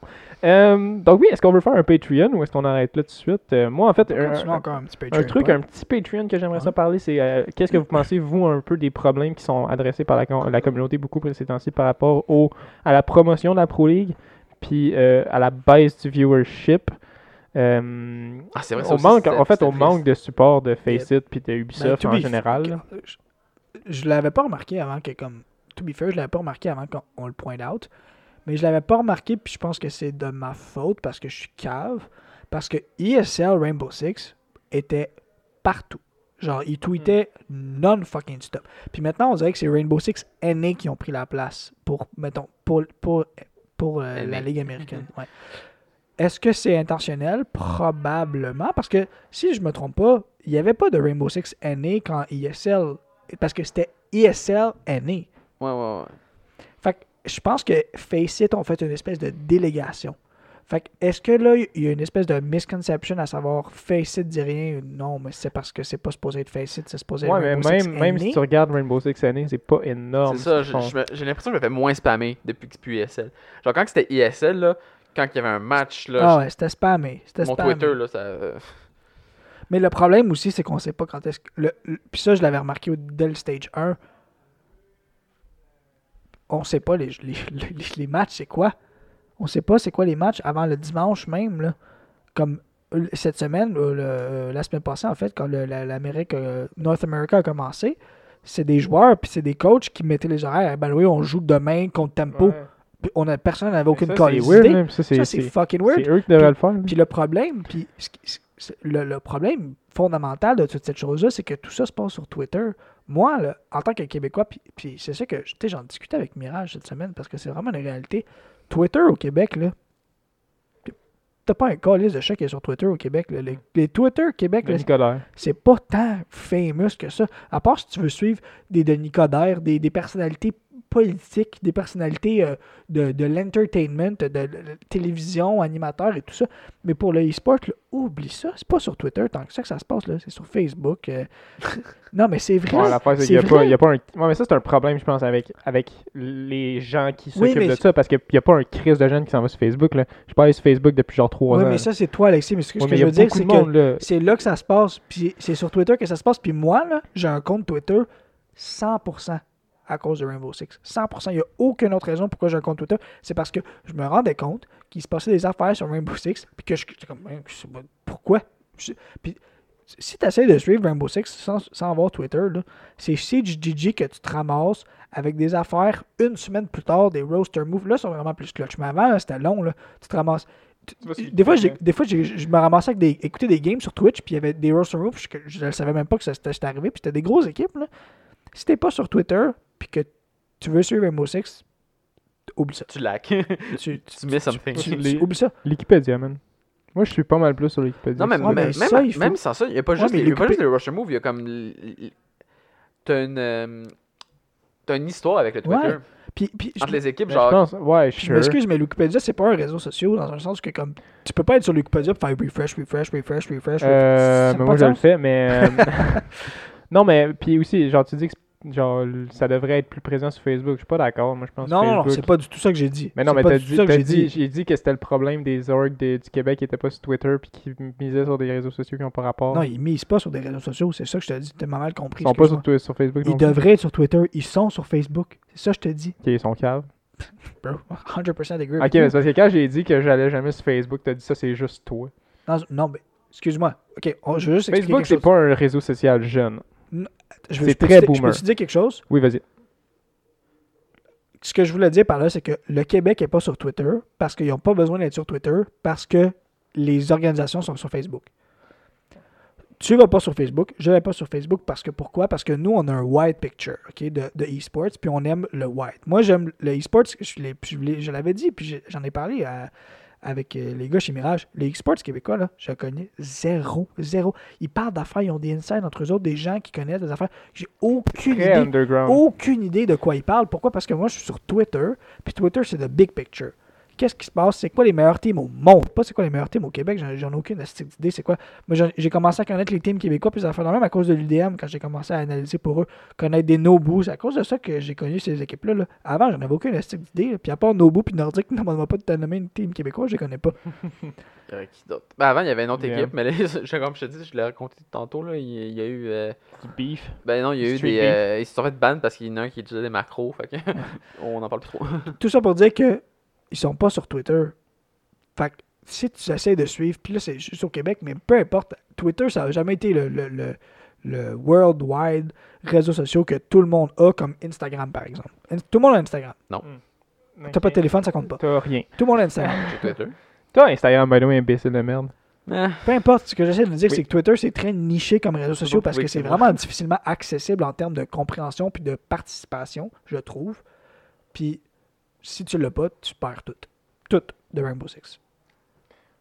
Euh, donc oui, est-ce qu'on veut faire un Patreon ou est-ce qu'on arrête là tout de suite? Euh, moi en fait, un, encore un petit un truc, un petit Patreon que j'aimerais ça parler, c'est euh, qu'est-ce que vous pensez, vous, un peu des problèmes qui sont adressés par la, com- la communauté beaucoup ces temps-ci par rapport au, à la promotion de la Pro League, puis euh, à la baisse du viewership? Euh, Ah, c'est vrai, on manque, en fait, on triste. manque de support de Faceit puis de Ben, Ubisoft to en be- général. Je, je l'avais pas remarqué avant que, comme, to be fair, je l'avais pas remarqué avant qu'on on le point out. Mais je l'avais pas remarqué, puis je pense que c'est de ma faute parce que je suis cave. Parce que ESL Rainbow Six était partout. Genre, ils tweetaient non-fucking stop. Puis maintenant, on dirait que c'est Rainbow Six NA qui ont pris la place pour, mettons, pour, pour, pour euh, la. Ligue américaine. [LAUGHS] Ouais. Est-ce que c'est intentionnel? Probablement. Parce que si je me trompe pas, il n'y avait pas de Rainbow Six NA quand ESL. Parce que c'était ESL NA. Ouais, ouais, ouais. Fait que je pense que Faceit ont fait une espèce de délégation. Fait que, est-ce que là, il y a une espèce de misconception à savoir Face It dit rien Non, mais c'est parce que c'est pas supposé être Face It, c'est supposé être Ouais, mais Rainbow Six même, même si tu regardes Rainbow Six année, c'est pas énorme. C'est ça, j'ai l'impression que je me fais moins spammer depuis que c'est plus ISL. Genre, quand c'était ISL, là, quand il y avait un match, là, Ah ouais, c'était spammé. C'était mon spammé. Twitter, là, ça. euh, Mais le problème aussi, c'est qu'on sait pas quand est-ce que. Le, le- puis ça, je l'avais remarqué au- dès le stage 1. On sait pas les, les, [LAUGHS] les, les matchs, c'est quoi? On sait pas c'est quoi les matchs avant le dimanche même. Là. Comme euh, cette semaine, euh, le- la semaine passée, en fait, quand l'Amérique, North America a commencé, c'est des joueurs puis c'est des coachs qui mettaient les horaires. Ben oui, on joue demain contre Tempo. Ouais. On a, personne n'avait aucune puis Ça, c'est fucking weird. c'est eux qui devraient le faire. Puis le problème, puis le, le problème fondamental de toute cette chose-là, c'est que tout ça se passe sur Twitter. Moi, là, en tant que Québécois, puis, puis c'est ça que j'en discutais avec Mirage cette semaine parce que c'est vraiment une réalité. Twitter au Québec, là, t'as pas un calice de chat qui est sur Twitter au Québec. là. Les, les Twitter Québec, Coderre. c'est pas tant famous que ça. À part si tu veux suivre des Denis Coderre, des, des personnalités politiques, des personnalités euh, de, de l'entertainment, de, de- de télévision, animateurs et tout ça. Mais pour le e-sport, là, oublie ça. C'est pas sur Twitter tant que ça que ça se passe. là. C'est sur Facebook. euh. [LAUGHS] non, mais c'est vrai. Ouais, l'affaire, c'est c'est qu'il y a pas, il y a pas un. Ouais, mais ça, c'est un problème, je pense, avec, avec les gens qui Oui, s'occupent de c'est- ça, parce qu'il n'y a pas un crise de jeunes qui s'en va sur Facebook. Là. Je parle sur Facebook depuis genre 3 Oui, ans. mais ça, c'est toi, Alexis. Mais ce que, ce je veux dire, c'est que là. c'est là que ça se passe. Puis c'est sur Twitter que ça se passe. Puis moi, là, j'ai un compte Twitter 100% à cause de Rainbow Six. 100%. Il n'y a aucune autre raison pourquoi j'ai un compte Twitter. C'est parce que je me rendais compte qu'il se passait des affaires sur Rainbow Six. Puis que je comme, Hein, pourquoi? Puis si tu essaies de suivre Rainbow Six sans, sans avoir Twitter, c'est CGG que tu te ramasses avec des affaires une semaine plus tard, des roster moves. Là, sont vraiment plus clutch. Mais avant, c'était long. Là. Tu te ramasses. tu- Des fois, j'ai- des fois je me ramassais avec des, écouter des games sur Twitch, puis il y avait des roster moves, je, ne savais même pas que ça c'était arrivé, puis c'était des grosses équipes. Là. Si t'es pas sur Twitter, puis que tu veux suivre Rainbow Six, oublie ça. Tu lack. Tu, tu mets something. tu- Les- tu- oublie ça. Wikipédia, man. Moi, je suis pas mal plus sur Wikipédia. Non, mais. Ouais, même, mais même, ça, il faut- même sans ça, il n'y a pas Ouais, juste, les, il y a pas juste les Rusher Move, il y a comme. T'as une. euh, T'as une histoire avec le Twitter. Ouais. Puis, puis je- Entre les équipes, je genre. pense, ouais, je sure. m'excuse, mais Wikipédia, c'est pas un réseau social dans un sens que comme tu peux pas être sur Wikipédia pour faire refresh, refresh, refresh, refresh. Euh, mais moi, je le fais, mais. euh, [LAUGHS] non, mais puis aussi, genre, tu dis que genre, ça devrait être plus présent sur Facebook. Je suis pas d'accord. Moi, je pense Non, non, c'est pas du tout ça que j'ai dit. Mais non, mais t'as dit, j'ai dit, dit. que c'était le problème des orgs du Québec qui étaient pas sur Twitter puis qui misaient sur des réseaux sociaux qui n'ont pas rapport. Non, ils misent pas sur des réseaux sociaux, c'est ça que je te dis. T'as mal compris. ils sont pas sur, sur Facebook. Ils devraient être sur Twitter, ils sont sur Facebook. C'est ça que je te dis, Ok, ils sont caves. [LAUGHS] bro. 100% agree. Ok, mais c'est parce que quand j'ai dit que j'allais jamais sur Facebook, t'as dit ça, c'est juste toi. Non, non, mais excuse-moi. Ok, on- je veux juste Facebook, c'est pas un réseau social jeune. Je veux- c'est très Je peux te dire quelque chose? Oui, vas-y. Ce que je voulais dire par là, c'est que le Québec est pas sur Twitter parce qu'ils n'ont pas besoin d'être sur Twitter parce que les organisations sont sur Facebook. Tu vas pas sur Facebook, je vais pas sur Facebook parce que pourquoi? Parce que nous, on a un white picture ok, de, de e-sports, puis on aime le white. Moi, j'aime le e-sports, je, l'ai- je l'ai- je l'avais dit, puis j'en ai parlé à- avec euh, les gars chez Mirage. Les e-sports québécois, là, je connais zéro, zéro. Ils parlent d'affaires, ils ont des insides entre eux autres, des gens qui connaissent des affaires. J'ai aucune Très idée aucune idée de quoi ils parlent. Pourquoi? Parce que moi, je suis sur Twitter, puis Twitter, c'est the big picture. Qu'est-ce qui se passe? C'est quoi les meilleurs teams au monde? Pas c'est quoi les meilleurs teams au Québec, j'en ai aucune astuce idée. C'est quoi? Moi, j'ai commencé à connaître les teams québécois, puis ça fait même à cause de l'UDM, quand j'ai commencé à analyser pour eux, connaître des Nobu. C'est à cause de ça que j'ai connu ces équipes-là. là. Avant, j'en avais aucune astuce d'idée. là. Puis à part Nobu puis Nordic, [LAUGHS] ne m'a pas de nommer une team québécois, je les connais pas. Il y avait qui d'autre? Ben, avant, il y avait une autre Yeah. équipe, mais là, [LAUGHS] comme je te dis, je l'ai raconté tantôt, là, il, il y a eu. euh, Du beef. ben non, il y a eu Street des. euh, ils se sont fait ban parce qu'il y en a un qui utilisait des macros, fait que. [LAUGHS] on en parle plus trop. Tout ça pour dire que ils sont pas sur Twitter. Fait que si tu essaies de suivre, puis là c'est juste au Québec, mais peu importe, Twitter ça n'a jamais été le, le, le, le worldwide réseau social que tout le monde a comme Instagram par exemple. In- Tout le monde a Instagram. T'as pas de téléphone, ça compte pas. T'as rien. Tout le monde a Instagram. [LAUGHS] Twitter? T'as Instagram, by the way, imbécile de merde. Eh, Peu importe, ce que j'essaie de dire, Oui. c'est que Twitter, c'est très niché comme réseau social parce que c'est vraiment difficilement accessible en termes de compréhension puis de participation, je trouve. Puis si tu l'as pas, tu perds tout. Tout de Rainbow Six.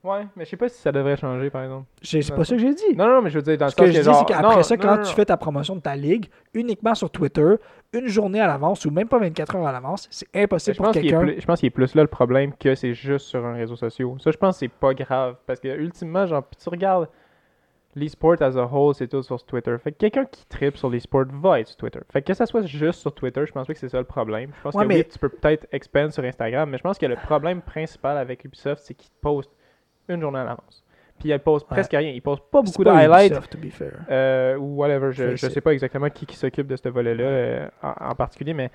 Ouais, mais je sais pas si ça devrait changer, par exemple. C'est pas ça que j'ai dit. Non, non, mais je veux dire, dans le Ce que je dis, genre- c'est qu'après ça, non, quand non, tu non. fais ta promotion de ta ligue, uniquement sur Twitter, une journée à l'avance ou même pas 24 heures à l'avance, c'est impossible Je pour pense, qu'il est quelqu'un. plus, je pense qu'il est plus là le problème que c'est juste sur un réseau social. Ça, je pense que c'est pas grave. Parce que, ultimement, genre, puis tu regardes l'e-sport as a whole, c'est tout sur Twitter. Fait que quelqu'un qui tripe sur l'e-sport va être sur Twitter. Fait que que ça soit juste sur Twitter, je pense pas que c'est ça le problème. Je pense Ouais, que mais- oui, tu peux peut-être expand sur Instagram, mais je pense que le problème principal avec Ubisoft, c'est qu'ils te postent une journée à l'avance. Puis ils postent Ouais. presque rien. Ils postent pas beaucoup de highlights. Euh, ou whatever, je, je sais pas exactement qui, qui s'occupe de ce volet-là euh, en, en particulier, mais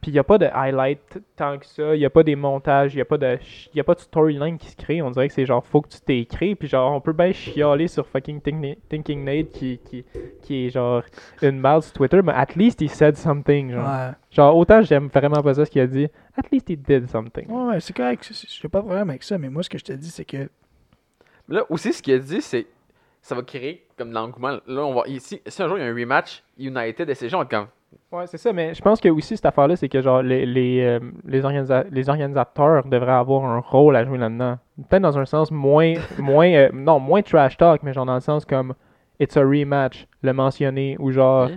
puis il n'y a pas de highlight tant que ça, il n'y a pas des montages, il n'y a pas de ch- y a pas de storyline qui se crée, on dirait que c'est genre faut que tu t'écris, puis genre on peut bien chialer sur fucking Think- Thinking Nate qui, qui, qui est genre une balle sur Twitter, mais at least he said something, genre. Ouais. Genre autant j'aime vraiment pas ça ce qu'il a dit, at least he did something. Ouais, ouais, c'est correct. J'ai pas de problème avec ça, mais moi, ce que je te dis, c'est que. Là aussi, ce qu'il a dit, c'est ça va créer comme de l'engouement. Là, on va ici, si un jour il y a un rematch United et ces gens comme Ouais, c'est ça, mais je pense que aussi cette affaire-là, c'est que genre les, les, euh, les, organisa- les organisateurs devraient avoir un rôle à jouer là-dedans. Peut-être dans un sens moins [LAUGHS] moins euh, non, moins trash talk, mais genre dans le sens comme it's a rematch, le mentionner, ou genre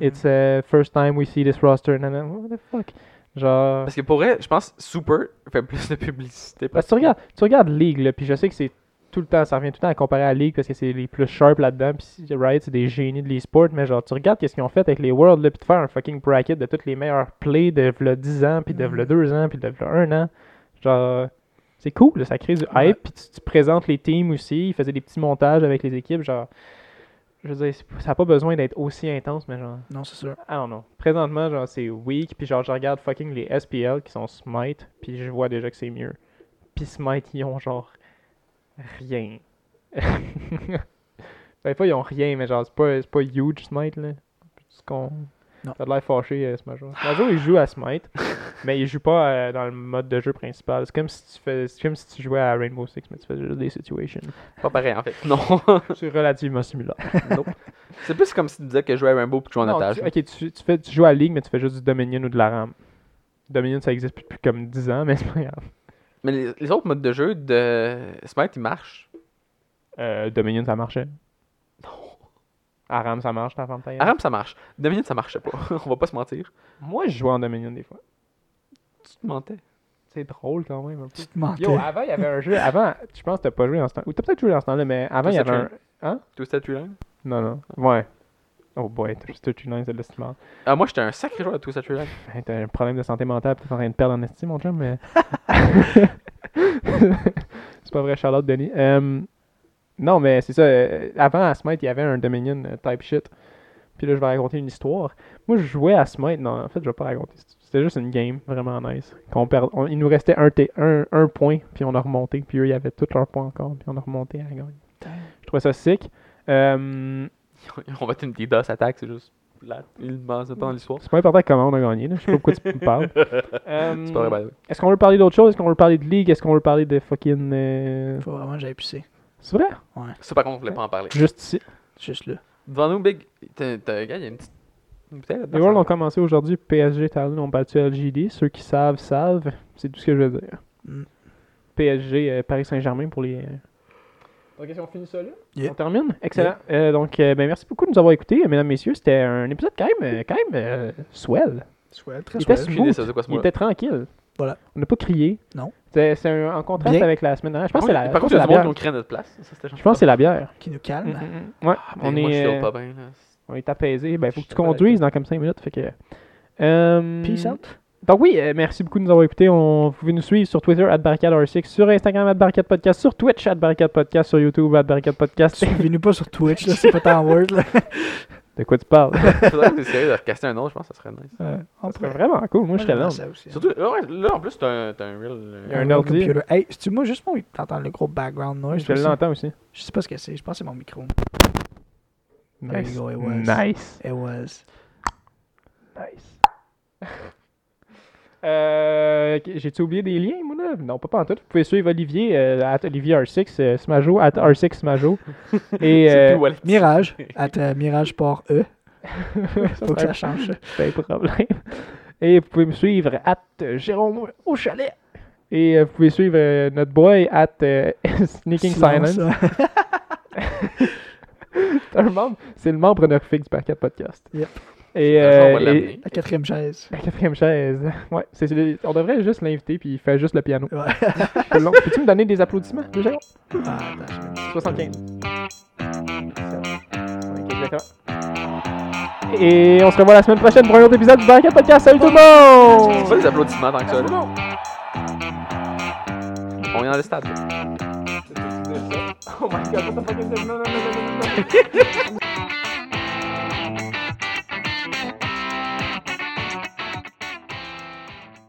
it's a first time we see this roster, nanana, what the fuck? Genre. Parce que pour vrai, je pense Super fait plus de publicité. Parce que tu regardes, tu regardes League, là, puis je sais que c'est tout le temps, ça revient tout le temps à comparer à League parce que c'est les plus sharp là-dedans, puis Riot, c'est des génies de l'e-sport, mais genre, tu regardes qu'est-ce qu'ils ont fait avec les Worlds, là, puis de faire un fucking bracket de tous les meilleurs plays de v'là 10 ans, puis de v'là Mhm. 2 ans, puis de v'là 1 an. Genre, c'est cool, là, ça crée du hype, Ouais. puis tu, tu présentes les teams aussi, ils faisaient des petits montages avec les équipes, genre, je veux dire, ça n'a pas besoin d'être aussi intense, mais genre, Non, c'est sûr. I don't know. Présentement, genre, c'est weak, puis genre, je regarde fucking les SPL qui sont Smite, puis je vois déjà que c'est mieux. Puis Smite, ils ont genre rien. [LAUGHS] ben, pas ils ont rien, mais genre, c'est pas, c'est pas huge Smite, là. Ce qu'on. T'as de l'air fâché, euh, Smajo. Smajo, il joue à Smite, [LAUGHS] mais il joue pas euh, dans le mode de jeu principal. C'est comme si tu fais, c'est comme si tu jouais à Rainbow Six, mais tu fais juste des situations. Pas pareil en fait. Non. [LAUGHS] C'est relativement similaire. Nope. C'est plus comme si tu disais que je jouais à Rainbow puis que je jouais en otage. tu, ok, tu, tu fais, tu joues à League, mais tu fais juste du Dominion ou de la RAM. Dominion, ça existe depuis comme 10 ans, mais c'est pas grave. Mais les, les autres modes de jeu de Smite, ils marchent? Euh, Dominion, ça marchait. Non. Aram, ça marche, t'as ta Aram, ça marche. Dominion, ça marchait pas. [LAUGHS] On va pas se mentir. Moi, je jouais en Dominion des fois. Tu te mentais. C'est drôle quand même un peu. Tu te mentais. Yo, avant, il y avait un jeu. Avant, je pense que t'as pas joué en ce temps. Ou t'as peut-être joué en ce temps-là, mais avant, il y avait un. Twisted Tout ça, tu l'as. Non, non. Ouais. Oh boy, Twisted True Lines, c'est l'estimant. Ah, moi, j'étais un sacré joueur de tout ça, tu l'as. Ben, T'as un problème de santé mentale, peut-être en train de perdre en estime, mon chum, mais. [LAUGHS] c'est pas vrai, Charlotte Denis. Non, mais c'est ça. euh, avant, à Smite, il y avait un Dominion euh, type shit. Puis là, je vais raconter une histoire. Moi, je jouais à Smite. Non, en fait, je vais pas raconter. C'était juste une game vraiment nice. Qu'on perd, on- il nous restait un, t- un, un point, puis on a remonté. Puis eux, il y avait tous leurs points encore, puis on a remonté à la gagne. Je trouvais ça sick. Euh, On va une DDoS attaque, c'est juste plate. Pas dans l'histoire. c'est pas important comment on a gagné. Là. Je sais pas pourquoi tu me parles. [LAUGHS] Euh, C'est pas vrai. Est-ce qu'on veut parler d'autre chose? Est-ce qu'on veut parler de League? Est-ce qu'on veut parler de fucking. euh, Faut vraiment que j'aille pisser. C'est vrai? Ça, par contre, on voulait pas en parler. Juste ici. Juste là. Devant nous, Big, t'as, il y a une petite. Les Worlds ont commencé aujourd'hui. PSG Talon ont battu LGD. Ceux qui savent, savent. C'est tout ce que je veux dire. Mm. PSG, euh, Paris Saint-Germain pour les. Euh, Ok, si on finit ça là, Yeah. on termine? Excellent. Euh, donc, euh, ben, merci beaucoup de nous avoir écoutés, mesdames, messieurs. C'était un épisode quand même, euh, quand même euh, swell. Swell, très Il était swell. Idée, smooth. quoi ce Il était tranquille. Voilà. On n'a pas crié. Non. C'est en contraste Bien. avec la semaine dernière. Je pense que c'est la, Par je pense contre, il y que a c'est du la monde bière. qui ont créé notre place. Ça, Je pense que c'est la bière. Qui nous calme. Mm, mm, mm. Ouais, Ah, on moi, est, pas bien, là. on est apaisé. Ben, faut que tu conduises dans comme 5 minutes. Fait que. Euh, Peace out. Donc oui, euh, merci beaucoup de nous avoir écoutés. On, vous pouvez nous suivre sur Twitter, barricadr6, sur Instagram, barricade podcast, sur Twitch, barricade podcast, sur YouTube, barricade podcast. Suivez-nous pas sur Twitch, là, c'est pas tant [LAUGHS] word, là. De quoi tu parles? [LAUGHS] Faudrait que tu essayes de recaster un autre, je pense que ça serait nice. Euh, on Ça serait pourrait. vraiment cool. Moi, je serais là. ça aussi. Surtout, là, ouais, là, en plus, t'as un, t'as un real. euh, Il y a un ordi. computer. Hey, c'est-tu moi juste moi t'entends le gros background noise? Je l'entends aussi. Je sais pas ce que c'est. Je pense que c'est mon micro. There Nice. you go, it was. Nice. It was. Nice. [LAUGHS] Euh, J'ai-tu oublié des liens, moi, là? Non, pas en tout. Vous pouvez suivre Olivier, euh, at Olivier R6, euh, Smajo, at R6 Smajo. [LAUGHS] Et, euh. Mirage. At euh, Mirage Port E. [LAUGHS] Faut que ça change. ça. c'est un problème. Et vous pouvez me suivre, at Jérôme au chalet. Et euh, vous pouvez suivre euh, notre boy at euh, [LAUGHS] Sneaking Silence. C'est un membre- C'est le membre honorifique du Packet Podcast. Yep. Et, euh, et-. La quatrième chaise. la quatrième chaise. [LAUGHS] Ouais, c'est, c'est- on devrait juste l'inviter puis il fait juste le piano. Ouais. [LAUGHS] Long. Peux-tu me donner des applaudissements? Secondes? Ah, attends, je- 75. Exactement. Et on se revoit la semaine prochaine pour un autre épisode du Packet Podcast. Salut tout le C'est monde! pas des applaudissements tant que ça. là. On est dans le stade. [LAUGHS] Oh my god, what the fuck is this? Non, non, non, non, non.